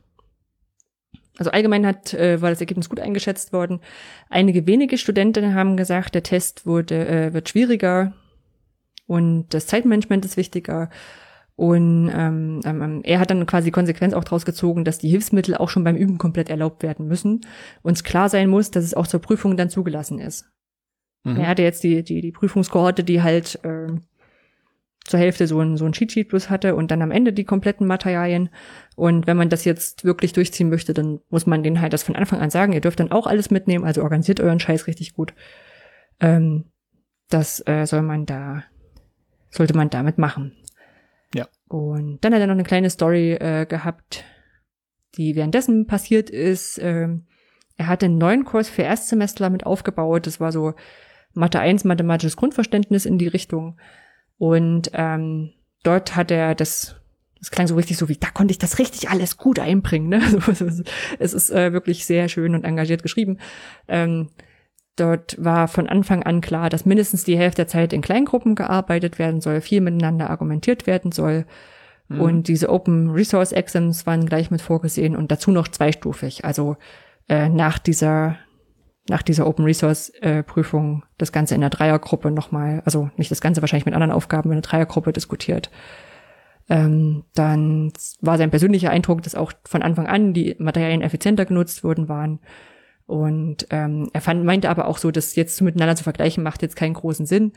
[SPEAKER 1] also allgemein hat, äh, war das Ergebnis gut eingeschätzt worden. Einige wenige Studenten haben gesagt, der Test wurde, äh, wird schwieriger und das Zeitmanagement ist wichtiger. Und ähm, ähm, er hat dann quasi Konsequenz auch daraus gezogen, dass die Hilfsmittel auch schon beim Üben komplett erlaubt werden müssen. Uns klar sein muss, dass es auch zur Prüfung dann zugelassen ist.
[SPEAKER 2] Mhm.
[SPEAKER 1] Er hatte jetzt die, die, die Prüfungskohorte, die halt ähm, zur Hälfte so ein, so ein Cheat-Sheet plus hatte und dann am Ende die kompletten Materialien. Und wenn man das jetzt wirklich durchziehen möchte, dann muss man denen halt das von Anfang an sagen. Ihr dürft dann auch alles mitnehmen, also organisiert euren Scheiß richtig gut. Ähm, das äh, soll man da, sollte man damit machen. Und dann hat er noch eine kleine Story äh, gehabt, die währenddessen passiert ist. Ähm, er hatte einen neuen Kurs für Erstsemestler mit aufgebaut. Das war so Mathe 1, mathematisches Grundverständnis in die Richtung. Und ähm, dort hat er das, das klang so richtig so wie, da konnte ich das richtig alles gut einbringen. Ne? Also, es ist- es ist äh, wirklich sehr schön und engagiert geschrieben. Ähm, dort war von Anfang an klar, dass mindestens die Hälfte der Zeit in Kleingruppen gearbeitet werden soll, viel miteinander argumentiert werden soll.
[SPEAKER 2] Mhm.
[SPEAKER 1] Und diese Open Resource Exams waren gleich mit vorgesehen und dazu noch zweistufig. Also äh, nach dieser nach dieser Open Resource äh, Prüfung das Ganze in der Dreiergruppe nochmal, also nicht das Ganze wahrscheinlich mit anderen Aufgaben in der Dreiergruppe diskutiert. Ähm, dann war sein persönlicher Eindruck, dass auch von Anfang an die Materialien effizienter genutzt worden waren. Und ähm, er fand, meinte aber auch so, dass jetzt miteinander zu vergleichen macht jetzt keinen großen Sinn,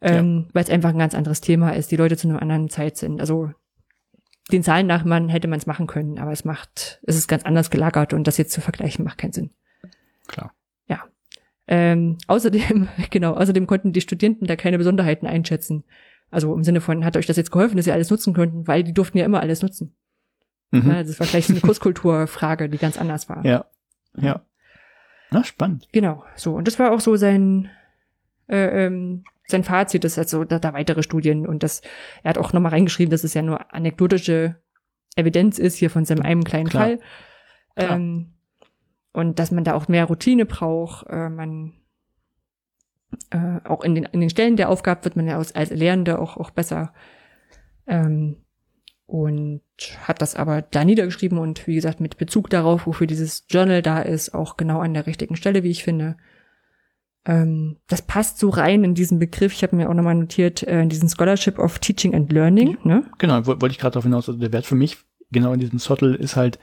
[SPEAKER 1] ähm, weil es einfach ein ganz anderes Thema ist, die Leute zu einer anderen Zeit sind. Also den Zahlen nach man hätte man es machen können, aber es macht, es ist ganz anders gelagert und das jetzt zu vergleichen macht keinen Sinn.
[SPEAKER 2] Klar.
[SPEAKER 1] Ähm, außerdem, genau, außerdem konnten die Studenten da keine Besonderheiten einschätzen. Also im Sinne von, hat euch das jetzt geholfen, dass ihr alles nutzen könnten, weil die durften ja immer alles nutzen.
[SPEAKER 2] Mhm.
[SPEAKER 1] Ja, Das war vielleicht eine Kurskulturfrage, die ganz anders war.
[SPEAKER 2] Ja. Ja. Na, spannend.
[SPEAKER 1] Genau, so. Und das war auch so sein, äh, ähm, sein Fazit, ist also da, da weitere Studien und das, er hat auch nochmal reingeschrieben, dass es ja nur anekdotische Evidenz ist hier von seinem einen kleinen
[SPEAKER 2] Klar.
[SPEAKER 1] Fall.
[SPEAKER 2] Klar.
[SPEAKER 1] Ähm, und dass man da auch mehr Routine braucht, äh, man äh, auch in den, in den Stellen der Aufgabe wird man ja als, als Lehrende auch, auch besser ähm, und hat das aber da niedergeschrieben und wie gesagt mit Bezug darauf, wofür dieses Journal da ist, auch genau an der richtigen Stelle, wie ich finde. Ähm, das passt so rein in diesen Begriff. Ich habe mir auch nochmal notiert, äh, in diesen Scholarship of Teaching and Learning. Ne?
[SPEAKER 2] Genau, wo- wollte ich gerade darauf hinaus. Also der Wert für mich, genau in diesem Zottel, ist halt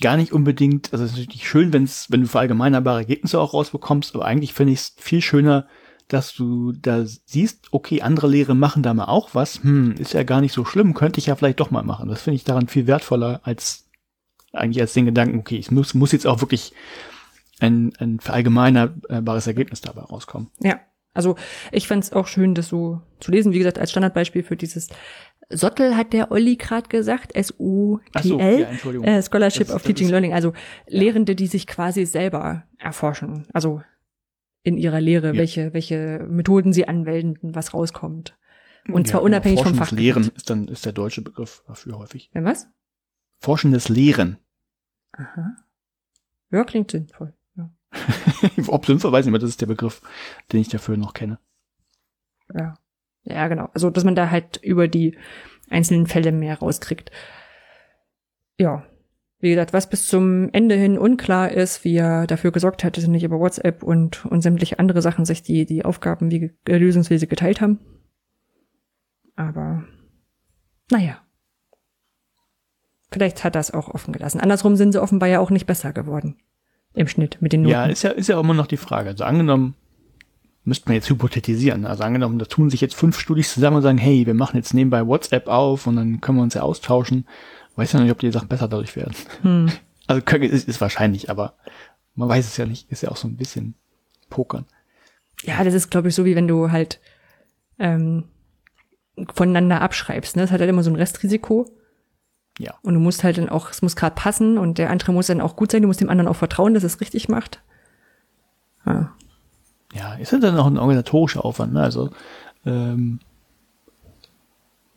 [SPEAKER 2] gar nicht unbedingt, also es ist natürlich schön, wenn's, wenn du verallgemeinerbare Ergebnisse auch rausbekommst, aber eigentlich finde ich es viel schöner, dass du da siehst, okay, andere Lehre machen da mal auch was, hm, ist ja gar nicht so schlimm, könnte ich ja vielleicht doch mal machen. Das finde ich daran viel wertvoller als eigentlich als den Gedanken, okay, es muss, muss jetzt auch wirklich ein, ein verallgemeinerbares Ergebnis dabei rauskommen.
[SPEAKER 1] Ja, also ich fand es auch schön, das so zu lesen. Wie gesagt, als Standardbeispiel für dieses Sottel hat der Olli gerade gesagt,
[SPEAKER 2] Ach so,
[SPEAKER 1] S-U-T-L,
[SPEAKER 2] ja,
[SPEAKER 1] äh, Scholarship
[SPEAKER 2] Das-
[SPEAKER 1] of Teaching Learning, also Lehrende, die sich quasi selber erforschen, also in ihrer Lehre,
[SPEAKER 2] Ja.
[SPEAKER 1] welche, welche Methoden sie anwenden, was rauskommt. Und zwar
[SPEAKER 2] Ja,
[SPEAKER 1] unabhängig vom
[SPEAKER 2] forschendes
[SPEAKER 1] Fachgebiet.
[SPEAKER 2] Lehren ist dann ist der deutsche Begriff dafür häufig.
[SPEAKER 1] Ja, was?
[SPEAKER 2] Forschendes Lehren.
[SPEAKER 1] Aha. Ja, klingt sinnvoll. Ja.
[SPEAKER 2] Ob sinnvoll, weiß ich nicht mehr, das ist der Begriff, den ich dafür noch kenne.
[SPEAKER 1] Ja. Ja, genau. Also, dass man da halt über die einzelnen Fälle mehr rauskriegt. Ja. Wie gesagt, was bis zum Ende hin unklar ist, wie er dafür gesorgt hat, dass er nicht über WhatsApp und, und sämtliche andere Sachen sich die, die Aufgaben wie äh, Lösungswege geteilt haben. Aber, naja. Vielleicht hat er es auch offen gelassen. Andersrum sind sie offenbar ja auch nicht besser geworden. Im Schnitt mit den Noten.
[SPEAKER 2] Ja, ist ja, ist ja immer noch die Frage. Also angenommen, müsste man jetzt hypothetisieren. Also angenommen, da tun sich jetzt fünf Studis zusammen und sagen, hey, wir machen jetzt nebenbei WhatsApp auf und dann können wir uns ja austauschen. Weiß ja nicht, ob die Sachen besser dadurch werden.
[SPEAKER 1] Hm.
[SPEAKER 2] Also können, ist, ist wahrscheinlich, aber man weiß es ja nicht. Ist ja auch so ein bisschen Pokern.
[SPEAKER 1] Ja, das ist, glaube ich, so wie wenn du halt ähm, voneinander abschreibst. Ne? Das hat halt immer so ein Restrisiko.
[SPEAKER 2] Ja.
[SPEAKER 1] Und du musst halt dann auch, es muss gerade passen und der andere muss dann auch gut sein. Du musst dem anderen auch vertrauen, dass er es richtig macht. Ja.
[SPEAKER 2] Ja, ist ja dann auch ein organisatorischer Aufwand. Ne? Also ähm,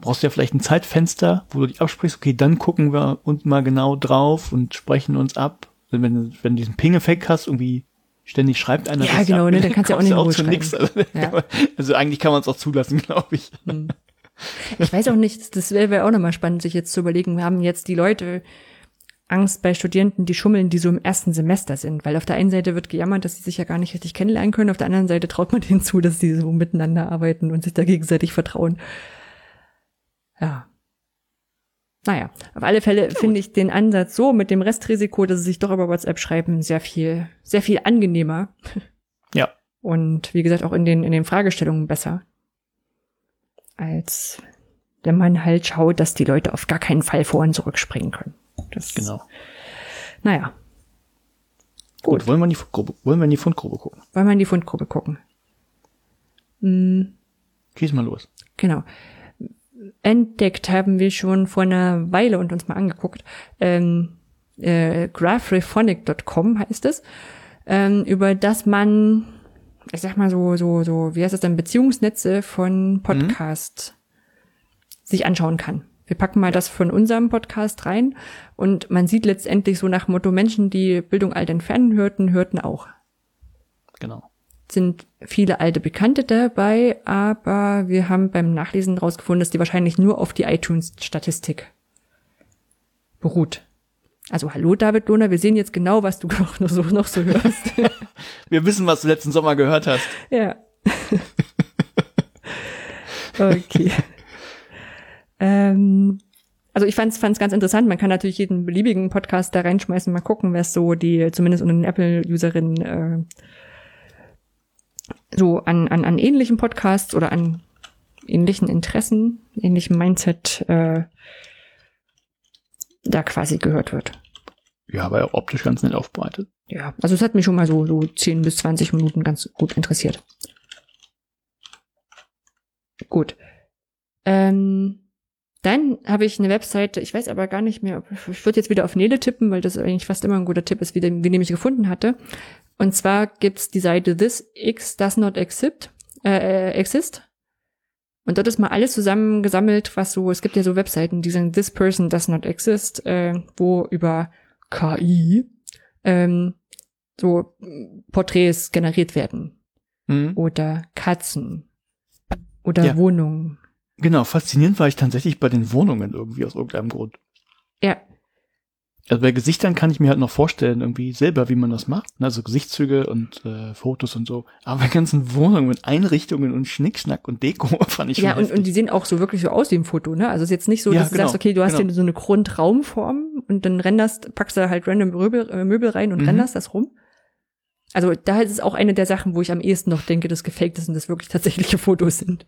[SPEAKER 2] brauchst du ja vielleicht ein Zeitfenster, wo du dich absprichst, okay, dann gucken wir uns mal genau drauf und sprechen uns ab. Also wenn, wenn du diesen Ping-Effekt hast, irgendwie ständig schreibt einer
[SPEAKER 1] Ja, genau,
[SPEAKER 2] ab,
[SPEAKER 1] ne, dann kannst du ja auch nicht Ruhe
[SPEAKER 2] zu nix. Also,
[SPEAKER 1] Ja.
[SPEAKER 2] also eigentlich kann man es auch zulassen, glaube ich.
[SPEAKER 1] Ich weiß auch nicht, das wäre wär auch nochmal spannend, sich jetzt zu überlegen, wir haben jetzt die Leute Angst bei Studenten, die schummeln, die so im ersten Semester sind. Weil auf der einen Seite wird gejammert, dass sie sich ja gar nicht richtig kennenlernen können, auf der anderen Seite traut man denen zu, dass sie so miteinander arbeiten und sich da gegenseitig vertrauen. Ja. Naja, auf alle Fälle finde ich den Ansatz so mit dem Restrisiko, dass sie sich doch über WhatsApp schreiben, sehr viel, sehr viel angenehmer.
[SPEAKER 2] Ja.
[SPEAKER 1] Und wie gesagt, auch in den, in den Fragestellungen besser. Als wenn man halt schaut, dass die Leute auf gar keinen Fall vor und zurückspringen können. Das,
[SPEAKER 2] Genau.
[SPEAKER 1] Naja,
[SPEAKER 2] Gut, wollen wir in die Fundgrube, wollen wir in die Fundgrube gucken?
[SPEAKER 1] wollen wir in die Fundgruppe gucken.
[SPEAKER 2] Schieß mal los.
[SPEAKER 1] Genau. Entdeckt haben wir schon vor einer Weile und uns mal angeguckt. Ähm, äh, graphrephonic.com heißt es, ähm, über das man, ich sag mal so, so, so, wie heißt es denn, Beziehungsnetze von Podcasts sich anschauen kann. Wir packen mal das von unserem Podcast rein und man sieht letztendlich so nach Motto Menschen, die Bildung alt entfernen hörten, hörten auch.
[SPEAKER 2] Genau.
[SPEAKER 1] Sind viele alte Bekannte dabei, aber wir haben beim Nachlesen rausgefunden, dass die wahrscheinlich nur auf die iTunes-Statistik beruht. Also hallo David Lohner, wir sehen jetzt genau, was du noch so, noch so hörst.
[SPEAKER 2] Wir wissen, was du letzten Sommer gehört hast.
[SPEAKER 1] Ja. okay. ähm, also ich fand es ganz interessant. Man kann natürlich jeden beliebigen Podcast da reinschmeißen, mal gucken, wer es so die, zumindest unter den Apple-Userinnen, äh, so an, an, an ähnlichen Podcasts oder an ähnlichen Interessen, ähnlichem Mindset äh, da quasi gehört wird.
[SPEAKER 2] Ja, aber auch optisch ganz nett aufbereitet.
[SPEAKER 1] Ja, also es hat mich schon mal so, so 10 bis 20 Minuten ganz gut interessiert. Gut. Ähm, Dann habe ich eine Webseite, ich weiß aber gar nicht mehr, ich würde jetzt wieder auf Nele tippen, weil das eigentlich fast immer ein guter Tipp ist, wie, den, wie den ich gefunden hatte. Und zwar gibt's die Seite This X Does Not Exist, äh, exist. Und dort ist mal alles zusammengesammelt, was so, es gibt ja so Webseiten, die sind This Person Does Not Exist, äh, wo über KI ähm, so Porträts generiert werden.
[SPEAKER 2] Mhm.
[SPEAKER 1] Oder Katzen. Oder
[SPEAKER 2] Ja.
[SPEAKER 1] Wohnungen.
[SPEAKER 2] Genau, faszinierend war ich tatsächlich bei den Wohnungen irgendwie aus irgendeinem Grund.
[SPEAKER 1] Ja,
[SPEAKER 2] Also bei Gesichtern kann ich mir halt noch vorstellen, irgendwie selber, wie man das macht. ne, Also Gesichtszüge und äh, Fotos und so. Aber bei ganzen Wohnungen mit Einrichtungen und Schnickschnack und Deko fand ich
[SPEAKER 1] ja, und, und die sehen auch so wirklich so aus wie im Foto, ne? Also es ist jetzt nicht so,
[SPEAKER 2] Ja,
[SPEAKER 1] dass du
[SPEAKER 2] genau,
[SPEAKER 1] sagst, okay, du hast
[SPEAKER 2] genau.
[SPEAKER 1] hier so eine Grundraumform und dann renderst, packst du halt random Möbel, äh, Möbel rein und
[SPEAKER 2] Mhm.
[SPEAKER 1] renderst das rum. Also da ist es auch eine der Sachen, wo ich am ehesten noch denke, dass gefaked ist und das wirklich tatsächliche Fotos sind.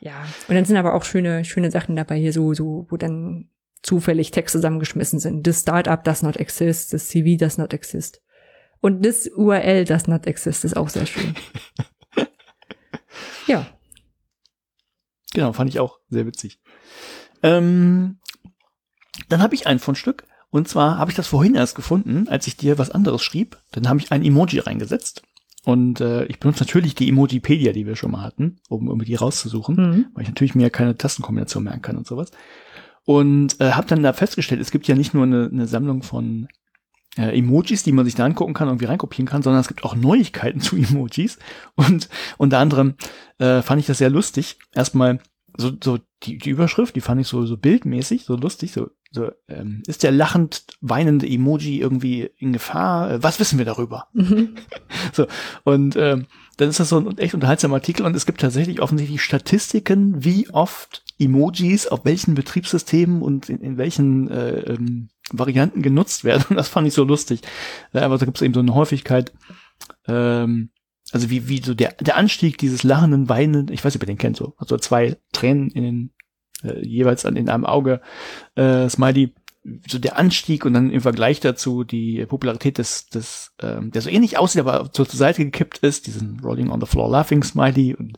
[SPEAKER 1] ja, und dann sind aber auch schöne, schöne Sachen dabei hier so, so, wo dann zufällig Text zusammengeschmissen sind. This Startup does not exist, this CV does not exist. Und this URL does not exist ist auch sehr schön. ja.
[SPEAKER 2] Genau, fand ich auch sehr witzig. Ähm, dann habe ich ein Fundstück. Und zwar habe ich das vorhin erst gefunden, als ich dir was anderes schrieb. Dann habe ich ein Emoji reingesetzt. Und äh, ich benutze natürlich die Emojipedia, die wir schon mal hatten, um irgendwie die rauszusuchen,
[SPEAKER 1] Mhm.
[SPEAKER 2] weil ich natürlich mir keine Tastenkombination merken kann und sowas. Und äh, habe dann da festgestellt, es gibt ja nicht nur eine, eine Sammlung von äh, Emojis, die man sich da angucken kann und irgendwie reinkopieren kann, sondern es gibt auch Neuigkeiten zu Emojis. Und unter anderem äh, fand ich das sehr lustig. Erstmal so, so die, die Überschrift, die fand ich so, so bildmäßig, so lustig, so, so ähm, ist der lachend weinende Emoji irgendwie in Gefahr? Äh, Was wissen wir darüber?
[SPEAKER 1] Mhm.
[SPEAKER 2] So, und ähm, dann ist das so ein echt unterhaltsamer Artikel und es gibt tatsächlich offensichtlich Statistiken, wie oft Emojis auf welchen Betriebssystemen und in, in welchen äh, ähm, Varianten genutzt werden. Und das fand ich so lustig. Aber da gibt es eben so eine Häufigkeit, ähm, also wie, wie so der, der Anstieg dieses lachenden, weinenden, ich weiß nicht, ob ihr den kennt, so, also zwei Tränen in den, äh, jeweils an, in einem Auge, äh, Smiley, so der Anstieg und dann im Vergleich dazu die Popularität des, des ähm, der so ähnlich aussieht, aber zur Seite gekippt ist, diesen Rolling on the Floor Laughing Smiley und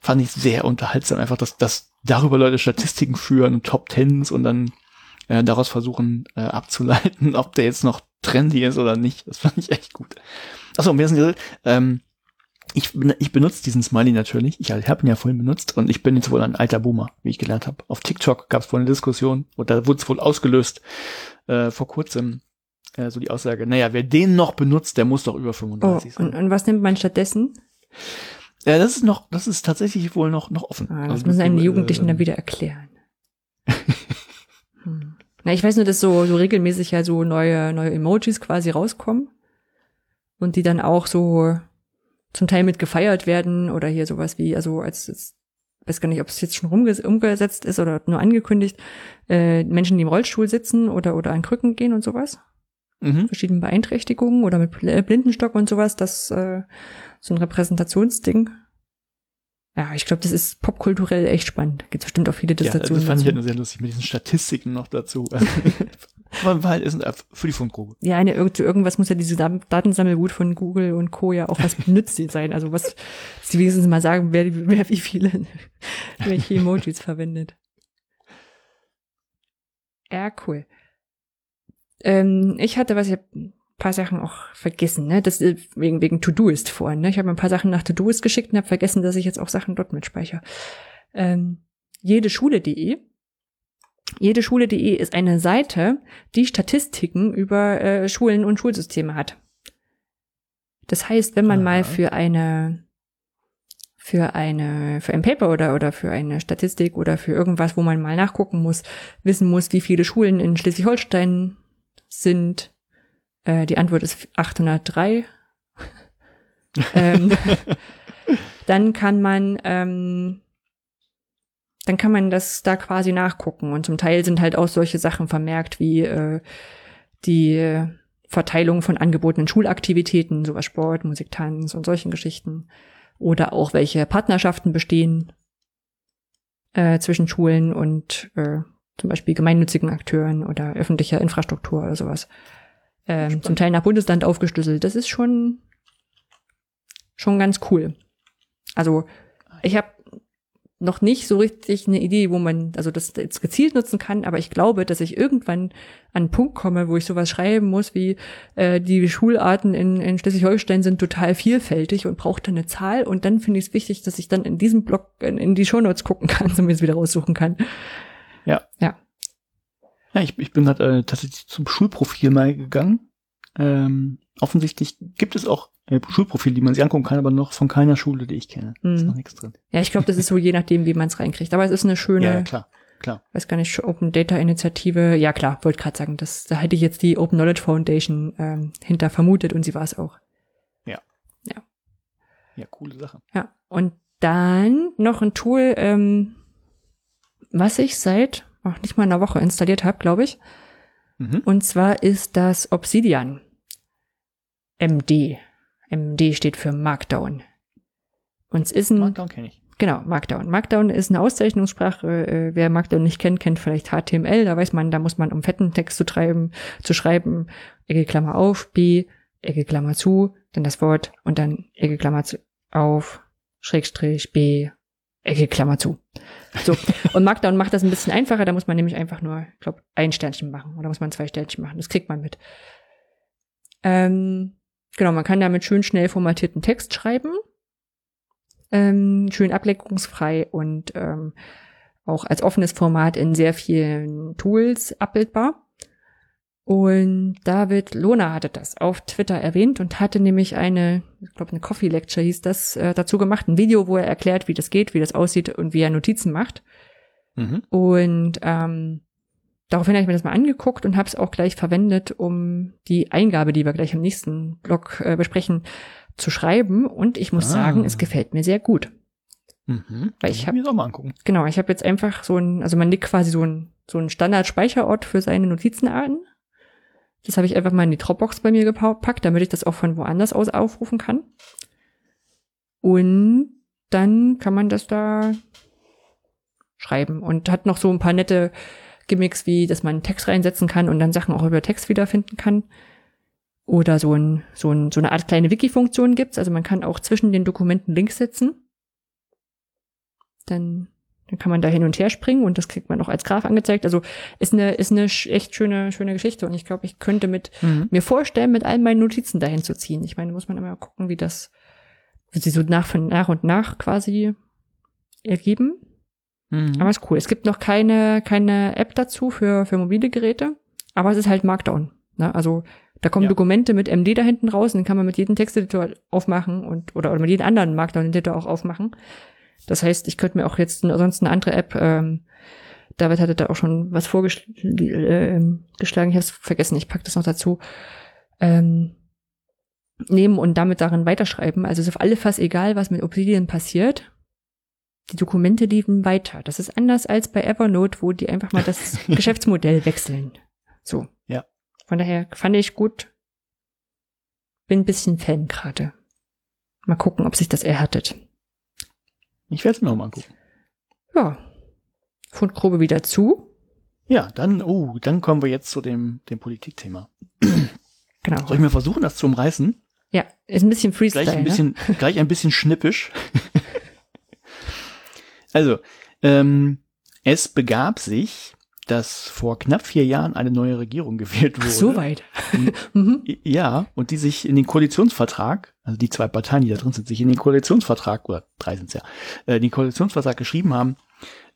[SPEAKER 2] fand ich sehr unterhaltsam, einfach, dass, dass darüber Leute Statistiken führen und Top Tens und dann äh, daraus versuchen äh, abzuleiten, ob der jetzt noch trendy ist oder nicht. Das fand ich echt gut. Achso, und wir sind ähm, ich, ben- ich benutze diesen Smiley natürlich. Ich habe ihn ja vorhin benutzt und ich bin jetzt wohl ein alter Boomer, wie ich gelernt habe. Auf TikTok gab es wohl eine Diskussion und da wurde es wohl ausgelöst äh, vor kurzem äh, so die Aussage, naja, wer den noch benutzt, der muss doch über
[SPEAKER 1] Oh,
[SPEAKER 2] 35
[SPEAKER 1] und,
[SPEAKER 2] sein.
[SPEAKER 1] und was nimmt man stattdessen?
[SPEAKER 2] Ja, das ist noch, das ist tatsächlich wohl noch noch offen.
[SPEAKER 1] Ah, das
[SPEAKER 2] Also,
[SPEAKER 1] müssen einem
[SPEAKER 2] äh,
[SPEAKER 1] Jugendlichen dann wieder erklären. hm. Na, ich weiß nur, dass so, so regelmäßig ja so neue, neue Emojis quasi rauskommen und die dann auch so zum Teil mit gefeiert werden oder hier sowas wie, also als, als weiß gar nicht, ob es jetzt schon umgesetzt ist oder nur angekündigt, äh, Menschen, die im Rollstuhl sitzen oder, oder an Krücken gehen und sowas,
[SPEAKER 2] Mhm.
[SPEAKER 1] verschiedenen Beeinträchtigungen oder mit Bl- Blindenstock und sowas, das äh, so ein Repräsentationsding. Ja, ich glaube, das ist popkulturell echt spannend. Gibt bestimmt auch viele
[SPEAKER 2] Ja, das
[SPEAKER 1] Dissertationen
[SPEAKER 2] fand ich halt
[SPEAKER 1] dazu.
[SPEAKER 2] nur sehr lustig mit diesen Statistiken noch dazu. Aber weil ist ein für die Fundgrube.
[SPEAKER 1] Ja, eine, zu irgendwas muss ja diese Datensammelgut von Google und Co. ja auch was nützlich sein. Also was, dass sie wenigstens mal sagen, wer, wer wie viele, welche Emojis verwendet. Ja, cool. Ähm, ich hatte was, ich hab ein paar Sachen auch vergessen, ne? Das ist wegen, wegen To-Doist vorhin, ne? Ich habe mir ein paar Sachen nach To-Doist geschickt und habe vergessen, dass ich jetzt auch Sachen dort mitspeichere. Ähm, jedeschule.de Jedeschule.de ist eine Seite, die Statistiken über äh, Schulen und Schulsysteme hat. Das heißt, wenn man
[SPEAKER 2] Aha.
[SPEAKER 1] mal für eine für eine für ein Paper oder oder für eine Statistik oder für irgendwas, wo man mal nachgucken muss, wissen muss, wie viele Schulen in Schleswig-Holstein sind. Äh, die Antwort ist 803. ähm, dann kann man ähm, dann kann man das da quasi nachgucken. Und zum Teil sind halt auch solche Sachen vermerkt wie äh, die Verteilung von angebotenen Schulaktivitäten, sowas Sport, Musik, Tanz und solchen Geschichten. Oder auch welche Partnerschaften bestehen äh, zwischen Schulen und äh, zum Beispiel gemeinnützigen Akteuren oder öffentlicher Infrastruktur oder sowas. Ähm, zum Teil nach Bundesland aufgeschlüsselt. Das ist schon schon ganz cool. Also ich habe noch nicht so richtig eine Idee, wo man also das jetzt gezielt nutzen kann, aber ich glaube, dass ich irgendwann an einen Punkt komme, wo ich sowas schreiben muss wie äh, die Schularten in, in Schleswig-Holstein sind total vielfältig und braucht dann eine Zahl und dann finde ich es wichtig, dass ich dann in diesem Blog in, in die Shownotes gucken kann, so mir es wieder raussuchen kann.
[SPEAKER 2] Ja.
[SPEAKER 1] Ja.
[SPEAKER 2] Ja, ich, ich bin gerade äh, tatsächlich zum Schulprofil mal gegangen. Ähm, offensichtlich gibt es auch äh, Schulprofile, die man sich angucken kann, aber noch von keiner Schule, die ich kenne. Ist
[SPEAKER 1] Mhm.
[SPEAKER 2] noch nichts drin.
[SPEAKER 1] Ja, ich glaube, das ist so je nachdem, wie man es reinkriegt. Aber es ist eine schöne,
[SPEAKER 2] Ja, ja, klar, klar.
[SPEAKER 1] weiß gar nicht, Open Data Initiative. Ja, klar, wollte gerade sagen, das, da hätte ich jetzt die Open Knowledge Foundation ähm, hinter vermutet und sie war es auch.
[SPEAKER 2] Ja, coole Sache.
[SPEAKER 1] Ja. Und dann noch ein Tool, ähm, was ich seit auch nicht mal einer Woche installiert habe, glaube ich.
[SPEAKER 2] Mhm.
[SPEAKER 1] Und zwar ist das Obsidian. MD. MD steht für Markdown. Und es ist ein,
[SPEAKER 2] Markdown kenne ich.
[SPEAKER 1] genau, Markdown. Markdown ist eine Auszeichnungssprache. Äh, wer Markdown nicht kennt, kennt vielleicht HTML. Da weiß man, da muss man, um fetten Text zu treiben, zu schreiben, Ecke Klammer auf, B, Ecke Klammer zu, dann das Wort und dann Ecke Klammer zu, auf, Schrägstrich, B, Ecke Klammer zu. So. Und Markdown macht das ein bisschen einfacher. Da muss man nämlich einfach nur, ich glaube, ein Sternchen machen. Oder muss man zwei Sternchen machen. Das kriegt man mit. Ähm, genau, man kann damit schön schnell formatierten Text schreiben. Ähm, schön ablenkungsfrei und ähm, auch als offenes Format in sehr vielen Tools abbildbar. Und David Lohner hatte das auf Twitter erwähnt und hatte nämlich eine, ich glaube, eine Coffee Lecture hieß das, äh, dazu gemacht, ein Video, wo er erklärt, wie das geht, wie das aussieht und wie er Notizen macht.
[SPEAKER 2] Mhm.
[SPEAKER 1] Und ähm, daraufhin habe ich mir das mal angeguckt und habe es auch gleich verwendet, um die Eingabe, die wir gleich im nächsten Blog äh, besprechen, zu schreiben. Und ich muss
[SPEAKER 2] Ah.
[SPEAKER 1] sagen, es gefällt mir sehr gut.
[SPEAKER 2] Mhm.
[SPEAKER 1] Weil ich
[SPEAKER 2] hab
[SPEAKER 1] hab-
[SPEAKER 2] mir das auch mal angucken.
[SPEAKER 1] Genau, ich habe jetzt einfach so ein, also man legt quasi so ein, so ein Standard-Speicherort für seine Notizenarten. Das habe ich einfach mal in die Dropbox bei mir gepackt, damit ich das auch von woanders aus aufrufen kann. Und dann kann man das da schreiben und hat noch so ein paar nette Gimmicks, wie dass man Text reinsetzen kann und dann Sachen auch über Text wiederfinden kann. Oder so, ein, so, ein, so eine Art kleine Wiki-Funktion gibt's. Also man kann auch zwischen den Dokumenten Links setzen. Dann, dann kann man da hin und her springen und das kriegt man auch als Graph angezeigt. Also ist eine, ist eine echt schöne, schöne Geschichte. Und ich glaube, ich könnte mit
[SPEAKER 2] Mhm.
[SPEAKER 1] mir vorstellen, mit all meinen Notizen dahin zu ziehen. Ich meine, muss man immer gucken, wie das, wie sie so nach, nach und nach quasi ergeben.
[SPEAKER 2] Mhm.
[SPEAKER 1] Aber ist cool. Es gibt noch keine, keine App dazu für, für mobile Geräte, aber es ist halt Markdown. Ne? Also da kommen
[SPEAKER 2] Ja.
[SPEAKER 1] Dokumente mit MD da hinten raus und den kann man mit jedem Texteditor aufmachen und oder, oder mit jedem anderen Markdown-Editor auch aufmachen. Das heißt, ich könnte mir auch jetzt sonst eine andere App, ähm, David hatte da auch schon was vorgeschlagen, äh, geschlagen. ich habe es vergessen, ich pack das noch dazu, ähm, nehmen und damit darin weiterschreiben. Also es ist auf alle Fälle egal, was mit Obsidian passiert. Die Dokumente liefen weiter. Das ist anders als bei Evernote, wo die einfach mal das Geschäftsmodell wechseln. So.
[SPEAKER 2] Ja.
[SPEAKER 1] Von daher fand ich gut. Bin ein bisschen Fan gerade. Mal gucken, ob sich das erhärtet.
[SPEAKER 2] Ich werde es mir auch mal angucken.
[SPEAKER 1] Ja. Fundgrube wieder zu.
[SPEAKER 2] Ja, dann, oh, dann kommen wir jetzt zu dem, dem Politikthema.
[SPEAKER 1] Genau.
[SPEAKER 2] Soll ich mir versuchen, das zu umreißen?
[SPEAKER 1] Ja, ist ein bisschen Freestyle.
[SPEAKER 2] Gleich ein
[SPEAKER 1] ne?
[SPEAKER 2] bisschen, gleich ein bisschen schnippisch. also, ähm, es begab sich, dass vor knapp vier Jahren eine neue Regierung gewählt wurde.
[SPEAKER 1] Ach, so weit. mhm.
[SPEAKER 2] Ja, und die sich in den Koalitionsvertrag, also die zwei Parteien, die da drin sind, sich in den Koalitionsvertrag, oder drei sind es ja, äh, den Koalitionsvertrag geschrieben haben,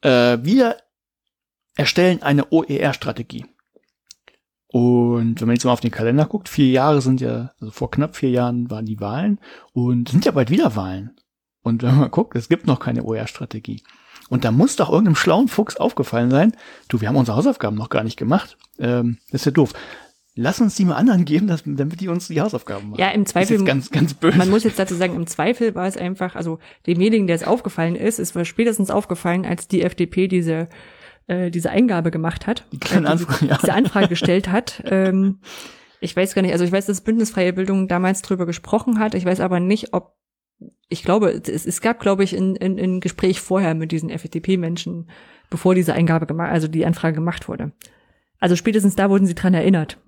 [SPEAKER 2] äh, wir erstellen eine OER-Strategie. Und wenn man jetzt mal auf den Kalender guckt, vier Jahre sind ja, also vor knapp vier Jahren waren die Wahlen und sind ja bald wieder Wahlen. Und wenn man guckt, es gibt noch keine OER-Strategie. Und da muss doch irgendeinem schlauen Fuchs aufgefallen sein, du, wir haben unsere Hausaufgaben noch gar nicht gemacht. Ähm, das ist ja doof. Lass uns die mal anderen geben, dass, damit die uns die Hausaufgaben machen.
[SPEAKER 1] Ja, im
[SPEAKER 2] Das ist
[SPEAKER 1] Zweifel
[SPEAKER 2] ganz, ganz böse.
[SPEAKER 1] Man muss jetzt dazu sagen, im Zweifel war es einfach, also demjenigen, der es aufgefallen ist, es war spätestens aufgefallen, als die FDP diese äh, diese Eingabe gemacht hat,
[SPEAKER 2] Die
[SPEAKER 1] äh, diese,
[SPEAKER 2] Anfrage, ja.
[SPEAKER 1] diese Anfrage gestellt hat. Ähm, ich weiß gar nicht, also ich weiß, dass Bündnisfreie Bildung damals drüber gesprochen hat. Ich weiß aber nicht, ob ich glaube, es, es gab, glaube ich, in, in, in Gespräch vorher mit diesen FDP-Menschen, bevor diese Eingabe gemacht, also die Anfrage gemacht wurde. Also spätestens da wurden sie dran erinnert.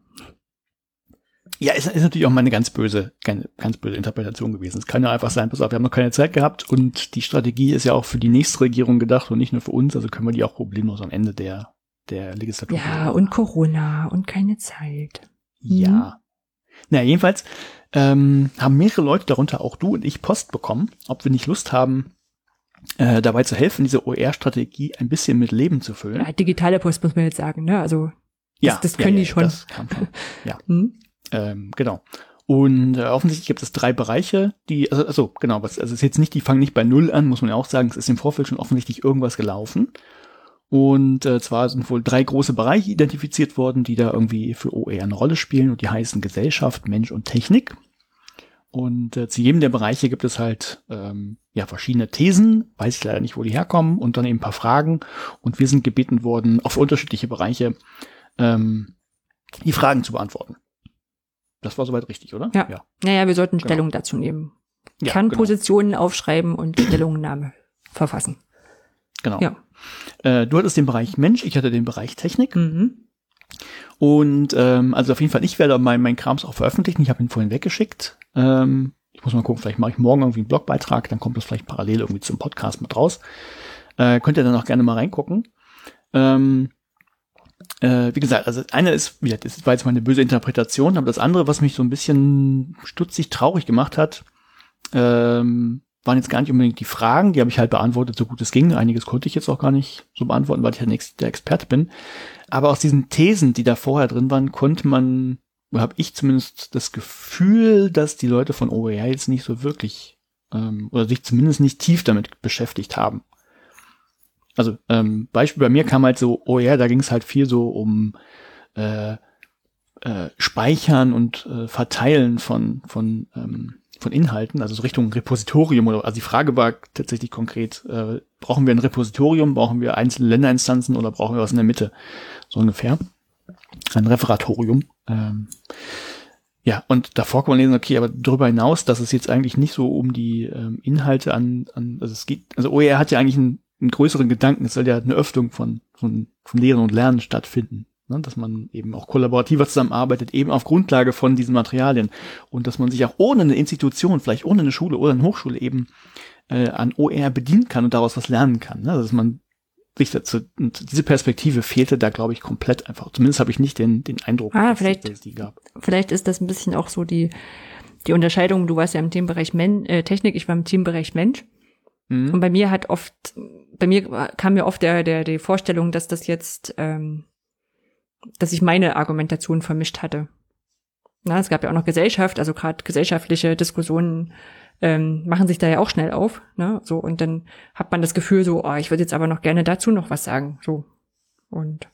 [SPEAKER 2] Ja, ist, ist natürlich auch mal eine ganz böse, ganz, ganz böse Interpretation gewesen. Es kann ja einfach sein, pass auf, wir haben noch keine Zeit gehabt und die Strategie ist ja auch für die nächste Regierung gedacht und nicht nur für uns, also können wir die auch problemlos am Ende der, der Legislatur.
[SPEAKER 1] Ja, und Corona und keine Zeit.
[SPEAKER 2] Ja. Na, jedenfalls ähm, haben mehrere Leute, darunter auch du und ich, Post bekommen, ob wir nicht Lust haben, äh, dabei zu helfen, diese OER-Strategie ein bisschen mit Leben zu füllen.
[SPEAKER 1] Ja, digitale Post muss man jetzt sagen, ne? Also das, das können die schon.
[SPEAKER 2] Das kam schon. Ja,
[SPEAKER 1] Hm?
[SPEAKER 2] ähm, genau. Und äh, offensichtlich gibt es drei Bereiche, die, also, also genau, was, also es ist jetzt nicht, die fangen nicht bei Null an, muss man ja auch sagen, es ist im Vorfeld schon offensichtlich irgendwas gelaufen. Und äh, zwar sind wohl drei große Bereiche identifiziert worden, die da irgendwie für OER eine Rolle spielen und die heißen Gesellschaft, Mensch und Technik. Und äh, zu jedem der Bereiche gibt es halt ähm, ja verschiedene Thesen, weiß ich leider nicht, wo die herkommen, und dann eben ein paar Fragen. Und wir sind gebeten worden, auf unterschiedliche Bereiche ähm, die Fragen zu beantworten. Das war soweit richtig, oder?
[SPEAKER 1] Ja.
[SPEAKER 2] ja.
[SPEAKER 1] Naja, wir sollten
[SPEAKER 2] Genau.
[SPEAKER 1] Stellung dazu nehmen.
[SPEAKER 2] Ja,
[SPEAKER 1] Kernpositionen aufschreiben und Stellungnahme verfassen.
[SPEAKER 2] Genau.
[SPEAKER 1] Ja.
[SPEAKER 2] Äh, du hattest den Bereich Mensch, ich hatte den Bereich Technik.
[SPEAKER 1] Mhm.
[SPEAKER 2] Und ähm, also auf jeden Fall, ich werde mein, mein Krams auch veröffentlichen. Ich habe ihn vorhin weggeschickt. Ähm, ich muss mal gucken, vielleicht mache ich morgen irgendwie einen Blogbeitrag, dann kommt das vielleicht parallel irgendwie zum Podcast mit raus. Äh, könnt ihr dann auch gerne mal reingucken. Ähm, äh, wie gesagt, also eine ist, wie gesagt, das war jetzt mal eine böse Interpretation, aber das andere, was mich so ein bisschen stutzig traurig gemacht hat, ähm, waren jetzt gar nicht unbedingt die Fragen, die habe ich halt beantwortet, so gut es ging. Einiges konnte ich jetzt auch gar nicht so beantworten, weil ich ja nicht der Experte bin. Aber aus diesen Thesen, die da vorher drin waren, konnte man, habe ich zumindest das Gefühl, dass die Leute von OER jetzt nicht so wirklich ähm, oder sich zumindest nicht tief damit beschäftigt haben. Also ähm, Beispiel bei mir kam halt so OER, da ging es halt viel so um äh, äh, Speichern und äh, Verteilen von von ähm, von Inhalten, also so Richtung Repositorium oder also die Frage war tatsächlich konkret, äh, brauchen wir ein Repositorium, brauchen wir einzelne Länderinstanzen oder brauchen wir was in der Mitte? So ungefähr. Ein Referatorium. Ähm, ja, und davor kann man lesen, okay, aber darüber hinaus, dass es jetzt eigentlich nicht so um die ähm, Inhalte an, an, also es geht, also OER hat ja eigentlich einen, einen größeren Gedanken, es soll ja eine Öffnung von, von, von Lehren und Lernen stattfinden. Ne? Dass man eben auch kollaborativer zusammenarbeitet, eben auf Grundlage von diesen Materialien. Und dass man sich auch ohne eine Institution, vielleicht ohne eine Schule oder eine Hochschule eben äh, an OER bedienen kann und daraus was lernen kann. Ne? Dass man sich dazu, und diese Perspektive fehlte da, glaube ich, komplett einfach. Zumindest habe ich nicht den, den Eindruck,
[SPEAKER 1] Ah,
[SPEAKER 2] dass,
[SPEAKER 1] vielleicht-
[SPEAKER 2] dass es die gab.
[SPEAKER 1] Vielleicht ist das ein bisschen auch so die, die Unterscheidung, du warst ja im Themenbereich Men äh, Technik, ich war im Themenbereich Mensch.
[SPEAKER 2] Mhm.
[SPEAKER 1] Und bei mir hat oft, bei mir kam mir oft der, der, die Vorstellung, dass das jetzt, ähm, dass ich meine Argumentation vermischt hatte. Na, es gab ja auch noch Gesellschaft, also gerade gesellschaftliche Diskussionen ähm, machen sich da ja auch schnell auf. Ne? So, und dann hat man das Gefühl, so, oh, ich würde jetzt aber noch gerne dazu noch was sagen. So. Und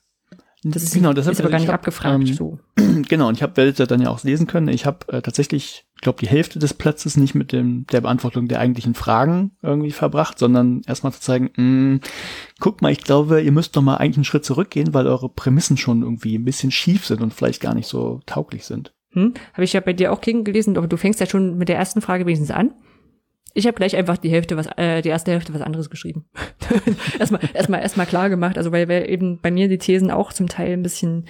[SPEAKER 1] das ist,
[SPEAKER 2] genau, deshalb,
[SPEAKER 1] ist aber gar nicht
[SPEAKER 2] ich hab,
[SPEAKER 1] abgefragt.
[SPEAKER 2] ähm,
[SPEAKER 1] so.
[SPEAKER 2] Genau, und ich habe werdet ihr dann ja auch lesen können. Ich habe äh, tatsächlich, ich glaube, die Hälfte des Platzes nicht mit dem der Beantwortung der eigentlichen Fragen irgendwie verbracht, sondern erstmal zu zeigen, mh, guck mal, ich glaube, ihr müsst doch mal eigentlich einen Schritt zurückgehen, weil eure Prämissen schon irgendwie ein bisschen schief sind und vielleicht gar nicht so tauglich sind.
[SPEAKER 1] Hm? Habe ich ja bei dir auch gegengelesen, aber du fängst ja schon mit der ersten Frage wenigstens an. Ich habe gleich einfach die Hälfte was, äh, die erste Hälfte was anderes geschrieben. erstmal, erstmal, erstmal klar gemacht. Also weil, weil eben bei mir die Thesen auch zum Teil ein bisschen,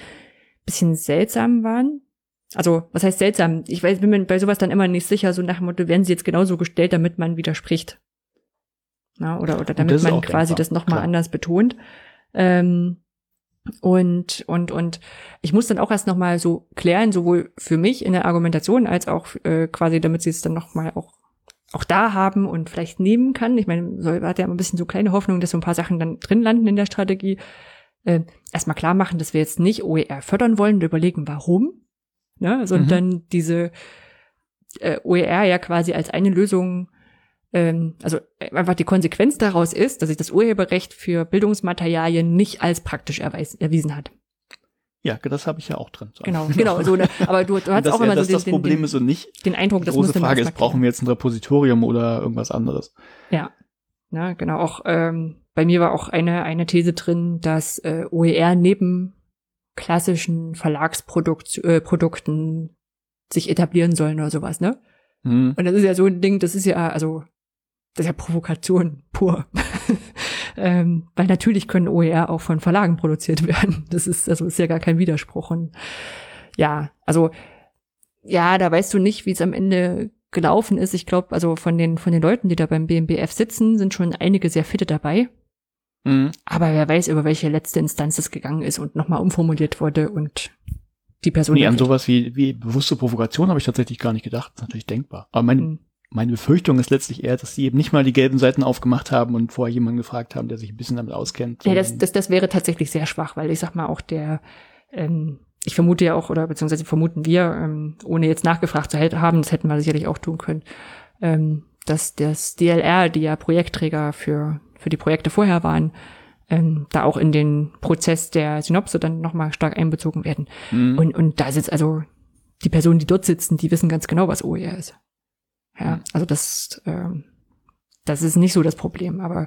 [SPEAKER 1] bisschen seltsam waren. Also was heißt seltsam? Ich weiß, bin mir bei sowas dann immer nicht sicher. So nach dem Motto, werden sie jetzt genauso gestellt, damit man widerspricht. Na, oder oder damit man quasi
[SPEAKER 2] denkbar,
[SPEAKER 1] das nochmal anders betont. Ähm, und, und, und ich muss dann auch erst nochmal so klären, sowohl für mich in der Argumentation als auch äh, quasi, damit sie es dann nochmal auch, auch da haben und vielleicht nehmen kann. Ich meine, soll, hat ja immer ein bisschen so kleine Hoffnung, dass so ein paar Sachen dann drin landen in der Strategie. Äh, erstmal klar machen, dass wir jetzt nicht OER fördern wollen und überlegen, warum. Ne? Sondern
[SPEAKER 2] Mhm.
[SPEAKER 1] diese äh, OER ja quasi als eine Lösung ähm, also einfach die Konsequenz daraus ist, dass sich das Urheberrecht für Bildungsmaterialien nicht als praktisch erweis, erwiesen hat.
[SPEAKER 2] Ja, das habe ich ja auch drin. So.
[SPEAKER 1] Genau, genau. So, ne, aber du, du hast
[SPEAKER 2] das,
[SPEAKER 1] auch
[SPEAKER 2] ja,
[SPEAKER 1] immer
[SPEAKER 2] dass
[SPEAKER 1] so
[SPEAKER 2] das
[SPEAKER 1] den,
[SPEAKER 2] Problem
[SPEAKER 1] den,
[SPEAKER 2] ist und nicht
[SPEAKER 1] den Eindruck,
[SPEAKER 2] die
[SPEAKER 1] das
[SPEAKER 2] große Frage ist, brauchen wir jetzt ein Repositorium oder irgendwas anderes?
[SPEAKER 1] Ja, na, genau. Auch ähm, bei mir war auch eine eine These drin, dass äh, OER neben klassischen Verlagsprodukten äh, sich etablieren sollen oder sowas, ne?
[SPEAKER 2] Hm.
[SPEAKER 1] Und das ist ja so ein Ding, das ist ja, also, das ist ja Provokation pur. ähm, weil natürlich können OER auch von Verlagen produziert werden. Das ist, also ist ja gar kein Widerspruch. Und ja, also ja, da weißt du nicht, wie es am Ende gelaufen ist. Ich glaube, also von den, von den Leuten, die da beim BMBF sitzen, sind schon einige sehr fitte dabei.
[SPEAKER 2] Mhm.
[SPEAKER 1] Aber wer weiß, über welche letzte Instanz es gegangen ist und nochmal umformuliert wurde und die Person.
[SPEAKER 2] Nee, an sowas wie, wie bewusste Provokation habe ich tatsächlich gar nicht gedacht. Das ist natürlich denkbar. Aber meine,
[SPEAKER 1] Mhm.
[SPEAKER 2] meine Befürchtung ist letztlich eher, dass sie eben nicht mal die gelben Seiten aufgemacht haben und vorher jemanden gefragt haben, der sich ein bisschen damit auskennt.
[SPEAKER 1] Ja, das, das, das wäre tatsächlich sehr schwach, weil ich sag mal auch der, ähm, ich vermute ja auch, oder beziehungsweise vermuten wir, ähm, ohne jetzt nachgefragt zu haben, das hätten wir sicherlich auch tun können, ähm, dass das DLR, die ja Projektträger für, für die Projekte vorher waren, ähm, da auch in den Prozess der Synopse dann nochmal stark einbezogen werden.
[SPEAKER 2] Mhm.
[SPEAKER 1] Und, und da sitzt also die Personen, die dort sitzen, die wissen ganz genau, was OER ist. Ja,
[SPEAKER 2] Mhm.
[SPEAKER 1] also das, ähm, das ist nicht so das Problem, aber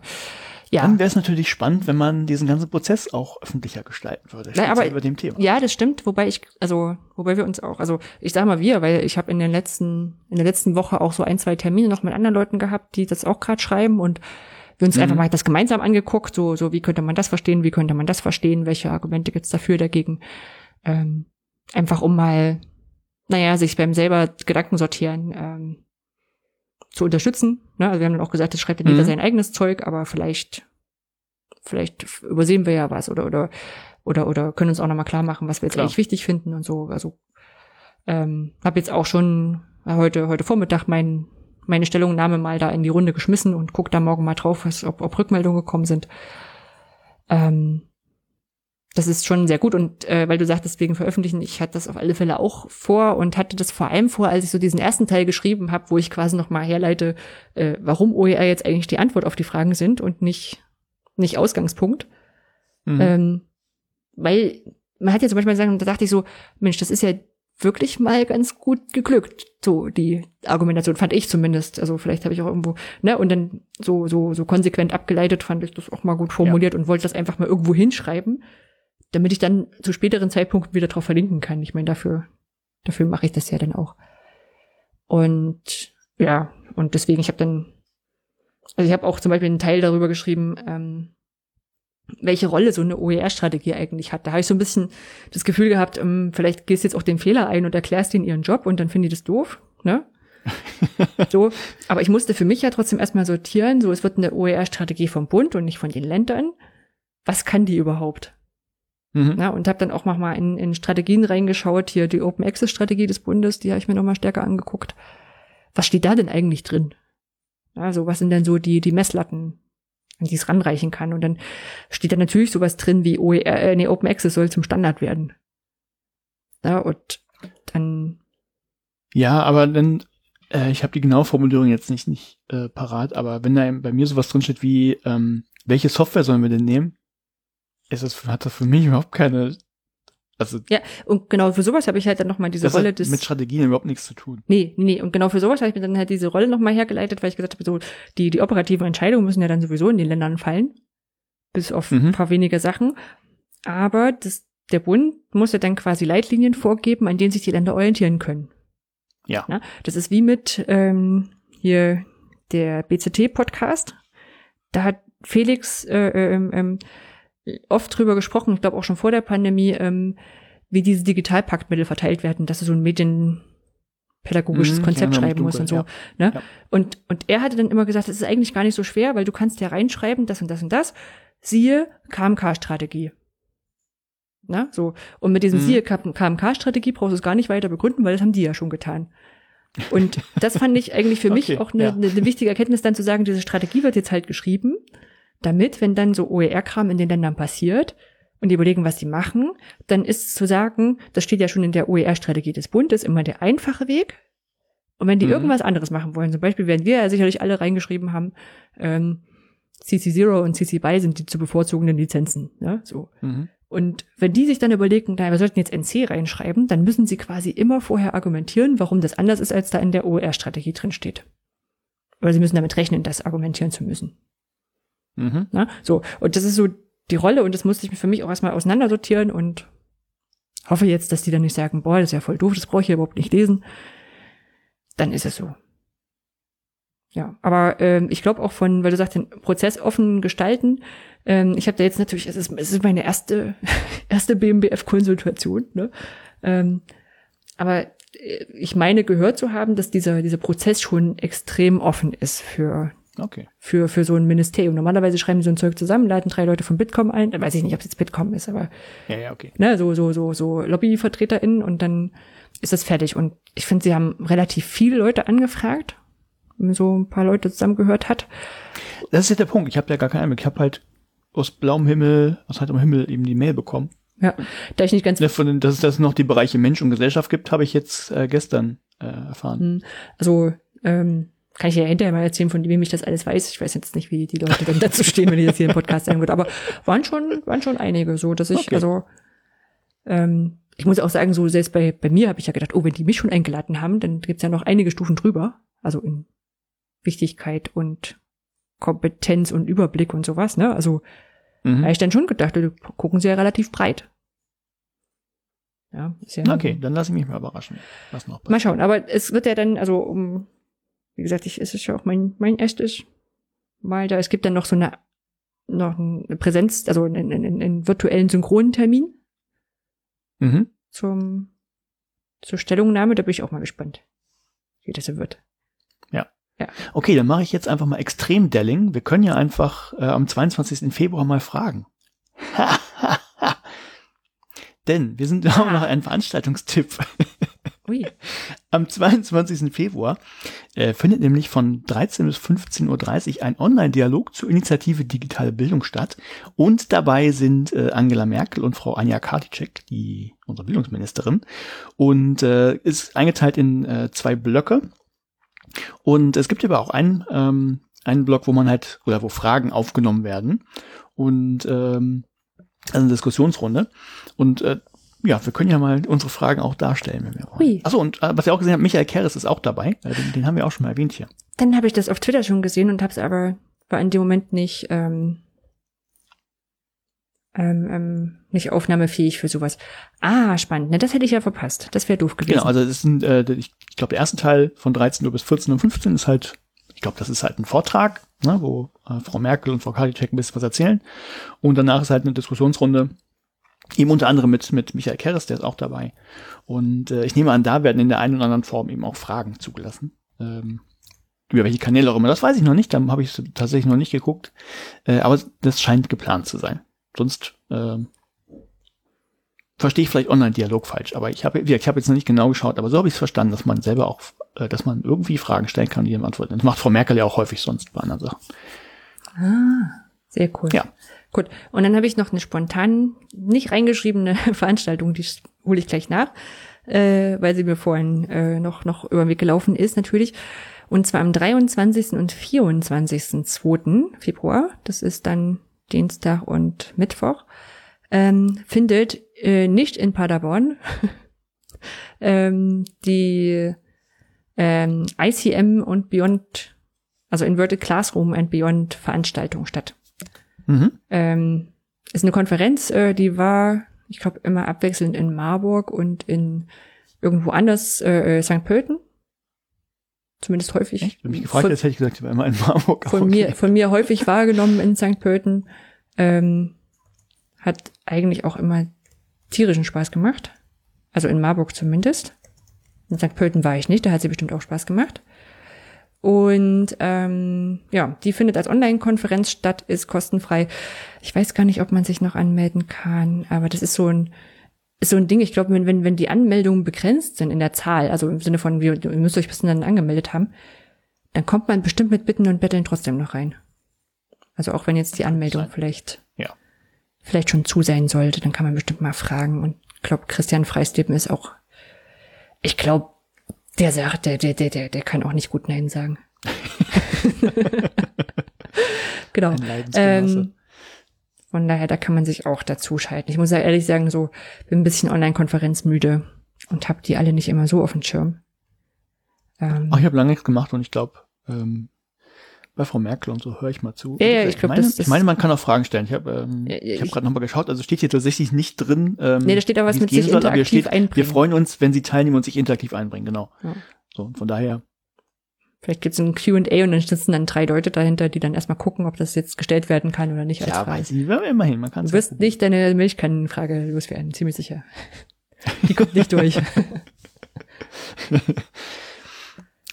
[SPEAKER 1] ja.
[SPEAKER 2] Dann wäre es natürlich spannend, wenn man diesen ganzen Prozess auch öffentlicher gestalten würde.
[SPEAKER 1] Nein, aber-
[SPEAKER 2] über dem Thema.
[SPEAKER 1] Ja, das stimmt, wobei ich, also, wobei wir uns auch, also ich sag mal wir, weil ich habe in den letzten, in der letzten Woche auch so ein, zwei Termine noch mit anderen Leuten gehabt, die das auch gerade schreiben und wir uns
[SPEAKER 2] Mhm.
[SPEAKER 1] einfach mal das gemeinsam angeguckt, so, so wie könnte man das verstehen, wie könnte man das verstehen, welche Argumente gibt's dafür, dagegen. Ähm, einfach um mal, naja, sich beim selber Gedanken sortieren ähm, zu unterstützen. Ne? Also wir haben dann auch gesagt, das schreibt ja jeder
[SPEAKER 2] Mhm.
[SPEAKER 1] sein eigenes Zeug, aber vielleicht, vielleicht übersehen wir ja was oder oder oder oder können uns auch nochmal klar machen, was wir jetzt
[SPEAKER 2] Klar.
[SPEAKER 1] eigentlich wichtig finden und so. Also ähm, habe jetzt auch schon heute heute Vormittag mein, meine Stellungnahme mal da in die Runde geschmissen und guck da morgen mal drauf, was, ob, ob Rückmeldungen gekommen sind. Ähm, das ist schon sehr gut und äh, weil du sagtest wegen veröffentlichen, ich hatte das auf alle Fälle auch vor und hatte das vor allem vor, als ich so diesen ersten Teil geschrieben habe, wo ich quasi noch mal herleite, äh, warum OER jetzt eigentlich die Antwort auf die Fragen sind und nicht nicht Ausgangspunkt.
[SPEAKER 2] Mhm.
[SPEAKER 1] Ähm, weil man hat ja zum Beispiel gesagt, und da dachte ich so, Mensch, das ist ja wirklich mal ganz gut geglückt. So, die Argumentation fand ich zumindest. Also vielleicht habe ich auch irgendwo, ne, und dann so, so, so konsequent abgeleitet, fand ich das auch mal gut formuliert und wollte das einfach mal irgendwo hinschreiben, damit ich dann zu späteren Zeitpunkten wieder drauf verlinken kann. Ich meine, dafür, dafür mache ich das ja dann auch. Und ja, und deswegen, ich habe dann, also ich habe auch zum Beispiel einen Teil darüber geschrieben, ähm, welche Rolle so eine OER-Strategie eigentlich hat. Da habe ich so ein bisschen das Gefühl gehabt, ähm, vielleicht gehst du jetzt auch den Fehler ein und erklärst ihnen ihren Job und dann finden die das doof, ne? so, aber ich musste für mich ja trotzdem erstmal sortieren, so es wird eine OER-Strategie vom Bund und nicht von den Ländern. Was kann die überhaupt?
[SPEAKER 2] Mhm.
[SPEAKER 1] Na, und habe dann auch noch mal in, in Strategien reingeschaut, hier die Open Access Strategie des Bundes, die habe ich mir noch mal stärker angeguckt. Was steht da denn eigentlich drin? Also was sind denn so die die Messlatten, an die es ranreichen kann? Und dann steht da natürlich sowas drin wie OER, äh, nee, Open Access soll zum Standard werden. Ja, und dann
[SPEAKER 2] Ja, aber dann, äh, ich habe die genaue Formulierung jetzt nicht, nicht äh, parat, aber wenn da bei mir sowas drinsteht wie, ähm, welche Software sollen wir denn nehmen, ist das, hat das für mich überhaupt keine, also
[SPEAKER 1] ja, und genau für sowas habe ich halt dann noch mal diese
[SPEAKER 2] das
[SPEAKER 1] Rolle
[SPEAKER 2] hat
[SPEAKER 1] des
[SPEAKER 2] mit Strategien überhaupt nichts zu tun.
[SPEAKER 1] Nee, nee, und genau für sowas habe ich mir dann halt diese Rolle nochmal hergeleitet, weil ich gesagt habe, so, die, die operativen Entscheidungen müssen ja dann sowieso in den Ländern fallen. Bis auf
[SPEAKER 2] Mhm.
[SPEAKER 1] ein paar wenige Sachen. Aber das, der Bund muss ja dann quasi Leitlinien vorgeben, an denen sich die Länder orientieren können.
[SPEAKER 2] Ja.
[SPEAKER 1] Na, das ist wie mit ähm, hier der BCT-Podcast. Da hat Felix äh, ähm, ähm, oft drüber gesprochen, ich glaube auch schon vor der Pandemie, ähm, wie diese Digitalpaktmittel verteilt werden, dass du so ein medienpädagogisches
[SPEAKER 2] Mhm,
[SPEAKER 1] Konzept
[SPEAKER 2] ja,
[SPEAKER 1] schreiben musst und so. Ne?
[SPEAKER 2] Ja.
[SPEAKER 1] Und, und er hatte dann immer gesagt, es ist eigentlich gar nicht so schwer, weil du kannst ja reinschreiben, das und das und das. Siehe KMK-Strategie. Na, so. Und mit diesem
[SPEAKER 2] Mhm.
[SPEAKER 1] Siehe KMK-Strategie brauchst du es gar nicht weiter begründen, weil das haben die ja schon getan. Und das fand ich eigentlich für mich
[SPEAKER 2] Okay,
[SPEAKER 1] auch eine,
[SPEAKER 2] ja.
[SPEAKER 1] eine, eine wichtige Erkenntnis, dann zu sagen, diese Strategie wird jetzt halt geschrieben, damit, wenn dann so OER-Kram in den Ländern passiert und die überlegen, was sie machen, dann ist zu sagen, das steht ja schon in der OER-Strategie des Bundes, immer der einfache Weg. Und wenn die
[SPEAKER 2] Mhm.
[SPEAKER 1] irgendwas anderes machen wollen, zum Beispiel werden wir ja sicherlich alle reingeschrieben haben, ähm, CC0 und CC BY sind die zu bevorzugenden Lizenzen. Ne? So.
[SPEAKER 2] Mhm.
[SPEAKER 1] Und wenn die sich dann überlegen, na, wir sollten jetzt NC reinschreiben, dann müssen sie quasi immer vorher argumentieren, warum das anders ist, als da in der OER-Strategie drin steht. Oder sie müssen damit rechnen, das argumentieren zu müssen.
[SPEAKER 2] Mhm.
[SPEAKER 1] Ne? So, und das ist so die Rolle und das musste ich für mich auch erstmal auseinandersortieren und hoffe jetzt, dass die dann nicht sagen, boah, das ist ja voll doof, das brauche ich ja überhaupt nicht lesen. Dann ist es so. Ja, aber ähm, ich glaube auch von, weil du sagst, den Prozess offen gestalten. Ähm, ich habe da jetzt natürlich, es ist, es ist meine erste erste BMBF-Konsultation. Ne? Ähm, aber äh, ich meine gehört zu haben, dass dieser, dieser Prozess schon extrem offen ist für,
[SPEAKER 2] Okay.
[SPEAKER 1] für, für so ein Ministerium. Normalerweise schreiben sie so ein Zeug zusammen, laden drei Leute von Bitkom ein. Dann weiß ich nicht, ob es jetzt Bitkom ist, aber
[SPEAKER 2] Ja, ja, okay.
[SPEAKER 1] ne, so, so, so, so LobbyvertreterInnen und dann ist das fertig. Und ich finde, sie haben relativ viele Leute angefragt, wenn man so ein paar Leute zusammengehört hat.
[SPEAKER 2] Das ist jetzt der Punkt. Ich habe ja gar keinen Einblick. Ich habe halt aus blauem Himmel, aus heiterem Himmel eben die Mail bekommen.
[SPEAKER 1] Ja, da ich nicht ganz
[SPEAKER 2] Ne, Von, dass es dass es noch die Bereiche Mensch und Gesellschaft gibt, habe ich jetzt äh, gestern äh, erfahren.
[SPEAKER 1] Also, ähm, kann ich ja hinterher mal erzählen, von wem ich das alles weiß. Ich weiß jetzt nicht, wie die Leute dann dazu stehen, wenn ich das hier im Podcast sagen würde. Aber waren schon, waren schon einige so, dass ich,
[SPEAKER 2] Okay.
[SPEAKER 1] also, ähm, ich muss auch sagen, so selbst bei, bei mir habe ich ja gedacht, oh, wenn die mich schon eingeladen haben, dann gibt's ja noch einige Stufen drüber. Also in Wichtigkeit und Kompetenz und Überblick und sowas, ne? Also,
[SPEAKER 2] Mhm.
[SPEAKER 1] habe ich dann schon gedacht, die gucken sie ja relativ breit. Ja, ist ja
[SPEAKER 2] Okay, dann lasse ich mich mal überraschen, was noch
[SPEAKER 1] Mal schauen, aber es wird ja dann, also um, wie gesagt, ich, es ist ja auch mein, mein erstes Mal da. Es gibt dann noch so eine, noch eine Präsenz, also einen, einen, einen virtuellen Synchrontermin
[SPEAKER 2] Mhm.
[SPEAKER 1] zum, zur Stellungnahme. Da bin ich auch mal gespannt, wie das so wird.
[SPEAKER 2] Okay, dann mache ich jetzt einfach mal extrem Delling. Wir können ja einfach äh, am 22. Februar mal fragen. Denn wir sind haben noch einen Veranstaltungstipp.
[SPEAKER 1] Ui,
[SPEAKER 2] Am 22. Februar äh, findet nämlich von 13 bis 15.30 Uhr ein Online-Dialog zur Initiative Digitale Bildung statt. Und dabei sind äh, Angela Merkel und Frau Anja Karliczek, die unsere Bildungsministerin, und äh, ist eingeteilt in äh, zwei Blöcke. Und es gibt aber auch einen, ähm, einen Block, wo man halt, oder wo Fragen aufgenommen werden. Und ähm, also eine Diskussionsrunde. Und äh, ja, wir können ja mal unsere Fragen auch darstellen, wenn wir wollen. Achso, und äh, was ihr auch gesehen habt, Michael Keres ist auch dabei. Äh, den, den haben wir auch schon mal erwähnt hier.
[SPEAKER 1] dann habe ich das auf Twitter schon gesehen und habe es aber war in dem Moment nicht ähm, ähm, ähm, nicht aufnahmefähig für sowas. Ah, spannend. Ne, das hätte ich ja verpasst. Das wäre doof gewesen.
[SPEAKER 2] Genau, also das sind, äh, ich glaube, der erste Teil von 13 Uhr bis 14 Uhr 15 ist halt, ich glaube, das ist halt ein Vortrag, ne, wo äh, Frau Merkel und Frau Karliczek ein bisschen was erzählen. Und danach ist halt eine Diskussionsrunde, eben unter anderem mit, mit Michael Keres, der ist auch dabei. Und äh, ich nehme an, da werden in der einen oder anderen Form eben auch Fragen zugelassen. Ähm, über welche Kanäle auch immer, das weiß ich noch nicht, da habe ich tatsächlich noch nicht geguckt. Äh, aber das scheint geplant zu sein. Sonst ähm, verstehe ich vielleicht Online-Dialog falsch, aber ich habe ich habe jetzt noch nicht genau geschaut, aber so habe ich es verstanden, dass man selber auch, äh, dass man irgendwie Fragen stellen kann, die jemand antworten. Das macht Frau Merkel ja auch häufig sonst bei anderen Sachen.
[SPEAKER 1] Ah, sehr cool.
[SPEAKER 2] Ja.
[SPEAKER 1] Gut. Und dann habe ich noch eine spontan nicht reingeschriebene Veranstaltung, die hole ich gleich nach, äh, weil sie mir vorhin äh, noch, noch über den Weg gelaufen ist, natürlich. Und zwar am 23. und 24.2. Februar, das ist dann Dienstag und Mittwoch, ähm, findet äh, nicht in Paderborn ähm, die ähm, ICM und Beyond, also Inverted Classroom and Beyond Veranstaltung statt.
[SPEAKER 2] Mhm.
[SPEAKER 1] Ähm, ist eine Konferenz, äh, die war, ich glaube, immer abwechselnd in Marburg und in irgendwo anders, äh, äh, St. Pölten. Zumindest häufig.
[SPEAKER 2] Wenn mich gefragt
[SPEAKER 1] von,
[SPEAKER 2] hätte ich gesagt, ich war immer in Marburg.
[SPEAKER 1] von
[SPEAKER 2] aber
[SPEAKER 1] mir,
[SPEAKER 2] okay.
[SPEAKER 1] von mir häufig wahrgenommen in St. Pölten. Ähm, hat eigentlich auch immer tierischen Spaß gemacht. Also in Marburg zumindest. In St. Pölten war ich nicht, da hat sie bestimmt auch Spaß gemacht. Und ähm, ja, die findet als Online-Konferenz statt, ist kostenfrei. Ich weiß gar nicht, ob man sich noch anmelden kann, aber das ist so ein ist so ein Ding. Ich glaube, wenn, wenn wenn die Anmeldungen begrenzt sind in der Zahl, also im Sinne von, wir, ihr müsst euch bis dann angemeldet haben, dann kommt man bestimmt mit Bitten und Betteln trotzdem noch rein. Also auch wenn jetzt die Anmeldung vielleicht
[SPEAKER 2] Ja.
[SPEAKER 1] vielleicht schon zu sein sollte, dann kann man bestimmt mal fragen. Und ich glaube, Christian Freisteppen ist auch, ich glaube, der sagt, der, der, der, der, der kann auch nicht gut Nein sagen. genau. Ähm, von daher, da kann man sich auch dazu schalten. Ich muss ja ehrlich sagen, so, bin ein bisschen Online-Konferenz müde und habe die alle nicht immer so auf dem Schirm. Ähm,
[SPEAKER 2] Ach, ich habe lange nichts gemacht und ich glaube, ähm, bei Frau Merkel und so höre ich mal zu.
[SPEAKER 1] Ja, ja,
[SPEAKER 2] Und
[SPEAKER 1] ich glaub,
[SPEAKER 2] meine,
[SPEAKER 1] das- das-
[SPEAKER 2] ich meine, man kann auch Fragen stellen. Ich habe ähm,
[SPEAKER 1] Ja, ja,
[SPEAKER 2] ich hab gerade nochmal geschaut, also steht hier tatsächlich nicht drin. Ähm,
[SPEAKER 1] Nee, da steht aber was
[SPEAKER 2] es
[SPEAKER 1] mit sich
[SPEAKER 2] soll,
[SPEAKER 1] interaktiv
[SPEAKER 2] steht,
[SPEAKER 1] einbringen.
[SPEAKER 2] Wir freuen uns, wenn Sie teilnehmen und sich interaktiv einbringen, genau.
[SPEAKER 1] Ja.
[SPEAKER 2] So, und von daher,
[SPEAKER 1] Vielleicht gibt's ein Q&A und dann sitzen dann drei Leute dahinter, die dann erstmal gucken, ob das jetzt gestellt werden kann oder nicht als
[SPEAKER 2] ja,
[SPEAKER 1] Frage.
[SPEAKER 2] weiß ich, aber immerhin, man kann
[SPEAKER 1] Du wirst nicht deine Milchkannenfrage loswerden, ziemlich sicher. Die kommt nicht durch.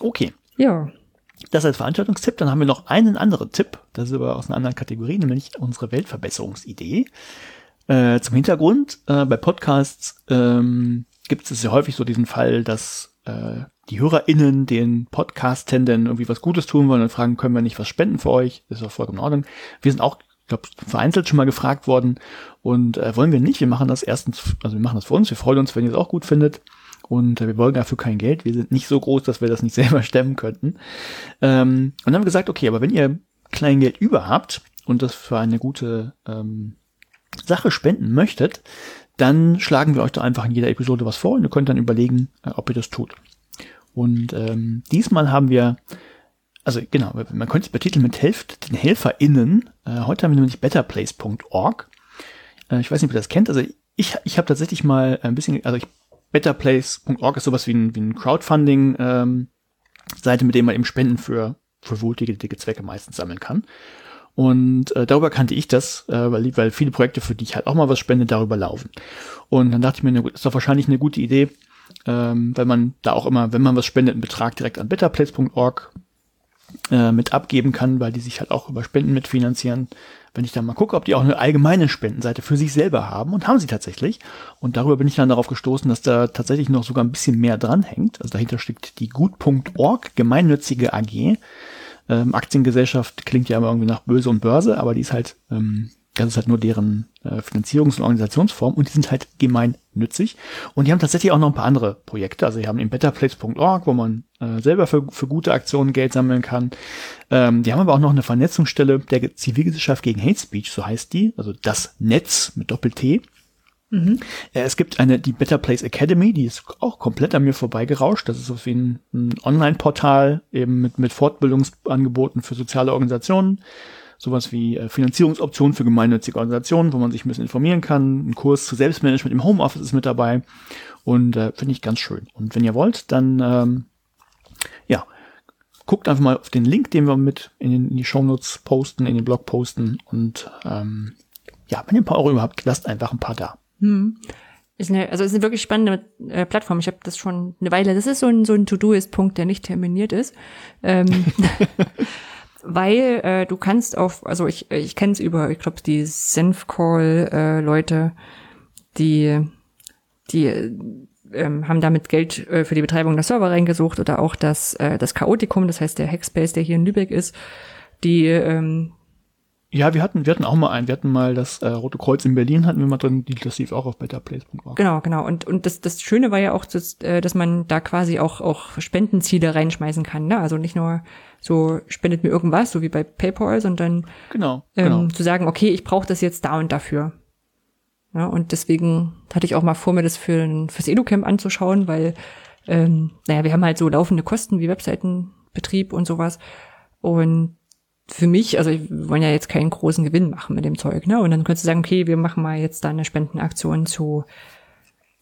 [SPEAKER 2] Okay.
[SPEAKER 1] Ja.
[SPEAKER 2] Das als Veranstaltungstipp. Dann haben wir noch einen anderen Tipp. Das ist aber aus einer anderen Kategorie, nämlich unsere Weltverbesserungsidee. Äh, zum Hintergrund, äh, bei Podcasts ähm, gibt es ja häufig so diesen Fall, dass äh, die HörerInnen den Podcastenden irgendwie was Gutes tun wollen und fragen, können wir nicht was spenden für euch? Das ist auch vollkommen in Ordnung. Wir sind auch, glaube vereinzelt schon mal gefragt worden und äh, wollen wir nicht. Wir machen das erstens, also wir machen das für uns. Wir freuen uns, wenn ihr es auch gut findet. Und wir wollen dafür kein Geld. Wir sind nicht so groß, dass wir das nicht selber stemmen könnten. Ähm, und dann haben wir gesagt, okay, aber wenn ihr Kleingeld über habt und das für eine gute ähm, Sache spenden möchtet, dann schlagen wir euch da einfach in jeder Episode was vor und ihr könnt dann überlegen, äh, ob ihr das tut. Und ähm, diesmal haben wir, also genau, man könnte es betiteln mit Helft den HelferInnen. Äh, heute haben wir nämlich betterplace.org. Äh, ich weiß nicht, ob ihr das kennt. Also ich, ich habe tatsächlich mal ein bisschen, also ich, betterplace.org ist sowas wie ein, wie ein Crowdfunding ähm, mit dem man eben Spenden für, für wohltätige Zwecke meistens sammeln kann. Und äh, darüber kannte ich das, äh, weil, weil viele Projekte, für die ich halt auch mal was spende, darüber laufen. Und dann dachte ich mir, gut, ist doch wahrscheinlich eine gute Idee, ähm, weil man da auch immer, wenn man was spendet, einen Betrag direkt an betterplace.org äh, mit abgeben kann, weil die sich halt auch über Spenden mitfinanzieren. Wenn ich dann mal gucke, ob die auch eine allgemeine Spendenseite für sich selber haben und haben sie tatsächlich. Und darüber bin ich dann darauf gestoßen, dass da tatsächlich noch sogar ein bisschen mehr dranhängt. Also dahinter steckt die gut.org gemeinnützige AG. Ähm, Aktiengesellschaft klingt ja immer irgendwie nach Böse und Börse, aber die ist halt, ähm, das ist halt nur deren äh, Finanzierungs- und Organisationsform und die sind halt gemeinnützig. Und die haben tatsächlich auch noch ein paar andere Projekte. Also sie haben den betterplace.org, wo man äh, selber für, für gute Aktionen Geld sammeln kann. Ähm, die haben aber auch noch eine Vernetzungsstelle der Zivilgesellschaft gegen Hate Speech, so heißt die, also das Netz mit Doppel-T. Mhm. Es gibt eine, die Better Place Academy, die ist auch komplett an mir vorbeigerauscht. Das ist so wie ein, ein Online-Portal eben mit, mit Fortbildungsangeboten für soziale Organisationen. Sowas wie äh, Finanzierungsoptionen für gemeinnützige Organisationen, wo man sich ein bisschen informieren kann. Ein Kurs zu Selbstmanagement im Homeoffice ist mit dabei. Und äh, finde ich ganz schön. Und wenn ihr wollt, dann ähm, ja, guckt einfach mal auf den Link, den wir mit in, den, in die Shownotes posten, in den Blog posten. Und ähm, ja, wenn ihr ein paar Euro überhaupt, lasst einfach ein paar da.
[SPEAKER 1] Hm. Ist eine, also ist eine wirklich spannende äh, Plattform. Ich habe das schon eine Weile. Das ist so ein, so ein To-Do-Ist-Punkt, der nicht terminiert ist. Ähm, weil äh, du kannst auf, also ich, ich kenne es über, ich glaube, die Senfcall-Leute, die, die ähm, haben damit Geld äh, für die Betreibung der Server reingesucht oder auch das, äh, das Chaotikum, das heißt der Hackspace, der hier in Lübeck ist, die ähm,
[SPEAKER 2] ja, wir hatten, wir hatten auch mal einen, wir hatten mal das äh, Rote Kreuz in Berlin, hatten wir mal drin, die, das lief auch auf betterplace.org.
[SPEAKER 1] Genau, genau. Und, und das, das Schöne war ja auch, dass, äh, dass man da quasi auch, auch Spendenziele reinschmeißen kann. Ne? Also nicht nur so, spendet mir irgendwas, so wie bei PayPal, sondern
[SPEAKER 2] genau,
[SPEAKER 1] ähm,
[SPEAKER 2] genau.
[SPEAKER 1] zu sagen, okay, ich brauche das jetzt da und dafür. Ja, und deswegen hatte ich auch mal vor, mir das für, fürs EduCamp anzuschauen, weil, ähm, naja, wir haben halt so laufende Kosten wie Webseitenbetrieb und sowas. Und für mich, also wir wollen ja jetzt keinen großen Gewinn machen mit dem Zeug, ne? Und dann könntest du sagen, okay, wir machen mal jetzt da eine Spendenaktion zu,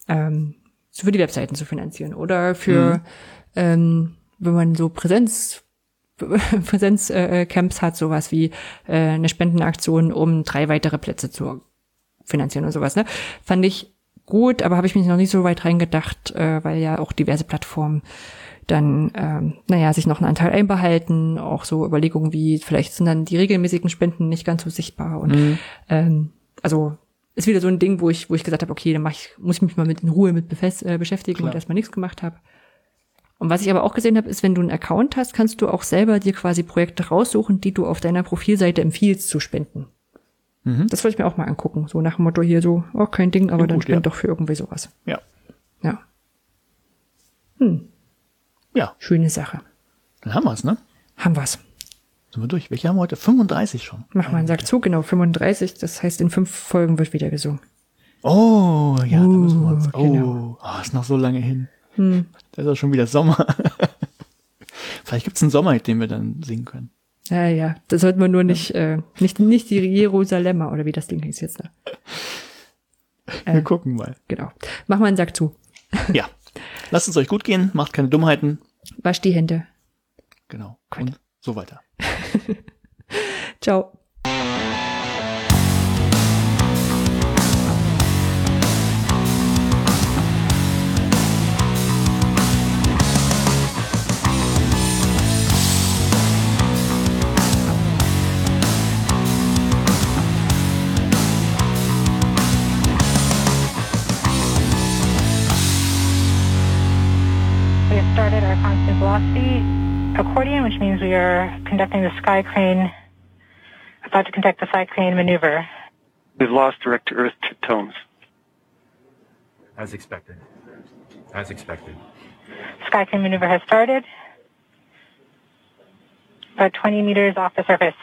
[SPEAKER 1] ähm, für die Webseiten zu finanzieren oder für, mhm. ähm, wenn man so Präsenz Präsenzcamps äh, Camps hat, sowas wie äh, eine Spendenaktion, um drei weitere Plätze zu finanzieren und sowas. Ne? Fand ich gut, aber habe ich mich noch nicht so weit reingedacht, äh, weil ja auch diverse Plattformen dann, ähm, naja, sich noch einen Anteil einbehalten, auch so Überlegungen wie, vielleicht sind dann die regelmäßigen Spenden nicht ganz so sichtbar und mhm. ähm, also ist wieder so ein Ding, wo ich, wo ich gesagt habe, okay, dann mach ich, muss ich mich mal mit in Ruhe mit befest, äh, beschäftigen Klar. und erstmal nichts gemacht habe. Und was ich aber auch gesehen habe, ist, wenn du einen Account hast, kannst du auch selber dir quasi Projekte raussuchen, die du auf deiner Profilseite empfiehlst zu spenden. Mhm. Das wollte ich mir auch mal angucken. So nach dem Motto hier so, oh, kein Ding, aber ja, dann spend ja. doch für irgendwie sowas.
[SPEAKER 2] Ja.
[SPEAKER 1] Ja. Hm.
[SPEAKER 2] Ja.
[SPEAKER 1] Schöne Sache.
[SPEAKER 2] Dann haben wir's, ne?
[SPEAKER 1] Haben wir's.
[SPEAKER 2] Sind wir durch? Welche haben wir heute? 35 schon.
[SPEAKER 1] Mach mal einen Sack zu, genau, 35. Das heißt, in fünf Folgen wird wieder gesungen.
[SPEAKER 2] Oh, ja, uh, da müssen wir uns. Oh, genau. oh, ist noch so lange hin. Hm. Da ist auch schon wieder Sommer. Vielleicht gibt's einen Sommer, den wir dann singen können.
[SPEAKER 1] Ja, ja. Das sollten wir nur nicht, äh, nicht, nicht die Jerusalemer oder wie das Ding hieß jetzt da.
[SPEAKER 2] wir äh, gucken mal.
[SPEAKER 1] Genau. Mach mal einen Sack zu.
[SPEAKER 2] ja. Lasst es euch gut gehen, macht keine Dummheiten.
[SPEAKER 1] Wasch die Hände.
[SPEAKER 2] Genau. Gut. Und so weiter.
[SPEAKER 1] Ciao.
[SPEAKER 4] Velocity accordion, which means we are conducting the sky crane, about to conduct the sky crane maneuver.
[SPEAKER 5] We've lost direct to earth tones.
[SPEAKER 6] As expected. As expected.
[SPEAKER 4] Sky crane maneuver has started. About 20 meters off the surface.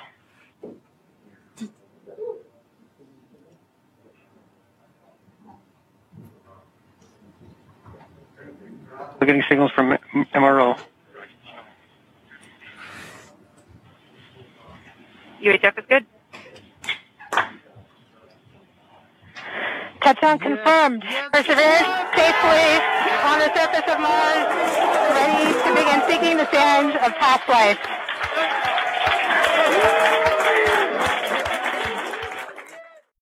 [SPEAKER 5] We're getting signals from MRO.
[SPEAKER 4] UHF is good. Touchdown confirmed. Perseverance safely on the surface of Mars, ready to begin seeking the sands of past life.